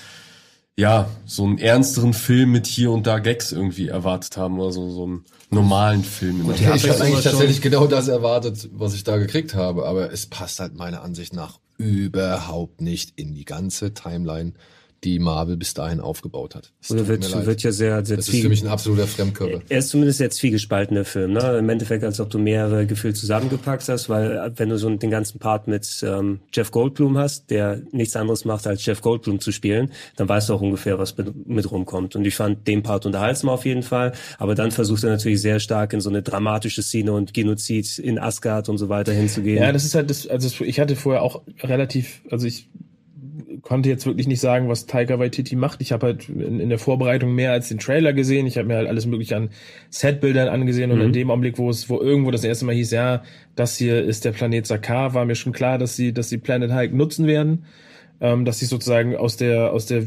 ja, so einen ernsteren Film mit hier und da Gags irgendwie erwartet haben oder so, so einen normalen Film. Gut, ja, ich habe eigentlich tatsächlich genau das erwartet, was ich da gekriegt habe, aber es passt halt meiner Ansicht nach überhaupt nicht in die ganze Timeline die Marvel bis dahin aufgebaut hat. Oder wird, wird ja sehr, sehr Das ist für mich ein absoluter Fremdkörper. Er ist zumindest jetzt viel gespaltener Film, ne? Im Endeffekt, als ob du mehrere Gefühle zusammengepackt hast, weil wenn du so den ganzen Part mit ähm, Jeff Goldblum hast, der nichts anderes macht, als Jeff Goldblum zu spielen, dann weißt du auch ungefähr, was mit, mit rumkommt. Und ich fand den Part unterhaltsam auf jeden Fall, aber dann versucht er natürlich sehr stark in so eine dramatische Szene und Genozid in Asgard und so weiter hinzugehen. Ja, das ist halt das, also ich hatte vorher auch relativ, also ich konnte jetzt wirklich nicht sagen, was Taika Waititi macht. Ich habe halt in, in, der Vorbereitung mehr als den Trailer gesehen. Ich habe mir halt alles mögliche an Setbildern angesehen und mhm. in dem Augenblick, wo es, wo irgendwo das erste Mal hieß, ja, das hier ist der Planet Sakar, war mir schon klar, dass sie, dass sie Planet Hulk nutzen werden, ähm, dass sie sozusagen aus der aus der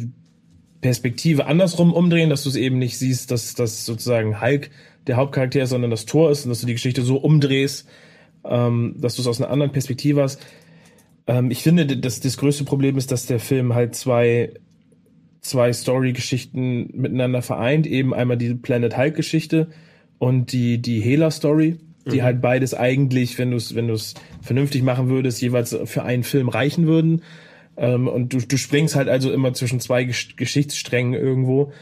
Perspektive andersrum umdrehen, dass du es eben nicht siehst, dass das sozusagen Hulk der Hauptcharakter ist, sondern das Tor ist und dass du die Geschichte so umdrehst, ähm, dass du es aus einer anderen Perspektive hast ähm, ich finde, dass das größte Problem ist, dass der Film halt zwei zwei Story-Geschichten miteinander vereint. Eben einmal die Planet Hulk-Geschichte und die die Hela-Story, die mhm. halt beides eigentlich, wenn du es wenn du es vernünftig machen würdest, jeweils für einen Film reichen würden. Ähm, und du, du springst halt also immer zwischen zwei Gesch Geschichtssträngen irgendwo.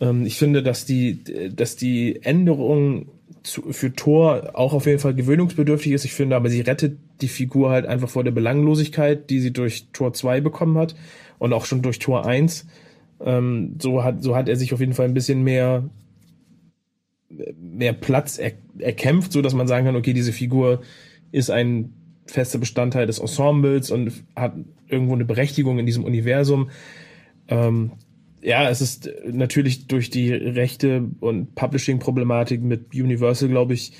Ähm, ich finde, dass die dass die Änderung zu, für Thor auch auf jeden Fall gewöhnungsbedürftig ist. Ich finde, aber sie rettet die Figur halt einfach vor der Belanglosigkeit, die sie durch Tor 2 bekommen hat und auch schon durch Tor 1. Ähm, so hat, so hat er sich auf jeden Fall ein bisschen mehr, mehr Platz er, erkämpft, so dass man sagen kann, okay, diese Figur ist ein fester Bestandteil des Ensembles und hat irgendwo eine Berechtigung in diesem Universum. Ähm, ja, es ist natürlich durch die Rechte und Publishing-Problematik mit Universal, glaube ich,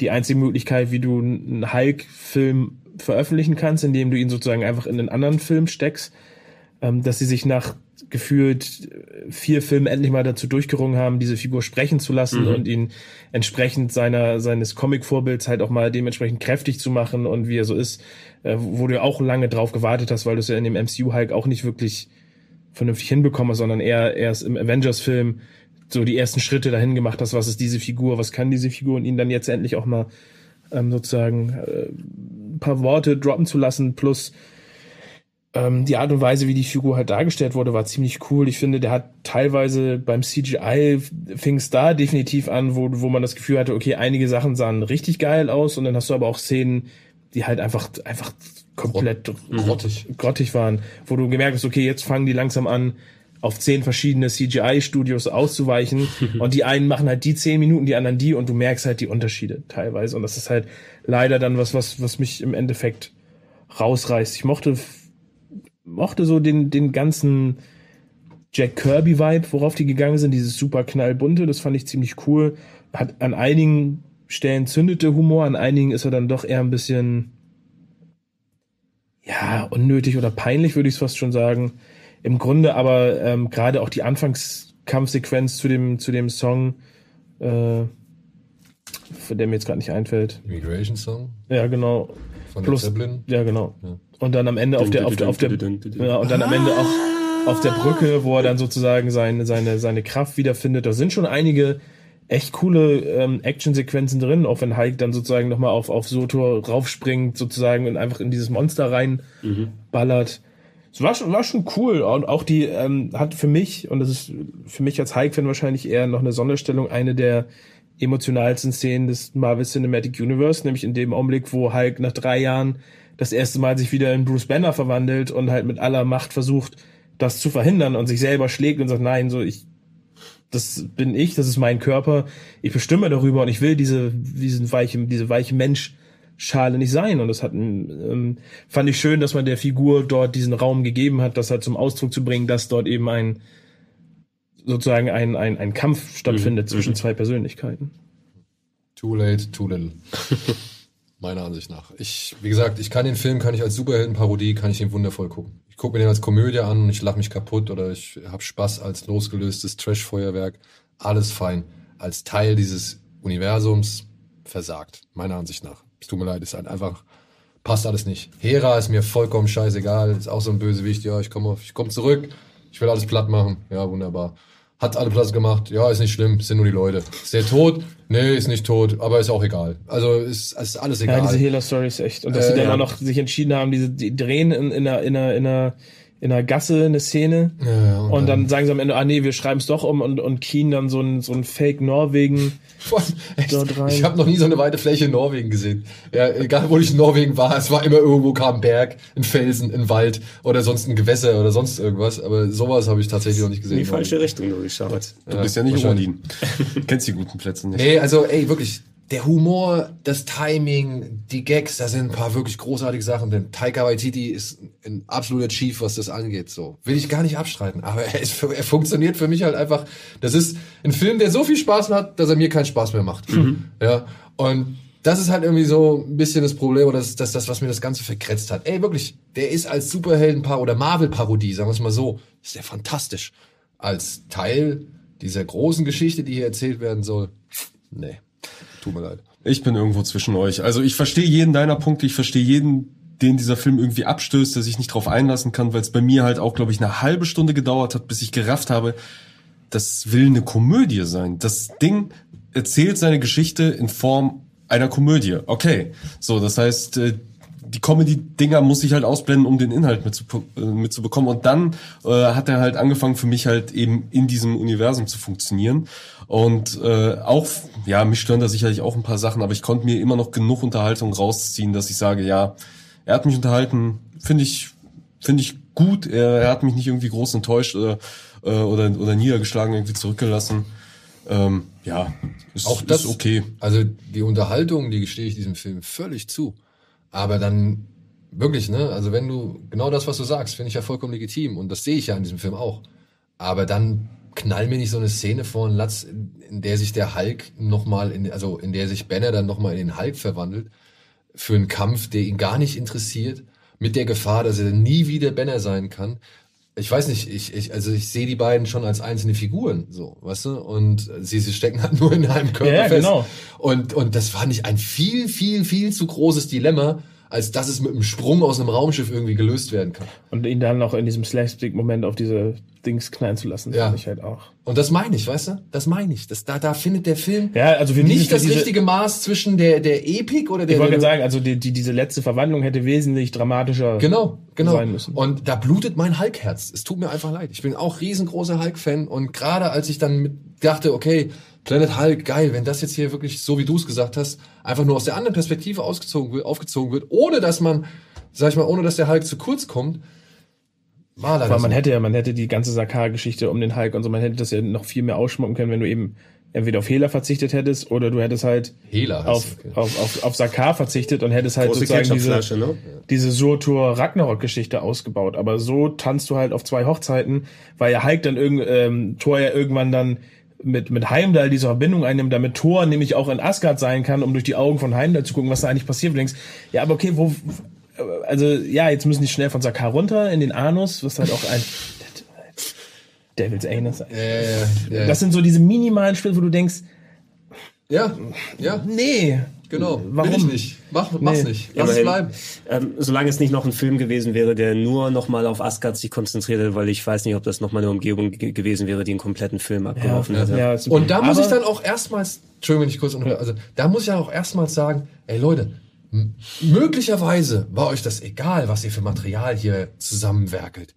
die einzige Möglichkeit, wie du einen Hulk-Film veröffentlichen kannst, indem du ihn sozusagen einfach in einen anderen Film steckst, ähm, dass sie sich nach gefühlt vier Filmen endlich mal dazu durchgerungen haben, diese Figur sprechen zu lassen mhm. und ihn entsprechend seiner seines Comic-Vorbilds halt auch mal dementsprechend kräftig zu machen und wie er so ist, äh, wo du auch lange drauf gewartet hast, weil du es ja in dem MCU Hulk auch nicht wirklich vernünftig hinbekomme, sondern eher erst im Avengers-Film so die ersten Schritte dahin gemacht hast, was ist diese Figur, was kann diese Figur und ihn dann jetzt endlich auch mal ähm, sozusagen äh, ein paar Worte droppen zu lassen, plus ähm, die Art und Weise, wie die Figur halt dargestellt wurde, war ziemlich cool. Ich finde, der hat teilweise beim CGI fing es da definitiv an, wo, wo man das Gefühl hatte, okay, einige Sachen sahen richtig geil aus und dann hast du aber auch Szenen, die halt einfach, einfach komplett grottig. grottig waren, wo du gemerkt hast, okay, jetzt fangen die langsam an, auf zehn verschiedene CGI-Studios auszuweichen <laughs> und die einen machen halt die zehn Minuten, die anderen die und du merkst halt die Unterschiede teilweise und das ist halt leider dann was, was, was mich im Endeffekt rausreißt. Ich mochte, mochte so den, den ganzen Jack Kirby-Vibe, worauf die gegangen sind, dieses super knallbunte, das fand ich ziemlich cool. Hat an einigen Stellen zündete Humor, an einigen ist er dann doch eher ein bisschen ja, unnötig oder peinlich, würde ich es fast schon sagen. Im Grunde aber ähm, gerade auch die Anfangskampfsequenz zu dem, zu dem Song, äh, der mir jetzt gerade nicht einfällt. Immigration Song Ja, genau. von Plus- Zeppelin. Ja, genau. Und dann am Ende auf der, auf der, auf der, ja, und dann am Ende auch auf der Brücke, wo er dann sozusagen seine, seine, seine Kraft wiederfindet. Da sind schon einige echt coole ähm, Actionsequenzen drin, auch wenn Hulk dann sozusagen nochmal auf, auf Sotor raufspringt, sozusagen und einfach in dieses Monster rein ballert. Es war schon, war schon cool. Und auch die ähm, hat für mich, und das ist für mich als Hulk-Fan wahrscheinlich eher noch eine Sonderstellung, eine der emotionalsten Szenen des Marvel Cinematic Universe, nämlich in dem Augenblick, wo Hulk nach drei Jahren das erste Mal sich wieder in Bruce Banner verwandelt und halt mit aller Macht versucht, das zu verhindern und sich selber schlägt und sagt, nein, so ich, das bin ich, das ist mein Körper, ich bestimme darüber und ich will diese, diesen weiche, diese weiche Menschschale nicht sein. Und das hat, ähm, fand ich schön, dass man der Figur dort diesen Raum gegeben hat, das halt zum Ausdruck zu bringen, dass dort eben ein, sozusagen ein, ein, ein Kampf stattfindet zwischen zwei Persönlichkeiten. Too late, too little. <laughs> Meiner Ansicht nach. Ich, wie gesagt, ich kann den Film, kann ich als Superheldenparodie, kann ich den wundervoll gucken. Ich gucke mir den als Komödie an und ich lache mich kaputt oder ich habe Spaß als losgelöstes Trash-Feuerwerk. Alles fein. Als Teil dieses Universums versagt. Meiner Ansicht nach. Es tut mir leid, ist halt einfach, passt alles nicht. Hera ist mir vollkommen scheißegal. Ist auch so ein Bösewicht. Ja, ich komme ich komme zurück. Ich will alles platt machen. Ja, wunderbar. Hat alle Platz gemacht. Ja, ist nicht schlimm. Es sind nur die Leute. Ist der tot? Nee, ist nicht tot. Aber ist auch egal. Also ist, ist alles egal. Ja, diese Hela-Story ist echt. Und dass Äh, sie dann ja. auch noch sich entschieden haben, diese, die drehen in, in, einer, in, einer, in, einer, in einer Gasse eine Szene. Ja, und, dann, sagen sie am Ende, ah nee, wir schreiben es doch um und, und Keen dann so ein, so ein Fake Norwegen. <laughs> Voll, echt. Dort rein. Ich habe noch nie so eine weite Fläche in Norwegen gesehen. Ja, egal wo ich in Norwegen war, es war immer irgendwo kam ein Berg, ein Felsen, ein Wald oder sonst ein Gewässer oder sonst irgendwas. Aber sowas habe ich tatsächlich noch nicht gesehen. In die falsche Richtung durchschaut. Du bist ja nicht. Odin. Kennst die guten Plätze nicht. Nee, also ey, wirklich, der Humor, das Timing, die Gags, da sind ein paar wirklich großartige Sachen. Denn Taika Waititi ist ein absoluter Chief, was das angeht. So will ich gar nicht abstreiten, <laughs> aber er, ist, er funktioniert für mich halt einfach. Das ist ein Film, der so viel Spaß hat, dass er mir keinen Spaß mehr macht. Ja, und das ist halt irgendwie so ein bisschen das Problem oder das, das, das, was mir das Ganze verkretzt hat. Ey, wirklich, der ist als Superheldenpaar oder Marvel-Parodie, sagen wir es mal so, ist der fantastisch. Als Teil dieser großen Geschichte, die hier erzählt werden soll, nee, tut mir leid. Ich bin irgendwo zwischen euch. Also ich verstehe jeden deiner Punkte, ich verstehe jeden, den dieser Film irgendwie abstößt, der sich nicht drauf einlassen kann, weil es bei mir halt auch, glaube ich, eine halbe Stunde gedauert hat, bis ich gerafft habe, das will eine Komödie sein. Das Ding erzählt seine Geschichte in Form einer Komödie. Okay. So, das heißt, äh, die Comedy-Dinger muss ich halt ausblenden, um den Inhalt mitzupo- äh, mitzubekommen. Und dann äh, hat er halt angefangen für mich halt eben in diesem Universum zu funktionieren. Und äh, auch, ja, mich stören da sicherlich auch ein paar Sachen, aber ich konnte mir immer noch genug Unterhaltung rausziehen, dass ich sage, ja, er hat mich unterhalten, finde ich, finde ich gut. Er, er hat mich nicht irgendwie groß enttäuscht oder, äh, oder, oder niedergeschlagen irgendwie zurückgelassen. Ähm, ja, ist, Auch das ist okay. Also die Unterhaltung, die gestehe ich diesem Film völlig zu. Aber dann wirklich, ne? Also wenn du genau das, was du sagst, finde ich ja vollkommen legitim und das sehe ich ja in diesem Film auch. Aber dann knall mir nicht so eine Szene vor den Latz, in, in der sich der Hulk nochmal, in, also in der sich Banner dann nochmal in den Hulk verwandelt für einen Kampf, der ihn gar nicht interessiert, mit der Gefahr, dass er nie wieder Banner sein kann. Ich weiß nicht, ich, ich also ich sehe die beiden schon als einzelne Figuren, so, weißt du? Und sie, sie stecken halt nur in einem Körper Ja, fest. genau. Und, und das fand ich ein viel, viel, viel zu großes Dilemma, als dass es mit einem Sprung aus einem Raumschiff irgendwie gelöst werden kann. Und ihn dann noch in diesem Slapstick-Moment auf diese Dings knallen zu lassen, Ja. fand ich halt auch. Und das meine ich, weißt du? Das meine ich. Das, da, da findet der Film Ja, also für nicht das richtige Maß zwischen der, der Epik oder der, Ich wollte sagen, also die, die, diese letzte Verwandlung hätte wesentlich dramatischer Genau, genau. sein müssen. Und da blutet mein Hulk-Herz. Es tut mir einfach leid. Ich bin auch riesengroßer Hulk-Fan und gerade als ich dann mit dachte, okay, Planet Hulk, geil, wenn das jetzt hier wirklich, so wie du es gesagt hast, einfach nur aus der anderen Perspektive ausgezogen wird, aufgezogen wird, ohne dass man, sag ich mal, ohne dass der Hulk zu kurz kommt, war leider Weil man so. hätte ja, man hätte die ganze Sakar-Geschichte um den Hulk und so, man hätte das ja noch viel mehr ausschmucken können, wenn du eben entweder auf Hela verzichtet hättest oder du hättest halt Hela auf, okay. auf, auf, auf Sakar verzichtet und hättest halt Große sozusagen diese, ne? diese Surtur Ragnarok-Geschichte ausgebaut. Aber so tanzt du halt auf zwei Hochzeiten, weil ja Hulk dann irgend, ähm, Thor ja irgendwann dann mit, mit Heimdall diese Verbindung einnimmt, damit Thor nämlich auch in Asgard sein kann, um durch die Augen von Heimdall zu gucken, was da eigentlich passiert. Und du denkst, ja, aber okay, wo, also, ja, jetzt müssen die schnell von Sakar runter in den Anus, was halt auch ein, <laughs> Devil's Anus. Ja, ja, ja, ja. Das sind so diese minimalen Spiele, wo du denkst, Ja, ja, Nee. Genau. Warum? Will ich nicht. Mach, mach's Nee. nicht. Lass es Immerhin. bleiben. Ähm, solange es nicht noch ein Film gewesen wäre, der nur nochmal auf Asgard sich konzentriert hätte, weil ich weiß nicht, ob das nochmal eine Umgebung ge gewesen wäre, die einen kompletten Film abgeworfen hätte. Ja, ist- Und da muss aber- ich dann auch erstmals, Entschuldigung, wenn ich kurz unterbreche, also da muss ich dann auch erstmals sagen, ey Leute, möglicherweise war euch das egal, was ihr für Material hier zusammenwerkelt.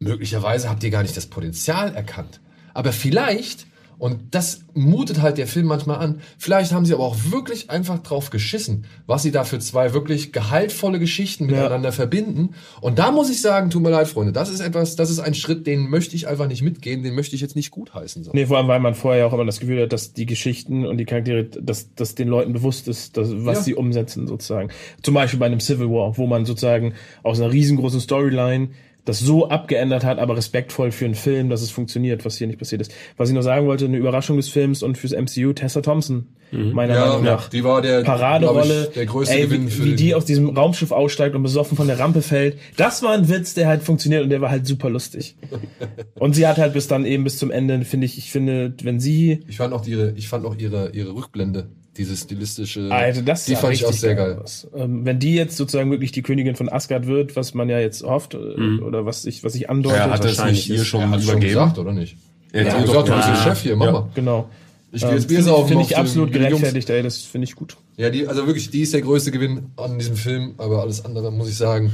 Möglicherweise habt ihr gar nicht das Potenzial erkannt. Aber vielleicht, und das mutet halt der Film manchmal an, vielleicht haben sie aber auch wirklich einfach drauf geschissen, was sie da für zwei wirklich gehaltvolle Geschichten miteinander verbinden. Und da muss ich sagen, tut mir leid, Freunde, das ist etwas, das ist ein Schritt, den möchte ich einfach nicht mitgehen, den möchte ich jetzt nicht gutheißen. So. Nee, vor allem, weil man vorher auch immer das Gefühl hat, dass die Geschichten und die Charaktere, dass, dass den Leuten bewusst ist, dass, was Ja. sie umsetzen sozusagen. Zum Beispiel bei einem Civil War, wo man sozusagen aus einer riesengroßen Storyline das so abgeändert hat, aber respektvoll für einen Film, dass es funktioniert, was hier nicht passiert ist. Was ich noch sagen wollte, eine Überraschung des Films und fürs MCU, Tessa Thompson, meiner Ja, Meinung ja, nach. die war der, Paraderolle, ich, der größte ey, Gewinn wie, für wie die aus diesem Raumschiff aussteigt und besoffen von der Rampe fällt. Das war ein Witz, der halt funktioniert und der war halt super lustig. <laughs> und sie hat halt bis dann eben bis zum Ende, finde ich, ich finde, wenn sie Ich fand auch ihre, ich fand auch ihre, ihre Rückblende, diese stilistische, Also das die sah fand ich auch richtig sehr geil. Ähm, wenn die jetzt sozusagen wirklich die Königin von Asgard wird, was man ja jetzt hofft äh, Mhm. oder was ich was ich andeutet, Ja, hat er wahrscheinlich nicht ist- schon Er übergeben? gesagt, oder nicht? Er hat Ja, gesagt, du bist der. Chef hier, mach Ja. mal. genau. Ich gehe Ähm, jetzt Bier Finde saufen. find auf ich absolut gerechtfertigt, ey, das finde ich gut. Ja, die, also wirklich, die ist der größte Gewinn an diesem Film, aber alles andere, muss ich sagen,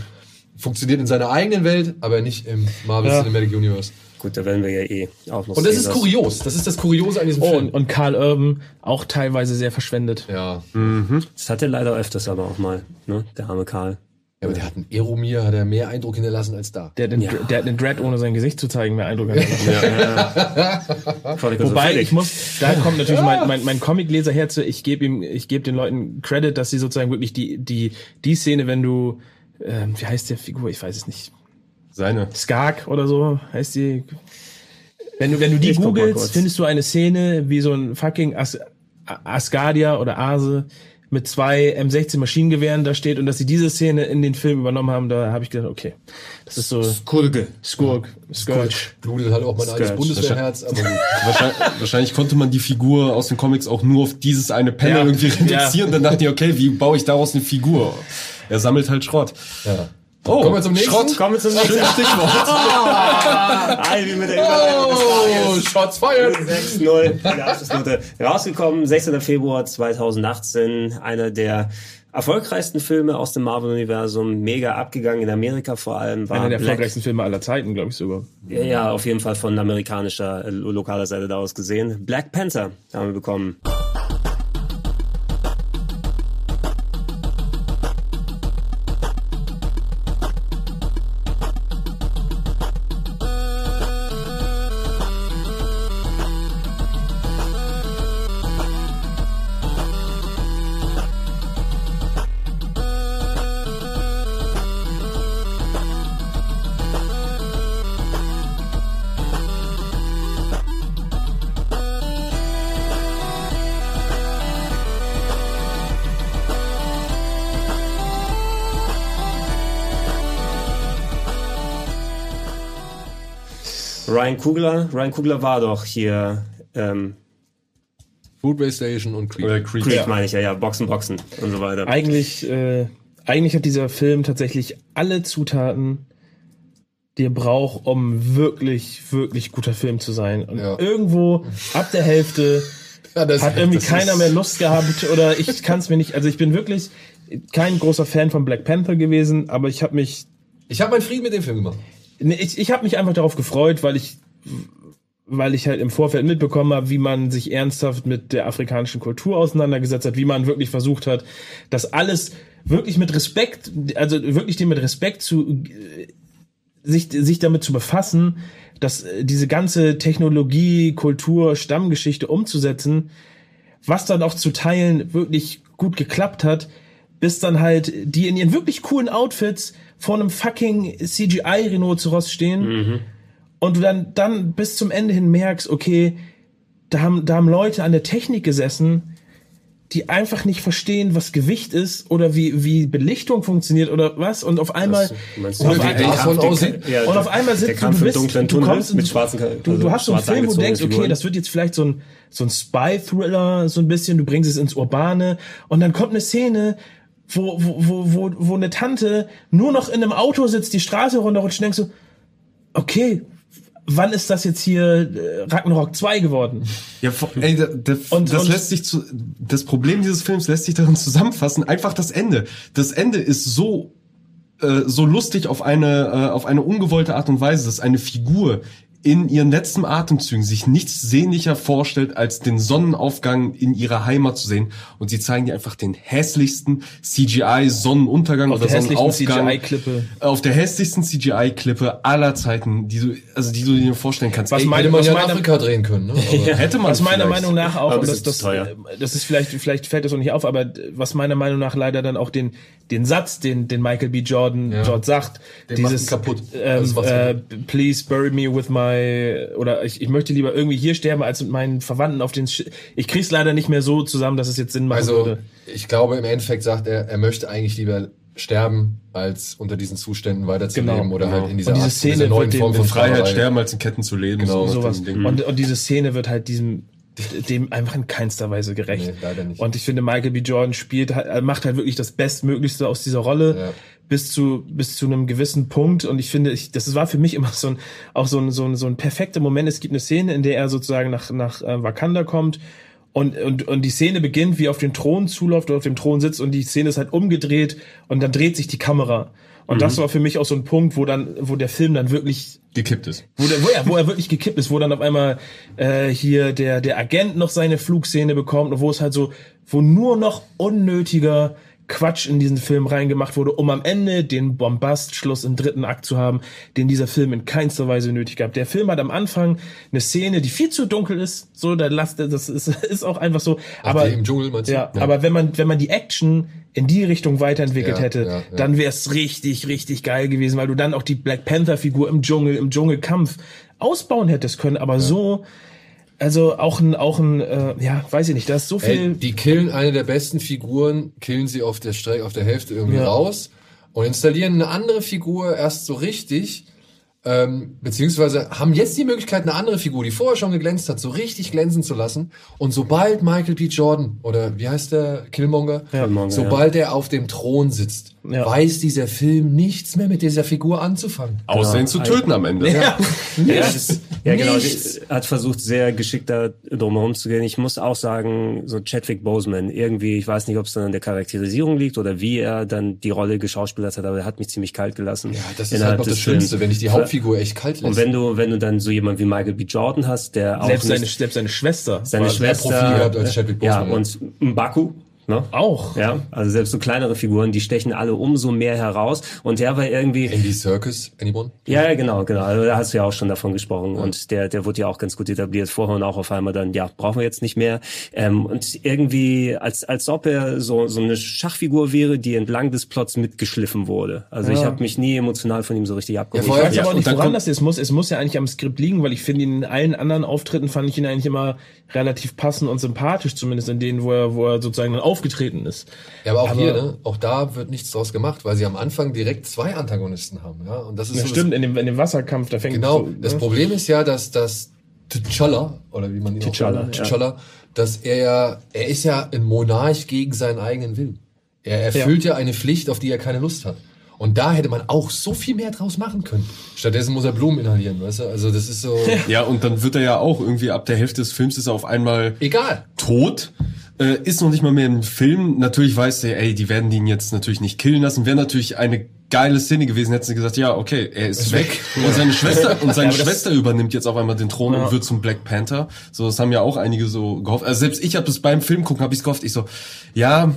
funktioniert in seiner eigenen Welt, aber nicht im Marvel Ja. Cinematic Universe. Gut, da werden wir ja eh auch noch Und das sehen, ist kurios, das ist das Kuriose an diesem Oh, Film. und, und Karl Urban auch teilweise sehr verschwendet. ja. Das hat er leider öfters aber auch mal, ne? Der arme Karl. ja, aber der hat einen Eromir, hat er mehr Eindruck hinterlassen als da. Der hat, den, Ja. der hat den Dread ohne sein Gesicht zu zeigen mehr Eindruck. hat. <laughs> Wobei ich muss, da kommt natürlich mein, mein, mein Comicleser her zu, ich gebe ihm, ich gebe den Leuten Credit, dass sie sozusagen wirklich die, die, die Szene, wenn du, ähm, wie heißt der Figur, ich weiß es nicht, Seine. Skark oder so heißt die. Wenn du, wenn du die Ich googelst, findest du eine Szene, wie so ein fucking As Asgardia oder Ase mit zwei M16 Maschinengewehren da steht und dass sie diese Szene in den Film übernommen haben, da habe ich gedacht, okay, das ist so Kulge. Skurk, Scourge. Blutet halt auch mein altes Scourge. Bundeswehrherz, aber gut. Wahrscheinlich, <laughs> wahrscheinlich konnte man die Figur aus den Comics auch nur auf dieses eine Panel Ja. irgendwie reduzieren. Dann dachte ich, okay, wie baue ich daraus eine Figur? Er sammelt halt Schrott. Ja. Oh, Kommen wir zum nächsten? Schrott. Kommen wir zum nächsten Schönes Stichwort. <laughs> Ei, wie mit der Überleitung Oh. Shots fired! 6-0, die Abschlussnote. Rausgekommen, 16. Februar 2018. Einer der erfolgreichsten Filme aus dem Marvel-Universum. Mega abgegangen in Amerika vor allem. War Einer der Black- erfolgreichsten Filme aller Zeiten, glaube ich sogar. Ja, ja, auf jeden Fall von amerikanischer, äh, lokaler Seite da aus gesehen. Black Panther haben wir bekommen. Ryan Kugler, Ryan Kugler war doch hier, ähm, Foodway Station und Creed. Oder Creed. Creed meine ich ja, ja, Boxen, Boxen und so weiter. Eigentlich, äh, eigentlich hat dieser Film tatsächlich alle Zutaten, die er braucht, um wirklich, wirklich guter Film zu sein. Und Ja. irgendwo ab der Hälfte <laughs> Ja, das- hat irgendwie das keiner mehr Lust gehabt oder ich kann es mir nicht. Also ich bin wirklich kein großer Fan von Black Panther gewesen, aber ich habe mich, Ich habe meinen Frieden mit dem Film gemacht. Ich, ich habe mich einfach darauf gefreut, weil ich weil ich halt im Vorfeld mitbekommen habe, wie man sich ernsthaft mit der afrikanischen Kultur auseinandergesetzt hat, wie man wirklich versucht hat, das alles wirklich mit Respekt, also wirklich dem mit Respekt zu sich sich damit zu befassen, dass diese ganze Technologie, Kultur, Stammgeschichte umzusetzen, was dann auch zu Teilen wirklich gut geklappt hat, bis dann halt die in ihren wirklich coolen Outfits vor einem fucking CGI-Rhinoceros stehen und du dann, dann bis zum Ende hin merkst, okay, da haben, da haben Leute an der Technik gesessen, die einfach nicht verstehen, was Gewicht ist oder wie, wie Belichtung funktioniert oder was. Und auf einmal Meinst und auf, ein, Ja, und einmal sitzt du, du bist, dunklen du kommst mit schwarzen- du, also du hast so einen Film, wo du denkst, okay, das wird jetzt vielleicht so ein, so ein Spy-Thriller, so ein bisschen, du bringst es ins Urbane und dann kommt eine Szene, wo, wo, wo, wo, eine Tante nur noch in einem Auto sitzt, die Straße runterrutscht und denkst so, okay, wann ist das jetzt hier äh, Ragnarok 2 geworden? Ja, ey, da, da, Und- das und- lässt sich zu, das Problem dieses Films lässt sich darin zusammenfassen, einfach das Ende. Das Ende ist so äh, so lustig auf eine äh, auf eine ungewollte Art und Weise, dass eine Figur in ihren letzten Atemzügen sich nichts sehnlicher vorstellt, als den Sonnenaufgang in ihrer Heimat zu sehen. Und sie zeigen dir einfach den hässlichsten CGI-Sonnenuntergang Auf oder Sonnenaufgang. CGI-Klippe. Auf der hässlichsten CGI-Klippe aller Zeiten, die du, also die du dir vorstellen kannst. Was Ey, meine- Hätte man was ja in meine- Afrika drehen können, ne? <laughs> Aber hätte man Was meiner vielleicht. Meinung nach auch, Aber und das, ist das, teuer. das ist vielleicht, vielleicht fällt das auch nicht auf, aber das meiner Meinung nach leider dann auch den, den Satz, den, den Michael B. Jordan Ja. dort sagt, Den dieses, kaputt. ähm, äh, kaputt. please bury me with my, oder ich, ich möchte lieber irgendwie hier sterben, als mit meinen Verwandten auf den, Sch ich krieg's leider nicht mehr so zusammen, dass es jetzt Sinn machen Also, würde. ich glaube, im Endeffekt sagt er, er möchte eigentlich lieber sterben, als unter diesen Zuständen weiterzuleben Genau, oder genau. halt in dieser, Und diese Art, Szene dieser neuen wird dem Form von Freiheit Sklaverei. sterben, als in Ketten zu leben. Genau. so sowas. Und, und diese Szene wird halt diesem dem einfach in keinster Weise gerecht. Nee, leider nicht. Und ich finde, Michael B. Jordan spielt halt, macht halt wirklich das Bestmöglichste aus dieser Rolle Ja. Bis zu bis zu einem gewissen Punkt. Und ich finde, ich, das war für mich immer so ein auch so ein, so ein so ein perfekter Moment. Es gibt eine Szene, in der er sozusagen nach nach äh, Wakanda kommt. Und, und, und die Szene beginnt, wie er auf den Thron zuläuft oder auf dem Thron sitzt und die Szene ist halt umgedreht und dann dreht sich die Kamera. Und das war für mich auch so ein Punkt, wo dann, wo der Film dann wirklich gekippt ist. wo, der, wo, er, wo er wirklich gekippt ist, wo dann auf einmal äh, hier der, der Agent noch seine Flugszene bekommt und wo es halt so, wo nur noch unnötiger Quatsch in diesen Film reingemacht wurde, um am Ende den Bombastschluss im dritten Akt zu haben, den dieser Film in keinster Weise nötig gab. Der Film hat am Anfang eine Szene, die viel zu dunkel ist, so, da lasst das ist, <laughs> ist auch einfach so. Aber die im Dschungel, meinst du? ja, aber wenn man wenn man die Action in die Richtung weiterentwickelt Ja, hätte, ja, ja. dann wäre es richtig, richtig geil gewesen, weil du dann auch die Black Panther-Figur im Dschungel, im Dschungelkampf ausbauen hättest können. Aber so, also auch ein, auch ein, äh, ja, weiß ich nicht, da ist so viel. Ey, die killen eine der besten Figuren, killen sie auf der Strecke, auf der Hälfte irgendwie Ja. raus und installieren eine andere Figur erst so richtig, ähm, beziehungsweise haben jetzt die Möglichkeit, eine andere Figur, die vorher schon geglänzt hat, so richtig glänzen zu lassen. Und sobald Michael B. Jordan oder wie heißt der Killmonger, Killmonger, sobald er auf dem Thron sitzt, Ja. weiß dieser Film nichts mehr mit dieser Figur anzufangen. Außer ihn zu töten am Ende. ja. Ja, <laughs> das, ja genau. Nichts. Hat versucht, sehr geschickt da drumherum zu gehen. Ich muss auch sagen, so Chadwick Boseman, irgendwie, ich weiß nicht, ob es dann an der Charakterisierung liegt oder wie er dann die Rolle geschauspielert hat, aber er hat mich ziemlich kalt gelassen. Ja, das ist halt noch das Films. Schlimmste, wenn dich die Hauptfigur echt kalt lässt. Und wenn du, wenn du dann so jemand wie Michael B. Jordan hast, der auch selbst, seine, selbst seine Schwester. seine war- Schwester, Profil gehabt als Chadwick ja, Boseman, und Mbaku, ne? Auch. Ja, also selbst so kleinere Figuren, die stechen alle umso mehr heraus. Und der war irgendwie, Andy Circus, anyone? ja, ja, genau, genau. Also da hast du ja auch schon davon gesprochen. Und der, der wurde ja auch ganz gut etabliert vorher und auch auf einmal dann, ja, brauchen wir jetzt nicht mehr. Ähm, und irgendwie, als, als ob er so, so eine Schachfigur wäre, die entlang des Plots mitgeschliffen wurde. Also ich habe mich nie emotional von ihm so richtig abgeholt. vor Ich weiß Ja, aber auch nicht, woran das ist. Es muss, es muss ja eigentlich am Skript liegen, weil ich finde ihn in allen anderen Auftritten fand ich ihn eigentlich immer relativ passend und sympathisch, zumindest in denen, wo er, wo er sozusagen dann aufgetreten ist. Ja, aber auch Aber- hier, ne? Auch da wird nichts draus gemacht, weil sie am Anfang direkt zwei Antagonisten haben, ja. Und das ist Ja, so stimmt, in dem, in dem Wasserkampf, da fängt Das, genau. so, Das ne? Problem ist ja, dass das T'Challa oder wie man ihn T'Challa, auch nennt, ja. T'Challa, dass er ja, er ist ja ein Monarch gegen seinen eigenen Willen. Er erfüllt ja. eine Pflicht, auf die er keine Lust hat. Und da hätte man auch so viel mehr draus machen können. Stattdessen muss er Blumen inhalieren, weißt du? Also das ist so Ja, und dann wird er ja auch irgendwie ab der Hälfte des Films ist er auf einmal egal. tot. Äh, ist noch nicht mal mehr im Film. Natürlich weiß er, ey, die werden ihn jetzt natürlich nicht killen lassen. Wäre natürlich eine geile Szene gewesen, hätten sie gesagt, ja, okay, er ist, weg. Und seine Schwester, <laughs> und seine das- Schwester übernimmt jetzt auf einmal den Thron und wird zum Black Panther. So, das haben ja auch einige so gehofft. Also selbst ich habe das beim Film gucken, habe ich gehofft. Ich so, ja,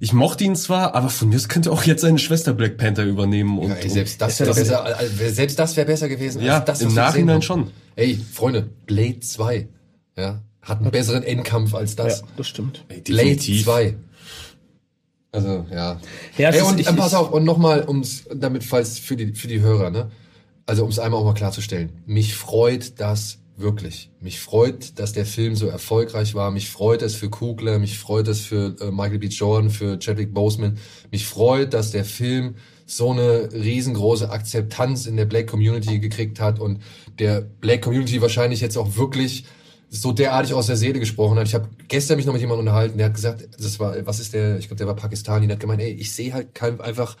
ich mochte ihn zwar, aber von mir aus könnte auch jetzt seine Schwester Black Panther übernehmen. Und, Ja, ey, selbst das ja wäre das- besser, äh, selbst das wäre besser gewesen. Ja, als das, im Nachhinein schon. Ey, Freunde, Blade 2, ja, hat einen besseren Endkampf als das. Ja, das stimmt. Ey, Blade definitiv. 2. Also, ja. Ja, es Ey, und ich- pass auf, und nochmal, ums, damit, falls für die, für die Hörer, ne? Also, ums einmal auch mal klarzustellen. Mich freut das Wirklich. Mich freut, dass der Film so erfolgreich war. Mich freut es für Kugler, mich freut es für äh, Michael B. Jordan, für Chadwick Boseman. Mich freut, dass der Film so eine riesengroße Akzeptanz in der Black Community gekriegt hat und der Black Community wahrscheinlich jetzt auch wirklich so derartig aus der Seele gesprochen hat. Ich habe gestern mich noch mit jemandem unterhalten, der hat gesagt, das war, was ist der, ich glaube, der war Pakistani, der hat gemeint, ey, ich sehe halt kein, einfach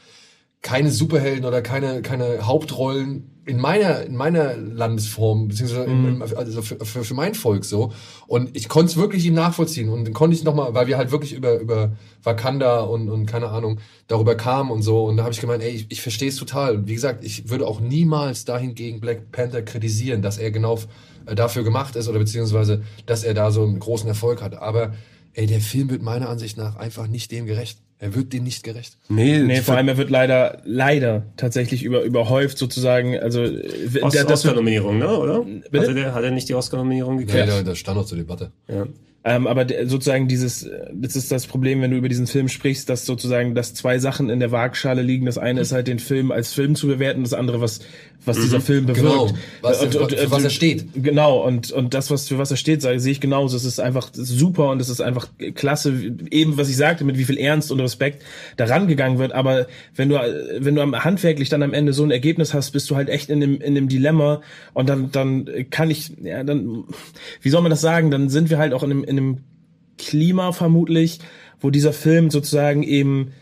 keine Superhelden oder keine, keine Hauptrollen in meiner, in meiner Landesform, beziehungsweise Mhm. in, also für, für, für mein Volk so. Und ich konnte es wirklich ihm nachvollziehen und dann konnte ich nochmal, weil wir halt wirklich über, über Wakanda und, und keine Ahnung, darüber kamen und so. Und da habe ich gemeint, ey, ich, ich verstehe es total. Und wie gesagt, ich würde auch niemals dahingegen Black Panther kritisieren, dass er genau dafür gemacht ist oder beziehungsweise, dass er da so einen großen Erfolg hat. Aber ey, der Film wird meiner Ansicht nach einfach nicht dem gerecht. Er wird dem nicht gerecht. Nee, Nee, vor allem er wird leider, leider tatsächlich über, überhäuft sozusagen. Also Os das Oscar-Nominierung, ne, oder? Bitte? Hatte der, hat er nicht die Oscar-Nominierung Ja, gekriegt? da, da stand noch zur Debatte. Ja. Ähm, aber sozusagen dieses, das ist das Problem, wenn du über diesen Film sprichst, dass sozusagen, dass zwei Sachen in der Waagschale liegen. Das eine ist halt den Film als Film zu bewerten, das andere was, was dieser Film bewirkt. Genau. Was er- für was er steht. Genau. Und und das, was für was er steht, sage, sehe ich genauso. Es ist einfach super und es ist einfach klasse. Eben was ich sagte, mit wie viel Ernst und Respekt daran gegangen wird. Aber wenn du wenn du am handwerklich dann am Ende so ein Ergebnis hast, bist du halt echt in dem in dem Dilemma und dann dann kann ich ja dann wie soll man das sagen? Dann sind wir halt auch in einem in einem Klima vermutlich, wo dieser Film sozusagen eben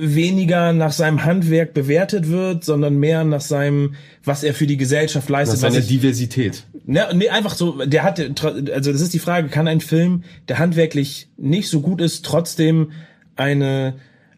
weniger nach seinem Handwerk bewertet wird, sondern mehr nach seinem, was er für die Gesellschaft leistet. eine ich, Diversität. ne, nee, einfach so, der hat, also das ist die Frage, kann ein Film, der handwerklich nicht so gut ist, trotzdem eine,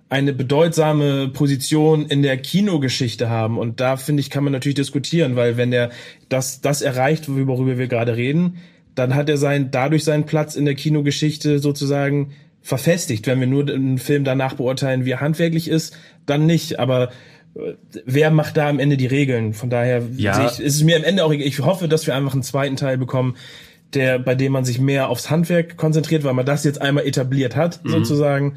eine bedeutsame Position in der Kinogeschichte haben? Und da finde ich, kann man natürlich diskutieren, weil wenn der das, das erreicht, worüber wir gerade reden, dann hat er sein, dadurch seinen Platz in der Kinogeschichte sozusagen verfestigt. Wenn wir nur einen Film danach beurteilen, wie er handwerklich ist, dann nicht. Aber äh, wer macht da am Ende die Regeln? Von daher Ja. sehe ich, ist es mir am Ende auch egal. Ich hoffe, dass wir einfach einen zweiten Teil bekommen, der, bei dem man sich mehr aufs Handwerk konzentriert, weil man das jetzt einmal etabliert hat, sozusagen.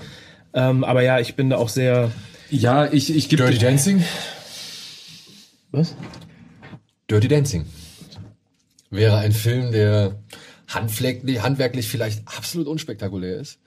Ähm, aber ja, ich bin da auch sehr. Ja, ich, ich gebe Dirty Dancing? Was? Dirty Dancing. Wäre ein Film, der handwerklich, vielleicht absolut unspektakulär ist,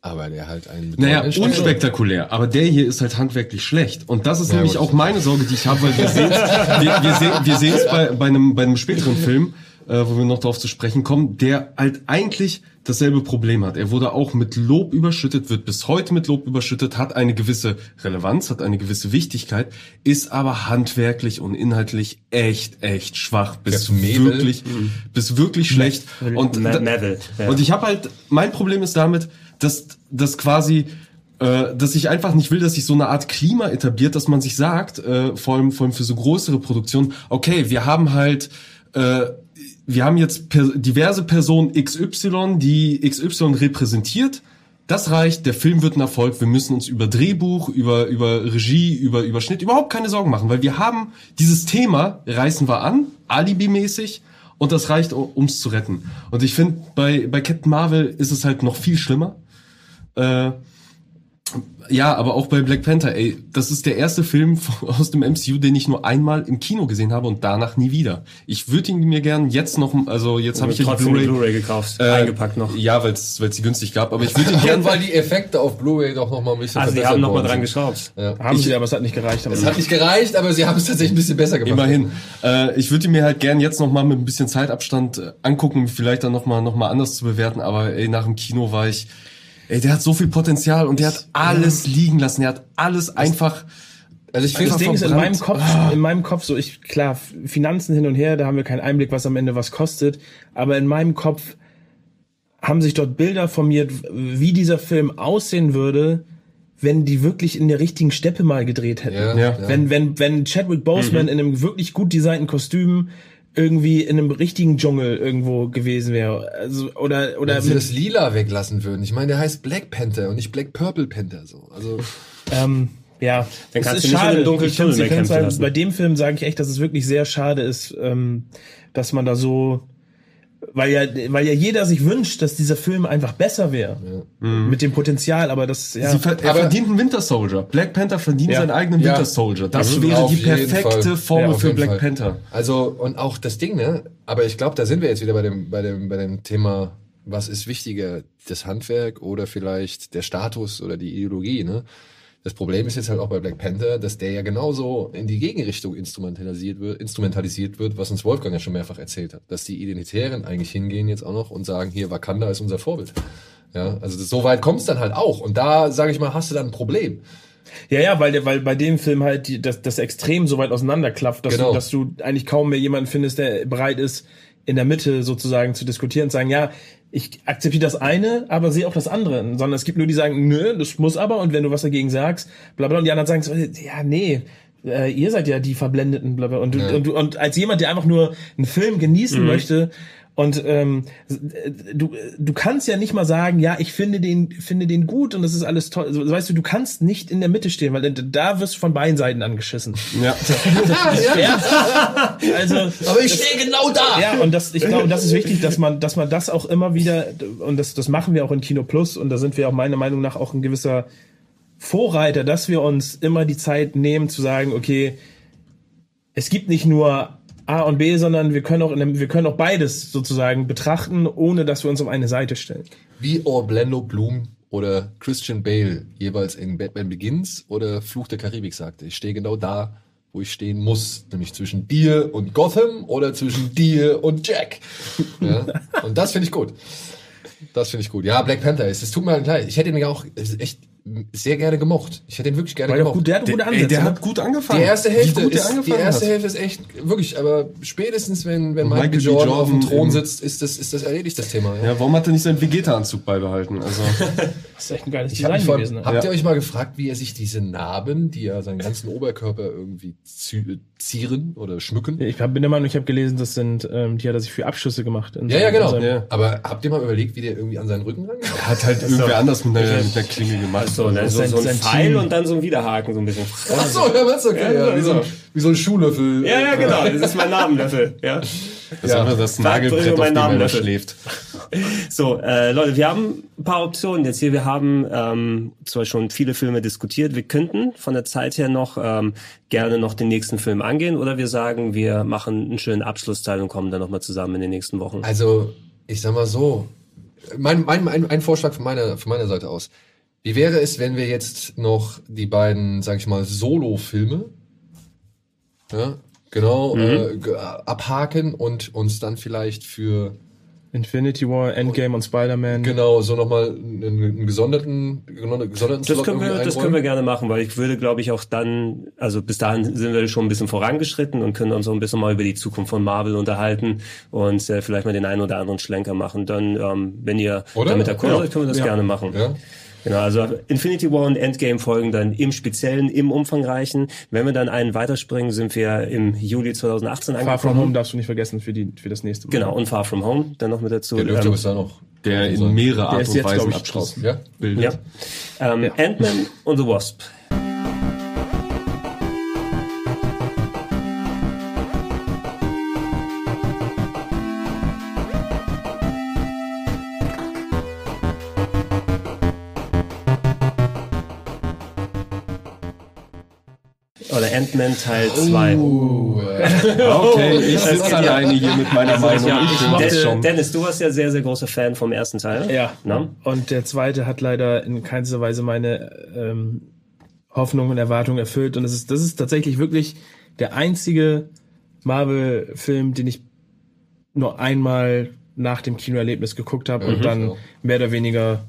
aber der halt einen Naja, unspektakulär, aber der hier ist halt handwerklich schlecht. Und das ist Ja, nämlich gut. auch meine Sorge, die ich habe, weil wir sehen es wir, wir sehen, wir sehen es bei, bei, einem, bei einem späteren Film, äh, wo wir noch darauf zu sprechen kommen, der halt eigentlich dasselbe Problem hat. Er wurde auch mit Lob überschüttet, wird bis heute mit Lob überschüttet, hat eine gewisse Relevanz, hat eine gewisse Wichtigkeit, ist aber handwerklich und inhaltlich echt, echt schwach, bis wirklich, bis wirklich schlecht. Und, ja. und ich habe halt, mein Problem ist damit, dass, dass quasi, äh, dass ich einfach nicht will, dass sich so eine Art Klima etabliert, dass man sich sagt, äh, vor allem, vor allem für so größere Produktionen, okay, wir haben halt, äh, wir haben jetzt per diverse Personen XY, die XY repräsentiert. Das reicht, der Film wird ein Erfolg. Wir müssen uns über Drehbuch, über, über Regie, über, über Schnitt überhaupt keine Sorgen machen, weil wir haben dieses Thema, reißen wir an, alibimäßig, und das reicht, um es zu retten. Und ich finde, bei, bei Captain Marvel ist es halt noch viel schlimmer. Äh, ja, aber auch bei Black Panther, ey, das ist der erste Film <laughs> aus dem MCU, den ich nur einmal im Kino gesehen habe und danach nie wieder. Ich würde ihn mir gern jetzt noch, also jetzt habe ich ja die Blu-ray Blu-ray gekauft, äh, eingepackt noch. Ja, weil es sie günstig gab, aber ich würde ihn gern, weil die Effekte auf Blu-ray doch noch mal ein bisschen Also die haben noch mal dran geschraubt. Ja. Haben sie, aber es hat nicht gereicht. Aber Es hat nicht gereicht, aber sie haben es tatsächlich ein bisschen besser gemacht. Immerhin. Äh, ich würde ihn mir halt gern jetzt noch mal mit ein bisschen Zeitabstand äh, angucken, vielleicht dann noch mal noch mal anders zu bewerten. Aber ey, nach dem Kino war ich, ey, der hat so viel Potenzial und der hat alles liegen lassen. Der hat alles einfach. Also ich finde das Ding ist in meinem Kopf, in meinem Kopf so, ich, klar, Finanzen hin und her, da haben wir keinen Einblick, was am Ende was kostet, aber in meinem Kopf haben sich dort Bilder formiert, wie dieser Film aussehen würde, wenn die wirklich in der richtigen Steppe mal gedreht hätten. Ja, Ja. Wenn, wenn, wenn Chadwick Boseman in einem wirklich gut designten Kostüm irgendwie in einem richtigen Dschungel irgendwo gewesen wäre. Also, oder, oder Wenn sie das Lila weglassen würden. Ich meine, der heißt Black Panther und nicht Black Purple Panther. So. Also Ähm, ja, Dann es kannst ist du nicht in schade. den dunklen Tunnel mehr kämpfen halt, lassen. bei dem Film sage ich echt, dass es wirklich sehr schade ist, ähm, dass man da so weil ja, weil ja jeder sich wünscht, dass dieser Film einfach besser wäre. Mit dem Potenzial, aber das, ja. Sie ver er Aber- verdient einen Winter Soldier. Black Panther verdient Ja. seinen eigenen Ja. Winter Soldier. Das Mhm. wäre die perfekte. Formel Ja, für Black Fall. Panther. Also, und auch das Ding, ne? Aber ich glaube, da sind wir jetzt wieder bei dem, bei dem, bei dem Thema, was ist wichtiger, das Handwerk oder vielleicht der Status oder die Ideologie, ne? Das Problem ist jetzt halt auch bei Black Panther, dass der ja genauso in die Gegenrichtung instrumentalisiert wird, instrumentalisiert wird, was uns Wolfgang ja schon mehrfach erzählt hat. Dass die Identitären eigentlich hingehen jetzt auch noch und sagen, hier, Wakanda ist unser Vorbild. Ja, also das, so weit kommt es dann halt auch. Und da, sage ich mal, hast du dann ein Problem. Ja, ja, weil, der, weil bei dem Film halt die, das, das Extrem so weit auseinanderklafft, dass, Genau. du, dass du eigentlich kaum mehr jemanden findest, der bereit ist, in der Mitte sozusagen zu diskutieren und sagen, ja, ich akzeptiere das eine, aber sehe auch das andere. Sondern es gibt nur die sagen, nö, das muss aber und wenn du was dagegen sagst, bla bla, und die anderen sagen, so, ja, nee, äh, ihr seid ja die Verblendeten, bla bla. Und, du, Ja. und, du, und als jemand, der einfach nur einen Film genießen Mhm. möchte, und ähm, du, du kannst ja nicht mal sagen, ja, ich finde den, finde den gut und das ist alles toll. Also, weißt du, du kannst nicht in der Mitte stehen, weil da wirst du von beiden Seiten angeschissen. <laughs> Ja. Ja. Also, Aber ich stehe genau da! ja, und das, ich glaube, das ist wichtig, dass man, dass man das auch immer wieder, und das, das machen wir auch in Kino Plus, und da sind wir auch meiner Meinung nach auch ein gewisser Vorreiter, dass wir uns immer die Zeit nehmen zu sagen, okay, es gibt nicht nur A und B, sondern wir können auch, in einem, wir können auch beides sozusagen betrachten, ohne dass wir uns auf eine Seite stellen. Wie Orlando Bloom oder Christian Bale jeweils in Batman Begins oder Fluch der Karibik sagte, ich stehe genau da, wo ich stehen muss, nämlich zwischen dir und Gotham oder zwischen dir und Jack. Ja? <laughs> Und das finde ich gut. Das finde ich gut. Ja, Black Panther ist, es tut mir halt leid. Ich hätte ihn ja auch echt sehr gerne gemocht. Ich hätte ihn wirklich gerne Weil gemocht. gut, der hat gute Ey, Ansätze. der ne? hat gut angefangen. Die erste Hälfte, der ist, die erste hat. Hälfte ist echt, wirklich, aber spätestens, wenn, wenn Michael, Michael B. Jordan, auf dem Jordan Thron sitzt, ist das, ist das erledigt, das Thema. Ja. Ja, warum hat er nicht seinen Vegeta-Anzug beibehalten? Also, <laughs> Das ist echt ein geiles Ich hab Design mich vor, gewesen. Ne? habt ihr euch mal gefragt, wie er sich diese Narben, die ja seinen ganzen Oberkörper irgendwie zieren oder schmücken? Ich hab, bin der Meinung, ich habe gelesen, das sind, ähm, die hat er sich für Abschüsse gemacht. in Ja, ja, genau. Ja. Aber habt ihr mal überlegt, wie der irgendwie an seinen Rücken rangeht? hat halt irgendwer anders mit einer, <laughs> mit einer Klinge gemacht. So, dann so, sein- so ein sein Pfeil Team. und dann so ein Widerhaken, so ein bisschen. Ach so, ja, was okay, ja, wie, so ein, wie so ein Schuhlöffel. Ja, ja, genau. Das ist mein Namenlöffel. Ja. Das ist einfach das Nagelbrett, auf dem er schläft. <laughs> So, äh, Leute, wir haben ein paar Optionen jetzt hier. Wir haben ähm, zwar schon viele Filme diskutiert. Wir könnten von der Zeit her noch ähm, gerne noch den nächsten Film angehen oder wir sagen, wir machen einen schönen Abschlussteil und kommen dann nochmal zusammen in den nächsten Wochen. Also, ich sag mal so, mein, mein, ein, ein Vorschlag von meiner, von meiner Seite aus. Wie wäre es, wenn wir jetzt noch die beiden, sag ich mal, Solo-Filme, ja, genau, äh, ge- abhaken und uns dann vielleicht für Infinity War, Endgame und Spider-Man. Genau, so nochmal einen, einen gesonderten, gesonderten Das Slot können, wir, das können wir gerne machen, weil ich würde, glaube ich, auch dann, also bis dahin sind wir schon ein bisschen vorangeschritten und können uns auch ein bisschen mal über die Zukunft von Marvel unterhalten und äh, vielleicht mal den einen oder anderen Schlenker machen. Dann, ähm, wenn ihr Oder? damit d'accord Ja. seid, können wir das Ja. gerne machen. Ja. Genau, also Infinity War und Endgame folgen dann im Speziellen, im Umfangreichen. Wenn wir dann einen weiterspringen, sind wir im Juli 2018 Far From angekommen. Home darfst du nicht vergessen für, die, für das nächste Mal. Genau, und Far From Home dann noch mit dazu. Der dürfte Ähm, bis da noch. Der in mehrere Art ist und ich, Abschluss Ja? ja. bildet. Ähm, Ant-Man und the Wasp. Ant-Man Teil 2. Okay, ich sitze alleine hier mit meiner Meinung. Ja, Ich mochte, das schon. Dennis, du warst ja sehr, sehr großer Fan vom ersten Teil. Ja. Ne? Und der zweite hat leider in keinster Weise meine ähm, Hoffnungen und Erwartungen erfüllt. Und das ist, das ist tatsächlich wirklich der einzige Marvel-Film, den ich nur einmal nach dem Kinoerlebnis geguckt habe und dann mehr oder weniger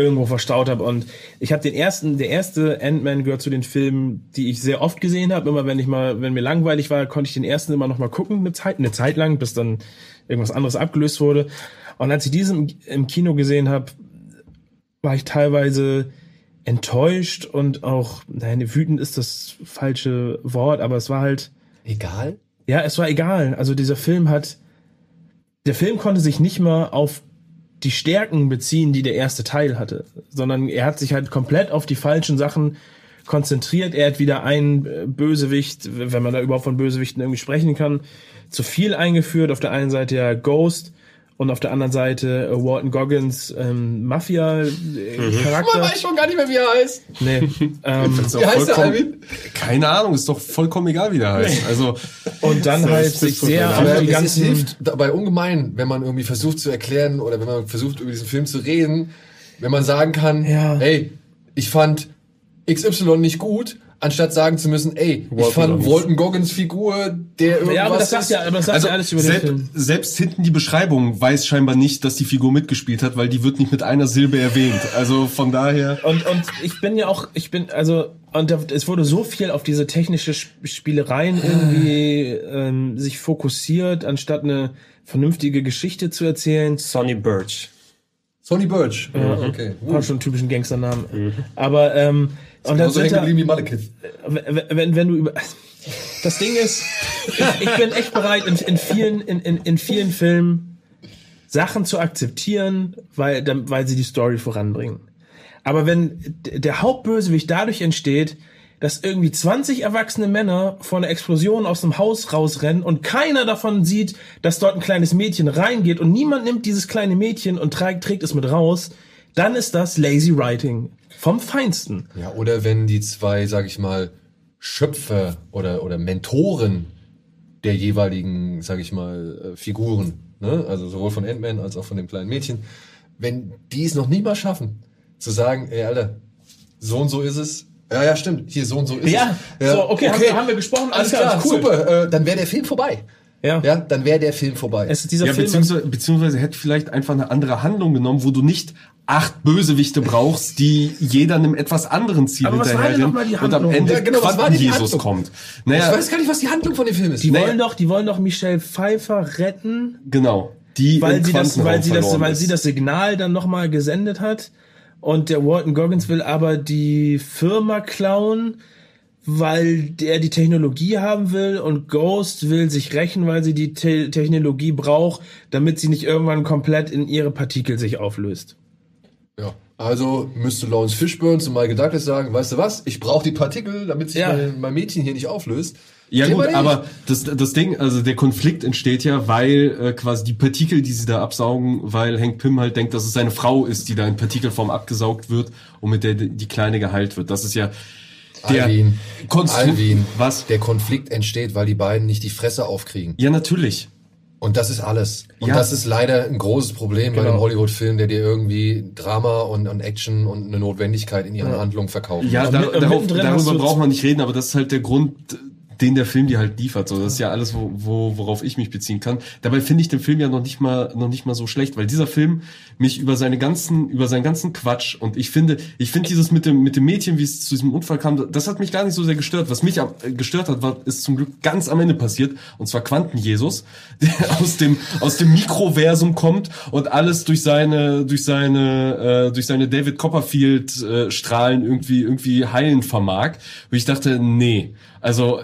irgendwo verstaut habe. Und ich habe den ersten, der erste Ant-Man gehört zu den Filmen, die ich sehr oft gesehen habe. Immer wenn ich mal, wenn mir langweilig war, konnte ich den ersten immer noch mal gucken, eine Zeit, eine Zeit lang, bis dann irgendwas anderes abgelöst wurde. Und als ich diesen im, im Kino gesehen habe, war ich teilweise enttäuscht und auch, nein, wütend ist das falsche Wort, aber es war halt, Egal. ja, es war egal. Also dieser Film hat, der Film konnte sich nicht mal auf die Stärken beziehen, die der erste Teil hatte, sondern er hat sich halt komplett auf die falschen Sachen konzentriert. Er hat wieder einen äh, Bösewicht, wenn man da überhaupt von Bösewichten irgendwie sprechen kann, zu viel eingeführt. Auf der einen Seite ja Ghost und auf der anderen Seite äh, Walton Goggins ähm, Mafia-Charakter. Man weiß schon gar nicht mehr, wie er heißt. Nee, <laughs> ähm, Wie heißt der, Alvin? Keine Ahnung, ist doch vollkommen egal, wie der heißt. Also, und dann So, halt sich sehr Aber die es, es ganzen hilft dabei ungemein, wenn man irgendwie versucht zu erklären oder wenn man versucht, über diesen Film zu reden, wenn man sagen kann, Ja. hey, ich fand XY nicht gut, anstatt sagen zu müssen, ey, ich Walton fand Goggins. Walton Goggins Figur, der irgendwas Ja, aber das sagt ist. ja, aber das sagt also ja alles über den selbst, Film. selbst hinten die Beschreibung weiß scheinbar nicht, dass die Figur mitgespielt hat, weil die wird nicht mit einer Silbe erwähnt. Also von daher. Und, und ich bin ja auch, ich bin, also, und da, es wurde so viel auf diese technische Sp- Spielereien irgendwie ähm, sich fokussiert, anstatt eine vernünftige Geschichte zu erzählen. Sonny Birch. Sonny Birch. Ja, okay. War schon einen typischen Gangsternamen. Aber, ähm, und dann hängen da, geblieben wie Malekith. wenn, wenn, wenn du über, das Ding ist, ich, ich bin echt bereit, in, in vielen, in, in, in vielen Filmen Sachen zu akzeptieren, weil, weil sie die Story voranbringen. Aber wenn der Hauptbösewicht dadurch entsteht, dass irgendwie 20 erwachsene Männer vor einer Explosion aus dem Haus rausrennen und keiner davon sieht, dass dort ein kleines Mädchen reingeht und niemand nimmt dieses kleine Mädchen und trägt, trägt es mit raus, dann ist das Lazy Writing vom Feinsten. Ja, oder wenn die zwei, sag ich mal, Schöpfer oder, oder Mentoren der jeweiligen, sag ich mal, äh, Figuren, ne? also sowohl von Ant-Man als auch von dem kleinen Mädchen, wenn die es noch nie mal schaffen, zu sagen, ey, Alter, so und so ist es. Ja, ja, stimmt. Hier, so und so ist Ja, es. so, okay, haben wir- haben wir gesprochen, Alles alles klar, klar, cool. super. Äh, dann wäre der Film vorbei. Ja. Ja, dann wäre der Film vorbei. Es ist dieser Ja, Film. beziehungsweise, beziehungsweise hätte vielleicht einfach eine andere Handlung genommen, wo du nicht acht Bösewichte brauchst, die jeder einem etwas anderen Ziel Aber was war denn hinterherrennen und am Handlung? Ende Ja, genau, Handlung? kommt. ich Naja, weiß gar nicht, was die Handlung von dem Film ist. Die Naja. wollen doch, die wollen doch Michelle Pfeiffer retten, genau. Die weil sie das, weil sie das, weil sie das Signal dann nochmal gesendet hat. Und der Walton Goggins will aber die Firma klauen, weil der die Technologie haben will und Ghost will sich rächen, weil sie die Te Technologie braucht, damit sie nicht irgendwann komplett in ihre Partikel sich auflöst. Ja. Also müsste Lawrence Fishburne zu Michael Douglas sagen, weißt du was, ich brauche die Partikel, damit sich Ja. mein, mein Mädchen hier nicht auflöst. Ja Thema gut, nicht. aber das, das Ding, also der Konflikt entsteht ja, weil äh, quasi die Partikel, die sie da absaugen, weil Hank Pym halt denkt, dass es seine Frau ist, die da in Partikelform abgesaugt wird und mit der die die Kleine geheilt wird. Das ist ja der Alvin, Konstru- Alvin, Was? der Konflikt entsteht, weil die beiden nicht die Fresse aufkriegen. Ja, natürlich. Und das ist alles. Und Ja. das ist leider ein großes Problem bei Genau. einem Hollywood-Film, der dir irgendwie Drama und, und Action und eine Notwendigkeit in ihren Handlungen verkauft. Ja, da, darauf, darüber braucht man nicht reden, aber das ist halt der Grund, den der Film dir halt liefert. So, das ist ja alles, wo, wo, worauf ich mich beziehen kann. Dabei finde ich den Film ja noch nicht mal, noch nicht mal so schlecht, weil dieser Film mich über seine ganzen, über seinen ganzen Quatsch und ich finde, ich finde dieses mit dem, mit dem Mädchen, wie es zu diesem Unfall kam, das hat mich gar nicht so sehr gestört. Was mich äh, gestört hat, war, ist zum Glück ganz am Ende passiert, und zwar Quanten-Jesus, <laughs> der aus dem, aus dem Mikroversum kommt und alles durch seine, durch seine, äh, durch seine David Copperfield äh, Strahlen irgendwie, irgendwie heilen vermag. Und ich dachte, nee, also,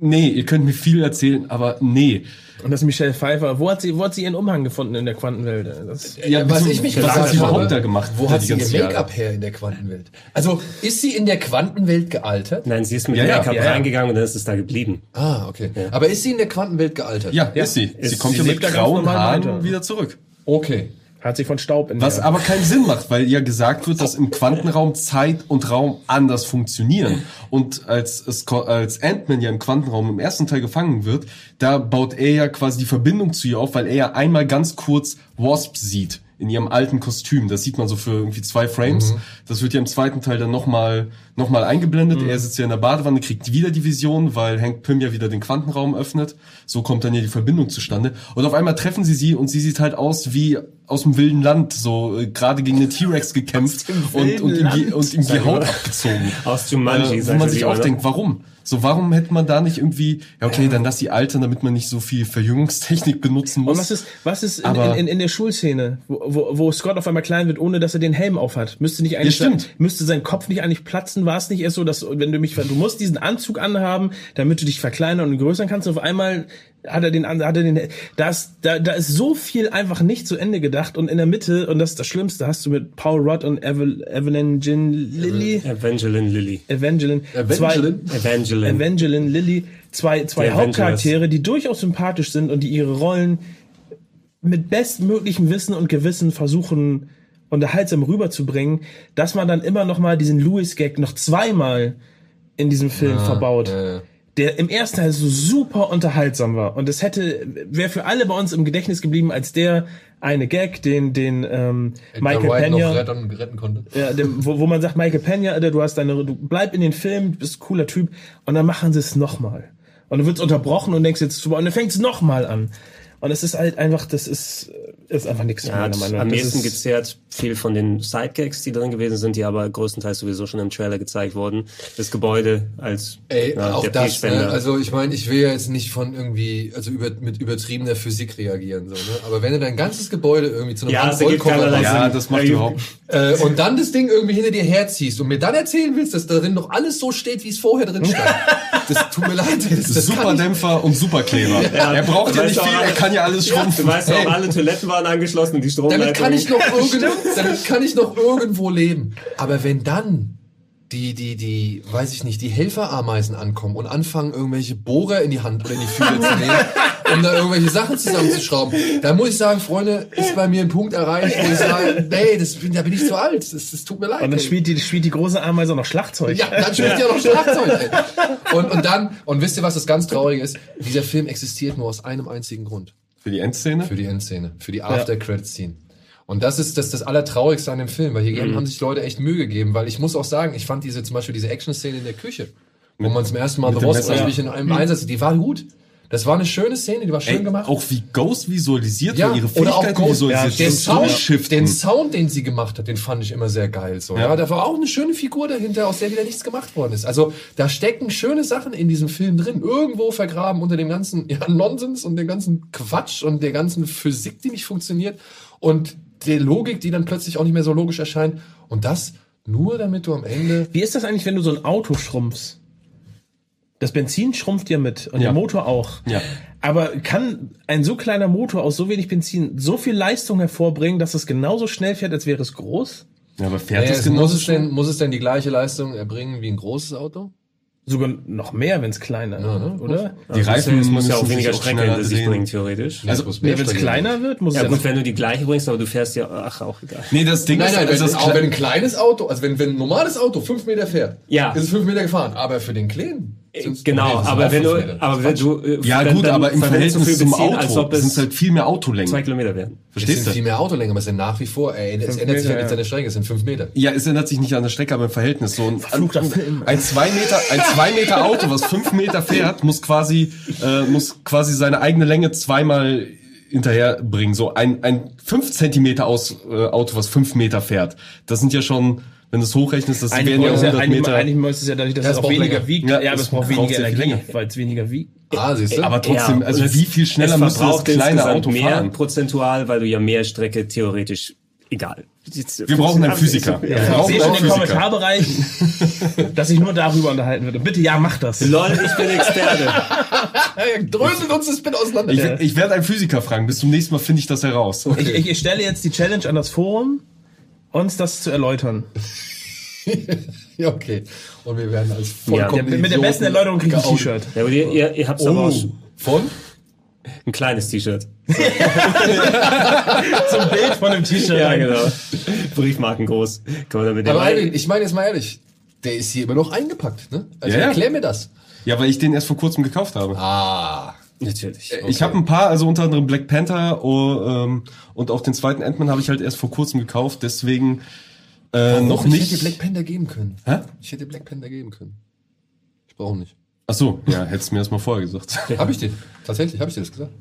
nee, ihr könnt mir viel erzählen, aber nee. Und das ist Michelle Pfeiffer. Wo hat sie, wo hat sie ihren Umhang gefunden in der Quantenwelt? Das, Ja, was ich mich was gefragt hat sie habe, überhaupt da gemacht? wo hat sie ihr? Make-up her in der Quantenwelt? Also, ist sie in der Quantenwelt gealtert? Nein, sie ist mit Ja, dem ja, Make-up ja, ja. reingegangen und dann ist es da geblieben. Ah, okay. Aber ist sie in der Quantenwelt gealtert? Ja, ist sie. Sie Ist- kommt sie ja mit grauen Haaren weiter. wieder zurück. Okay. Hat sie von Staub in Was aber keinen Sinn macht, weil ja gesagt wird, dass im Quantenraum Zeit und Raum anders funktionieren. Und als, es, als Ant-Man ja im Quantenraum im ersten Teil gefangen wird, da baut er ja quasi die Verbindung zu ihr auf, weil er ja einmal ganz kurz Wasp sieht in ihrem alten Kostüm. Das sieht man so für irgendwie zwei Frames. Das wird ja im zweiten Teil dann nochmal noch mal eingeblendet. Er sitzt ja in der Badewanne, kriegt wieder die Vision, weil Hank Pym ja wieder den Quantenraum öffnet. So kommt dann ja die Verbindung zustande. Und auf einmal treffen sie sie und sie sieht halt aus wie aus dem wilden Land, so äh, gerade gegen den T-Rex gekämpft und, und, ihm die, und ihm die Haut abgezogen. <laughs> Aus Jumanji, äh, wo man sich auch denkt, warum? So, warum hätte man da nicht irgendwie, ja okay, dann lass sie altern, damit man nicht so viel Verjüngungstechnik benutzen muss. Und was ist, was ist in, in, in, in der Schulszene, wo, wo, wo Scott auf einmal klein wird, ohne dass er den Helm aufhat? Müsste nicht eigentlich, Ja, stimmt. sein- müsste sein Kopf nicht eigentlich platzen? War es nicht erst so, dass, wenn du mich, du musst diesen Anzug anhaben, damit du dich verkleinern und größern kannst, und auf einmal hat er den, hat er den, da ist, da, da ist so viel einfach nicht zu Ende gedacht und in der Mitte, und das ist das Schlimmste, hast du mit Paul Rudd und Evel, Evelyn Gin Lilly, Evangeline Lilly. Evangeline, Evangeline? zwei, Evangeline. Evangeline Lilly, zwei, zwei Die. Hauptcharaktere, die durchaus sympathisch sind und die ihre Rollen mit bestmöglichem Wissen und Gewissen versuchen, unterhaltsam rüberzubringen, dass man dann immer noch mal diesen Louis-Gag noch zweimal in diesem Film verbaut. ja, ja. Der im ersten Teil so super unterhaltsam war. Und es hätte, wäre für alle bei uns im Gedächtnis geblieben, als der eine Gag, den, den ähm, Edgar Michael noch Pena. retten, retten konnte. Ja, dem, wo, wo man sagt, Michael Pena, Alter, du hast deine, du bleib in den Film, du bist ein cooler Typ, und dann machen sie es nochmal. Und du wirst unterbrochen und denkst jetzt, und dann fängt es nochmal an. Und es ist halt einfach, das ist, ist einfach nichts Ja, meiner Meinung nach. am Das ehesten ist- gezehrt viel von den Sidegags, die drin gewesen sind, die aber größtenteils sowieso schon im Trailer gezeigt wurden. Das Gebäude als Ey, ja, auch der das, ne? also ich meine, ich will ja jetzt nicht von irgendwie, also über, mit übertriebener Physik reagieren, so, ne? aber wenn du dein ganzes Gebäude irgendwie zu einem Ja, das keinerlei machst, Ja, das macht Ja, überhaupt. <laughs> äh, und dann das Ding irgendwie hinter dir herziehst und mir dann erzählen willst, dass darin noch alles so steht, wie es vorher drin stand. <laughs> das tut mir leid, das, das Superdämpfer und Superkleber. <laughs> er braucht ja nicht du auch viel, er kann ja alles Du schrumpfen. weißt auch, Ey. alle Toiletten waren angeschlossen und die Stromleitung. damit kann ich noch <laughs> irgendwo, damit kann ich noch irgendwo leben. Aber wenn dann die, die, die, weiß ich nicht, die Helferameisen ankommen und anfangen, irgendwelche Bohrer in die Hand oder in die Füße zu nehmen, um da irgendwelche Sachen zusammenzuschrauben, dann muss ich sagen, Freunde, ist bei mir ein Punkt erreicht, wo ich sage, nee, das, bin- da bin ich zu alt. Das, das tut mir leid. und dann ey. spielt die, spielt die große Ameise auch noch Schlagzeug. Ja, dann spielt ja noch Schlagzeug. Ey. <laughs> Und, und dann, und wisst ihr, was das ganz Traurige ist? Dieser Film existiert nur aus einem einzigen Grund. Für die Endszene? Für die Endszene, für die After-Credit-Scene. Und das ist das, das Allertraurigste an dem Film, weil hier haben sich Leute echt Mühe gegeben, weil ich muss auch sagen, ich fand diese zum Beispiel diese Action-Szene in der Küche, wo man zum ersten Mal The Messer, eigentlich in einem Einsatz, die war gut. Das war eine schöne Szene, die war schön Ey, gemacht. auch wie Ghost visualisiert ja, ihre oder auch Fähigkeiten Ghost, visualisiert. den, das Sound, Shiften. den Sound, den sie gemacht hat, den fand ich immer sehr geil. So. Ja. Ja. da war auch eine schöne Figur dahinter, aus der wieder nichts gemacht worden ist. Also da stecken schöne Sachen in diesem Film drin, irgendwo vergraben unter dem ganzen ja, Nonsens und dem ganzen Quatsch und der ganzen Physik, die nicht funktioniert und der Logik, die dann plötzlich auch nicht mehr so logisch erscheint. Und das nur, damit du am Ende Wie ist das eigentlich, wenn du so ein Auto schrumpfst? Das Benzin schrumpft ja mit und Ja. der Motor auch. Ja. Aber kann ein so kleiner Motor aus so wenig Benzin so viel Leistung hervorbringen, dass es genauso schnell fährt, als wäre es groß? ja, aber fährt Ja, es es genauso muss, es schnell? denn, muss es denn die gleiche Leistung erbringen wie ein großes Auto? Sogar noch mehr, wenn es kleiner Ja, ne? wird, oder? Die Reifen es muss ja auch weniger Strecke hinter sich bringen, theoretisch. Also, Nee, wenn es kleiner wird, muss Ja es ja gut, wenn du die gleiche bringst, aber du fährst ja, ach, auch egal. Nee, das Ding Nein, ist, nein, wenn, also das das, auch wenn ein kleines Auto, also wenn, wenn ein normales Auto fünf Meter fährt, Ja. ist es fünf Meter gefahren. Aber für den kleinen Genau, sind aber wenn du, Meter. aber wenn du, äh, ja dann- gut, dann aber im Verhältnis viel zum Benzin, als Auto ob sind es es halt viel mehr Autolängen. zwei Kilometer werden. es Verstehst sind du? viel mehr Autolänge, aber es sind nach wie vor, ey, es ändert sich Meter, ja nichts ja. an der Strecke, es sind fünf Meter. Ja, es ändert sich nicht an der Strecke, aber im Verhältnis. So ein, <laughs> Film. ein zwei Meter, ein zwei Meter Auto, was fünf Meter fährt, muss quasi, äh, muss quasi seine eigene Länge zweimal hinterher bringen. So ein, ein fünf Zentimeter aus, äh, Auto, was fünf Meter fährt. Das sind ja schon, wenn du es hochrechnest, das Eigentlich wären ja muss es ja, 100 eigentlich, Meter. eigentlich muss es ja dadurch, dass Ja, es es auch weniger länger. wiegt. Ja, Ja, aber es es braucht weniger Energie, länger. weil es weniger wiegt. Ah, siehst du? aber trotzdem, Ja, also wie viel schneller müsste das verbraucht kleine Auto mehr fahren? prozentual, weil du ja mehr Strecke theoretisch egal. Wir brauchen einen Physiker. Ja. Ich sehe schon Physiker. Kommentarbereich, <laughs> dass sich nur darüber unterhalten. Und bitte, ja, mach das. Lol, ich bin Experte. Dröselt uns das bitte auseinander. Ich, ich werde einen Physiker fragen. Bis zum nächsten Mal finde ich das heraus. Ich, ich, ich stelle jetzt die Challenge an das Forum, uns das zu erläutern. <laughs> ja, okay. Und wir werden als vollkommen Ja, mit der besten Erläuterung kriege ich ein T-Shirt. Ja, aber ihr, ihr, ihr habt's aber auch Oh, von? ein kleines T-Shirt. <laughs> Zum Bild von dem T-Shirt. Ja, genau. Briefmarken groß. Kann man damit Aber rein- Alvin, ich meine jetzt mal ehrlich, der ist hier immer noch eingepackt, ne? Also Ja, ja. erklär mir das. Ja, weil ich den erst vor kurzem gekauft habe. Ah. Natürlich. Ich habe ein paar, also unter anderem Black Panther oh, ähm, und auch den zweiten Ant-Man habe ich halt erst vor kurzem gekauft, deswegen äh, noch ich nicht. hätte Black Panther geben können. Hä? Ich hätte Black Panther geben können. Ich brauche nicht. Ach so, ja, hättest du mir das mal vorher gesagt. <laughs> Hab ich dir? Tatsächlich, habe ich dir das gesagt?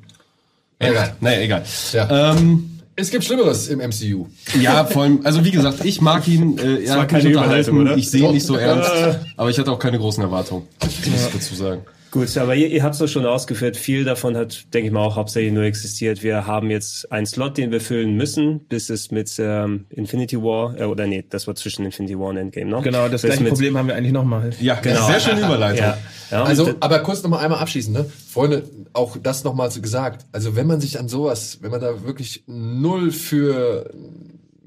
Egal. naja, egal. Ja. Ähm, Es gibt Schlimmeres im MCU. ja, vor allem, also wie gesagt, ich mag ihn. Äh, er war hat mich keine unterhalten. Überleitung, oder? Ich sehe ihn nicht so ernst, <laughs> aber ich hatte auch keine großen Erwartungen. Muss ich dazu sagen. Gut, aber ihr, ihr habt es doch schon ausgeführt. Viel davon hat, denke ich mal, auch hauptsächlich nur existiert. Wir haben jetzt einen Slot, den wir füllen müssen, bis es mit ähm, Infinity War, äh, oder nee, das war zwischen Infinity War und Endgame, ne? Genau, das Bis gleiche mit- Problem haben wir eigentlich nochmal. Ja, Genau. sehr schöne <laughs> Überleitung. Ja, ja Also, aber kurz noch mal einmal abschließen, ne? Freunde, auch das noch mal so gesagt. Also, wenn man sich an sowas, wenn man da wirklich null für,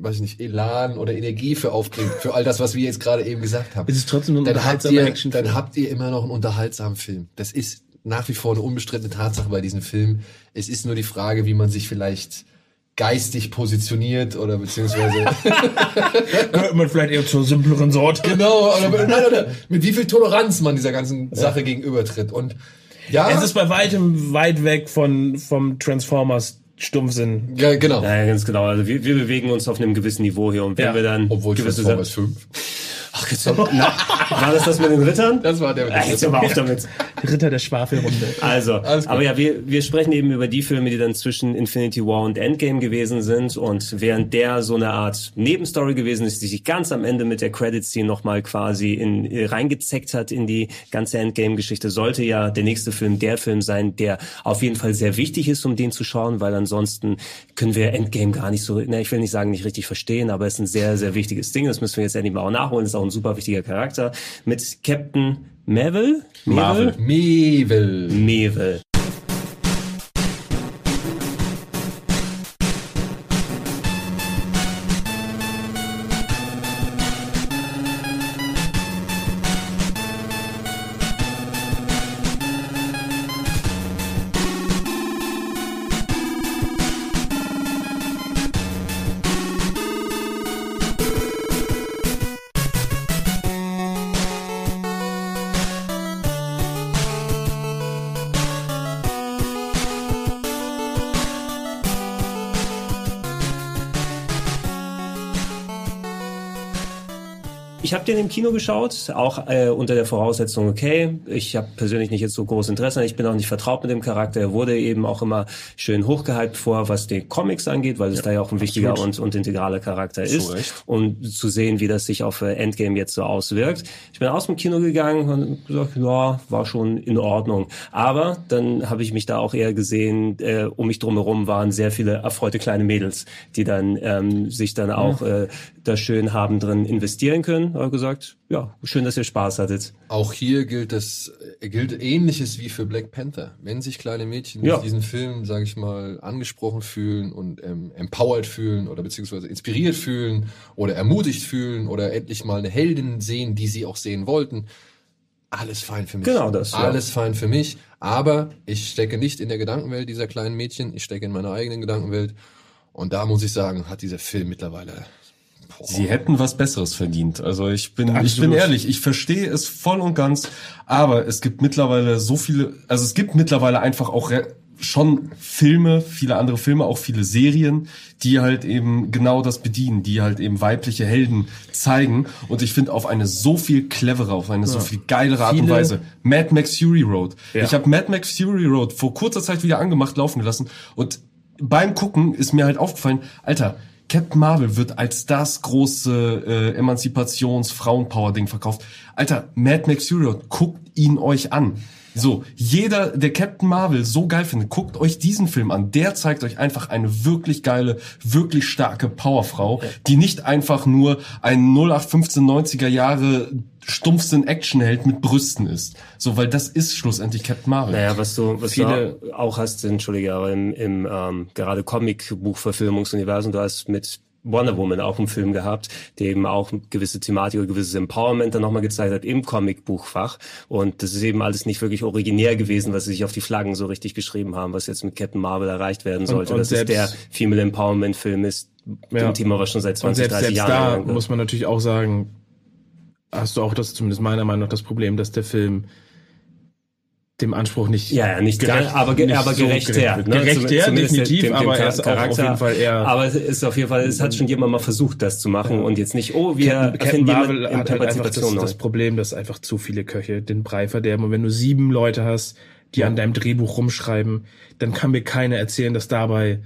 weiß ich nicht, Elan oder Energie für aufbringt, für all das, was wir jetzt gerade eben gesagt haben, Es ist trotzdem nur ein dann habt ihr, Actionfilm. dann habt ihr immer noch einen unterhaltsamen Film. Das ist nach wie vor eine unbestrittene Tatsache bei diesem Film. Es ist nur die Frage, wie man sich vielleicht geistig positioniert oder beziehungsweise <laughs> Gehört man vielleicht eher zur simpleren Sorte. genau oder, nein, oder mit wie viel Toleranz man dieser ganzen Sache gegenübertritt und ja, Es ist bei weitem weit weg von, vom Transformers Stumpfsinn. ja genau. Ja, ganz genau. Also wir, wir bewegen uns auf einem gewissen Niveau hier und wenn Ja. wir dann Obwohl gewisse Transformers 5. Ach, jetzt, na, war das das mit den Rittern? Das war der mit Ah, dem jetzt mal auf damit. <laughs> Ritter der Schwafelrunde. Also, aber ja, wir, wir sprechen eben über die Filme, die dann zwischen Infinity War und Endgame gewesen sind. Und während der so eine Art Nebenstory gewesen ist, die sich ganz am Ende mit der Credit-Scene nochmal quasi in, äh, reingezeckt hat in die ganze Endgame-Geschichte, sollte ja der nächste Film der Film sein, der auf jeden Fall sehr wichtig ist, um den zu schauen, weil ansonsten können wir Endgame gar nicht so, na, ich will nicht sagen, nicht richtig verstehen, aber es ist ein sehr, sehr wichtiges Ding. Das müssen wir jetzt endlich mal auch nachholen. Das ist auch ein super wichtiger Charakter. Mit Captain Marvel? Marvel. Mevel. Mevel. Ich habe den im Kino geschaut, auch äh, unter der Voraussetzung, okay, ich habe persönlich nicht jetzt so groß Interesse, ich bin auch nicht vertraut mit dem Charakter. Er wurde eben auch immer schön hochgehypt vor, was die Comics angeht, weil es da ja auch ein wichtiger und, und integraler Charakter ist. Recht. Und zu sehen, wie das sich auf äh, Endgame jetzt so auswirkt. Ich bin aus dem Kino gegangen und gesagt, ja, war schon in Ordnung. Aber dann habe ich mich da auch eher gesehen, äh, um mich drumherum waren sehr viele erfreute kleine Mädels, die dann ähm, sich dann auch äh, da schön haben drin investieren können. Aber gesagt, ja, schön, dass ihr Spaß hattet. Auch hier gilt das gilt ähnliches wie für Black Panther. Wenn sich kleine Mädchen Ja. durch diesen Film, sage ich mal, angesprochen fühlen und ähm, empowered fühlen oder beziehungsweise inspiriert fühlen oder ermutigt fühlen oder endlich mal eine Heldin sehen, die sie auch sehen wollten, alles fein für mich. Genau das, ja. Alles fein für mich. Aber ich stecke nicht in der Gedankenwelt dieser kleinen Mädchen. Ich stecke in meiner eigenen Gedankenwelt. Und da muss ich sagen, hat dieser Film mittlerweile boah, Sie hätten was Besseres verdient. Also ich bin, ich Absolut. bin ehrlich, ich verstehe es voll und ganz, aber es gibt mittlerweile so viele, also es gibt mittlerweile einfach auch schon Filme, viele andere Filme, auch viele Serien, die halt eben genau das bedienen, die halt eben weibliche Helden zeigen. Und ich finde auf eine so viel clevere, auf eine so viel geilere Art und Viele- Weise. Mad Max Fury Road. Ja. Ich habe Mad Max Fury Road vor kurzer Zeit wieder angemacht, laufen gelassen und beim Gucken ist mir halt aufgefallen, Alter, Captain Marvel wird als das große äh, Emanzipations-Frauenpower-Ding verkauft. Alter, Mad Max Fury guckt ihn euch an. So, jeder, der Captain Marvel so geil findet, guckt euch diesen Film an. Der zeigt euch einfach eine wirklich geile, wirklich starke Powerfrau, die nicht einfach nur ein 0815 90er Jahre stumpfsinn Actionheld mit Brüsten ist. So, weil das ist schlussendlich Captain Marvel. Naja, was du, was Viele- du auch hast, entschuldige, aber im, im ähm, gerade Comic-Buchverfilmungsuniversum, du hast mit Wonder Woman auch einen Film gehabt, der eben auch gewisse Thematik oder gewisses Empowerment dann nochmal gezeigt hat im Comic-Buchfach. Und das ist eben alles nicht wirklich originär gewesen, was sie sich auf die Flaggen so richtig geschrieben haben, was jetzt mit Captain Marvel erreicht werden sollte. und dass es der selbst- Female Empowerment-Film ist, Ja. ein Thema, was schon seit Und 20, selbst, 30 selbst Jahren da muss man natürlich auch sagen, hast du auch das, zumindest meiner Meinung nach, das Problem, dass der Film dem Anspruch nicht Ja, ja, nicht gerecht, gar, aber, ge- nicht aber so gerecht gerecht her. wird. ne? Gerecht her, zumindest definitiv, dem- dem aber er ist auch auf Charakter. jeden Fall eher... Aber es ist auf jeden Fall, es hat schon jemand mal versucht, das zu machen und jetzt nicht, oh, wir Captain, Marvel hat halt einfach das, das. Problem, dass einfach zu viele Köche den Brei verderben. Und wenn du sieben Leute hast, die an deinem Drehbuch rumschreiben, dann kann mir keiner erzählen, dass dabei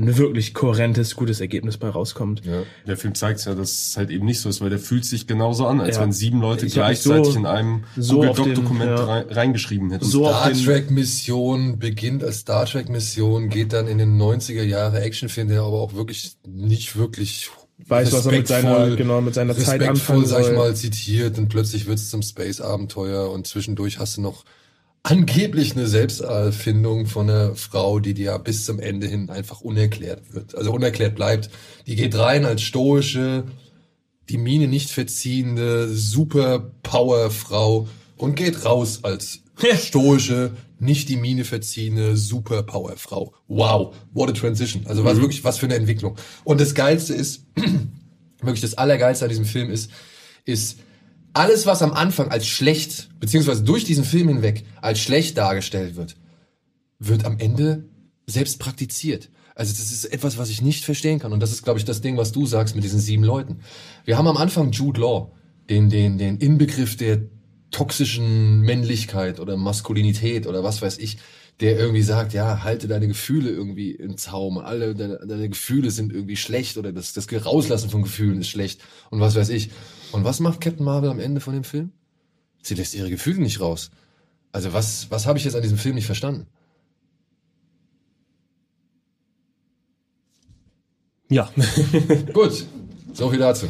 ein wirklich kohärentes, gutes Ergebnis bei rauskommt. Ja. Der Film zeigt ja, dass es halt eben nicht so ist, weil der fühlt sich genauso an, als Ja. wenn sieben Leute Ich gleichzeitig so- in einem so Google auf den- Doc-Dokument ja. rein, reingeschrieben hätten. So Star den- Trek Mission beginnt als Star Trek Mission, geht dann in den 90er Jahre Actionfilm, der aber auch wirklich nicht wirklich Weiß, was er mit seiner- respektvoll- genau, mit seiner Zeit anfangen sag ich soll. mal, zitiert und plötzlich wird es zum Space-Abenteuer und zwischendurch hast du noch angeblich eine Selbsterfindung von einer Frau, die dir ja bis zum Ende hin einfach unerklärt wird, also unerklärt bleibt. Die geht rein als stoische, die Miene nicht verziehende, super Powerfrau und geht raus als stoische, nicht die Mine verziehende Superpowerfrau. Wow, what a transition. Also was wirklich, was für eine Entwicklung. Und das Geilste ist, <clears throat> wirklich das Allergeilste an diesem Film ist, ist alles, was am Anfang als schlecht, beziehungsweise durch diesen Film hinweg als schlecht dargestellt wird, wird am Ende selbst praktiziert. Also das ist etwas, was ich nicht verstehen kann. Und das ist, glaube ich, das Ding, was du sagst mit diesen sieben Leuten. Wir haben am Anfang Jude Law, den, den, den Inbegriff der toxischen Männlichkeit oder Maskulinität oder was weiß ich, der irgendwie sagt, ja, halte deine Gefühle irgendwie im Zaum, alle deine, deine Gefühle sind irgendwie schlecht oder das, das Rauslassen von Gefühlen ist schlecht und was weiß ich. Und was macht Captain Marvel am Ende von dem Film? Sie lässt ihre Gefühle nicht raus. Also was, was habe ich jetzt an diesem Film nicht verstanden? Ja. Gut, so viel dazu.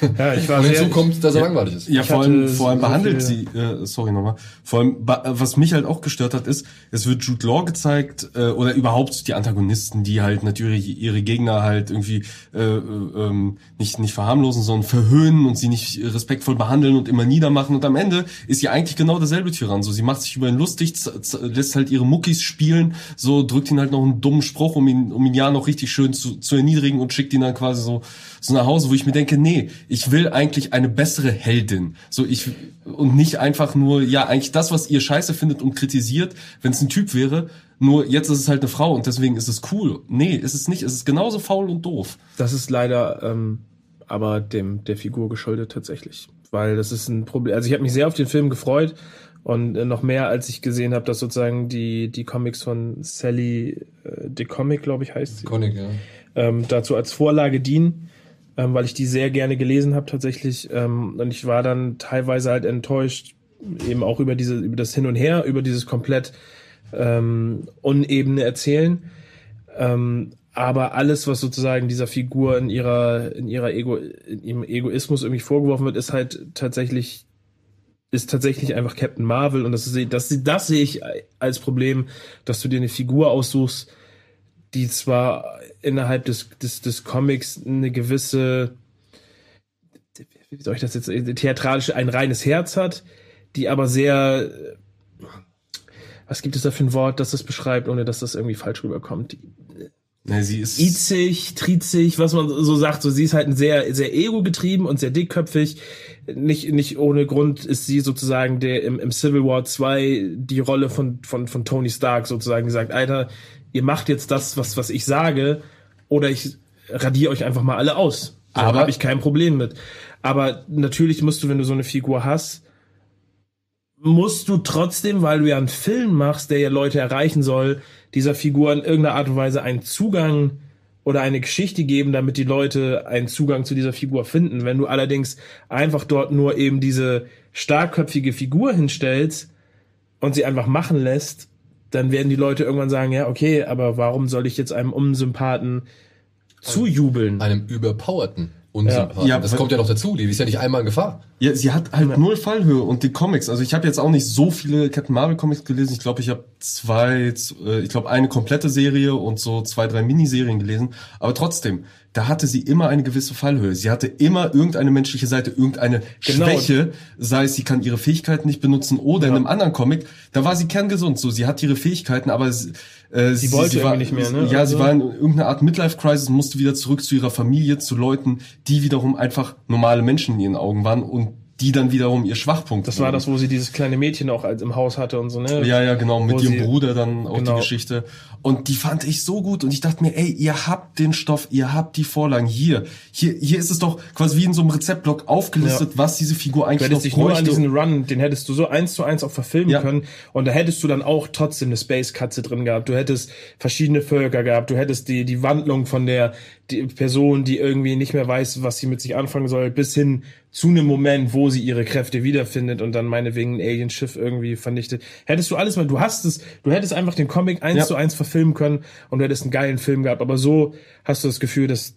<laughs> Ja, ich war Und hinzu kommt, dass er langweilig ist. Ja, Ich vor allem, vor allem so behandelt viel- sie, äh, sorry nochmal, vor allem, was mich halt auch gestört hat, ist, es wird Jude Law gezeigt, äh, oder überhaupt die Antagonisten, die halt natürlich ihre Gegner halt irgendwie äh, äh, ähm, nicht, nicht verharmlosen, sondern verhöhnen und sie nicht respektvoll behandeln und immer niedermachen. Und am Ende ist sie eigentlich genau derselbe Tyrann. So, sie macht sich über ihn lustig, lässt halt ihre Muckis spielen, so drückt ihn halt noch einen dummen Spruch, um ihn, um ihn ja noch richtig schön zu, zu erniedrigen und schickt ihn dann quasi so, so nach Hause, wo ich mir denke, nee, ich will eigentlich eine bessere Heldin. So ich und nicht einfach nur, ja, eigentlich das, was ihr scheiße findet und kritisiert, wenn es ein Typ wäre, nur jetzt ist es halt eine Frau und deswegen ist es cool. Nee, ist es nicht. Es ist genauso faul und doof. Das ist leider ähm, aber dem der Figur geschuldet tatsächlich, weil das ist ein Problem. Also ich habe mich sehr auf den Film gefreut und äh, noch mehr, als ich gesehen habe, dass sozusagen die die Comics von Sally äh, The Comic, glaube ich, heißt sie, Konig, ja. ähm, dazu als Vorlage dienen, ähm, weil ich die sehr gerne gelesen habe tatsächlich. Ähm, und ich war dann teilweise halt enttäuscht, eben auch über diese über das Hin und Her, über dieses komplett ähm, unebene Erzählen. Ähm, aber alles, was sozusagen dieser Figur in ihrer, in ihrer Ego, in ihrem Egoismus irgendwie vorgeworfen wird, ist halt tatsächlich, ist tatsächlich einfach Captain Marvel. Und das ist, das, das sehe ich als Problem, dass du dir eine Figur aussuchst, die zwar innerhalb des, des, des Comics eine gewisse, wie soll ich das jetzt, theatralische, ein reines Herz hat, die aber sehr, was gibt es da für ein Wort, das das beschreibt, ohne dass das irgendwie falsch rüberkommt? Nee, sie ist izig, trizig, was man so sagt. So, sie ist halt ein sehr, sehr ego-getrieben und sehr dickköpfig. Nicht, nicht ohne Grund ist sie sozusagen der im, im Civil War 2 die Rolle von, von, von Tony Stark sozusagen gesagt, Alter, ihr macht jetzt das, was, was ich sage, oder ich radiere euch einfach mal alle aus. So, Aber- habe ich kein Problem mit. Aber natürlich musst du, wenn du so eine Figur hast, musst du trotzdem, weil du ja einen Film machst, der ja Leute erreichen soll, dieser Figur in irgendeiner Art und Weise einen Zugang oder eine Geschichte geben, damit die Leute einen Zugang zu dieser Figur finden. Wenn du allerdings einfach dort nur eben diese starkköpfige Figur hinstellst und sie einfach machen lässt, dann werden die Leute irgendwann sagen, ja, okay, aber warum soll ich jetzt einem Unsympathen zujubeln? Einem überpowerten Unsympathen. Ja, das kommt ja noch dazu, die ist ja nicht einmal in Gefahr. Ja, sie hat halt null Fallhöhe und die Comics. Also ich habe jetzt auch nicht so viele Captain Marvel Comics gelesen. Ich glaube, ich habe zwei, äh, ich glaube eine komplette Serie und so zwei, drei Miniserien gelesen. Aber trotzdem, da hatte sie immer eine gewisse Fallhöhe. Sie hatte immer irgendeine menschliche Seite, irgendeine Genau. Schwäche, sei es, sie kann ihre Fähigkeiten nicht benutzen oder in einem anderen Comic, da war sie kerngesund. So, sie hat ihre Fähigkeiten, aber sie, äh, sie, wollte war, irgendwie nicht mehr, ne? Ja, Also- sie war in irgendeiner Art Midlife-Crisis und musste wieder zurück zu ihrer Familie, zu Leuten, die wiederum einfach normale Menschen in ihren Augen waren und die dann wiederum ihr Schwachpunkt Das war das, wo sie dieses kleine Mädchen auch im Haus hatte und so, ne? Ja, ja, genau, mit Wo ihrem sie- Bruder dann auch genau. die Geschichte. Und die fand ich so gut und ich dachte mir, ey, ihr habt den Stoff, ihr habt die Vorlagen hier. Hier, hier ist es doch quasi wie in so einem Rezeptblock aufgelistet, was diese Figur Du eigentlich hättest noch dich nur an bräuchte. diesen Run, den hättest du so eins zu eins auch verfilmen Ja. können. Und da hättest du dann auch trotzdem eine Space-Katze drin gehabt. Du hättest verschiedene Völker gehabt. Du hättest die, die Wandlung von der die Person, die irgendwie nicht mehr weiß, was sie mit sich anfangen soll, bis hin zu einem Moment, wo sie ihre Kräfte wiederfindet und dann meinetwegen ein Alien-Schiff irgendwie vernichtet. Hättest du alles mal, du hast es, du hättest einfach den Comic eins Ja. zu eins verfilmen können und du hättest einen geilen Film gehabt. Aber so hast du das Gefühl, dass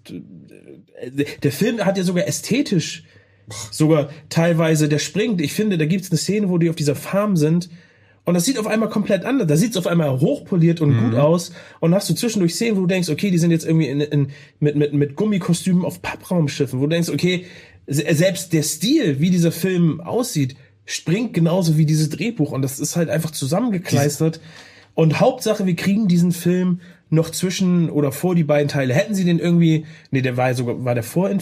der Film hat ja sogar ästhetisch sogar teilweise, der springt. Ich finde, da gibt's eine Szene, wo die auf dieser Farm sind und das sieht auf einmal komplett anders. Da sieht's auf einmal hochpoliert und gut aus und hast du zwischendurch Szenen, wo du denkst, okay, die sind jetzt irgendwie in, in, mit, mit, mit Gummikostümen auf Pappraumschiffen, wo du denkst, okay, se- selbst der Stil, wie dieser Film aussieht, springt genauso wie dieses Drehbuch und das ist halt einfach zusammengekleistert. Und Hauptsache, wir kriegen diesen Film noch zwischen oder vor die beiden Teile. Hätten sie den irgendwie, nee, der war sogar, war der vor in,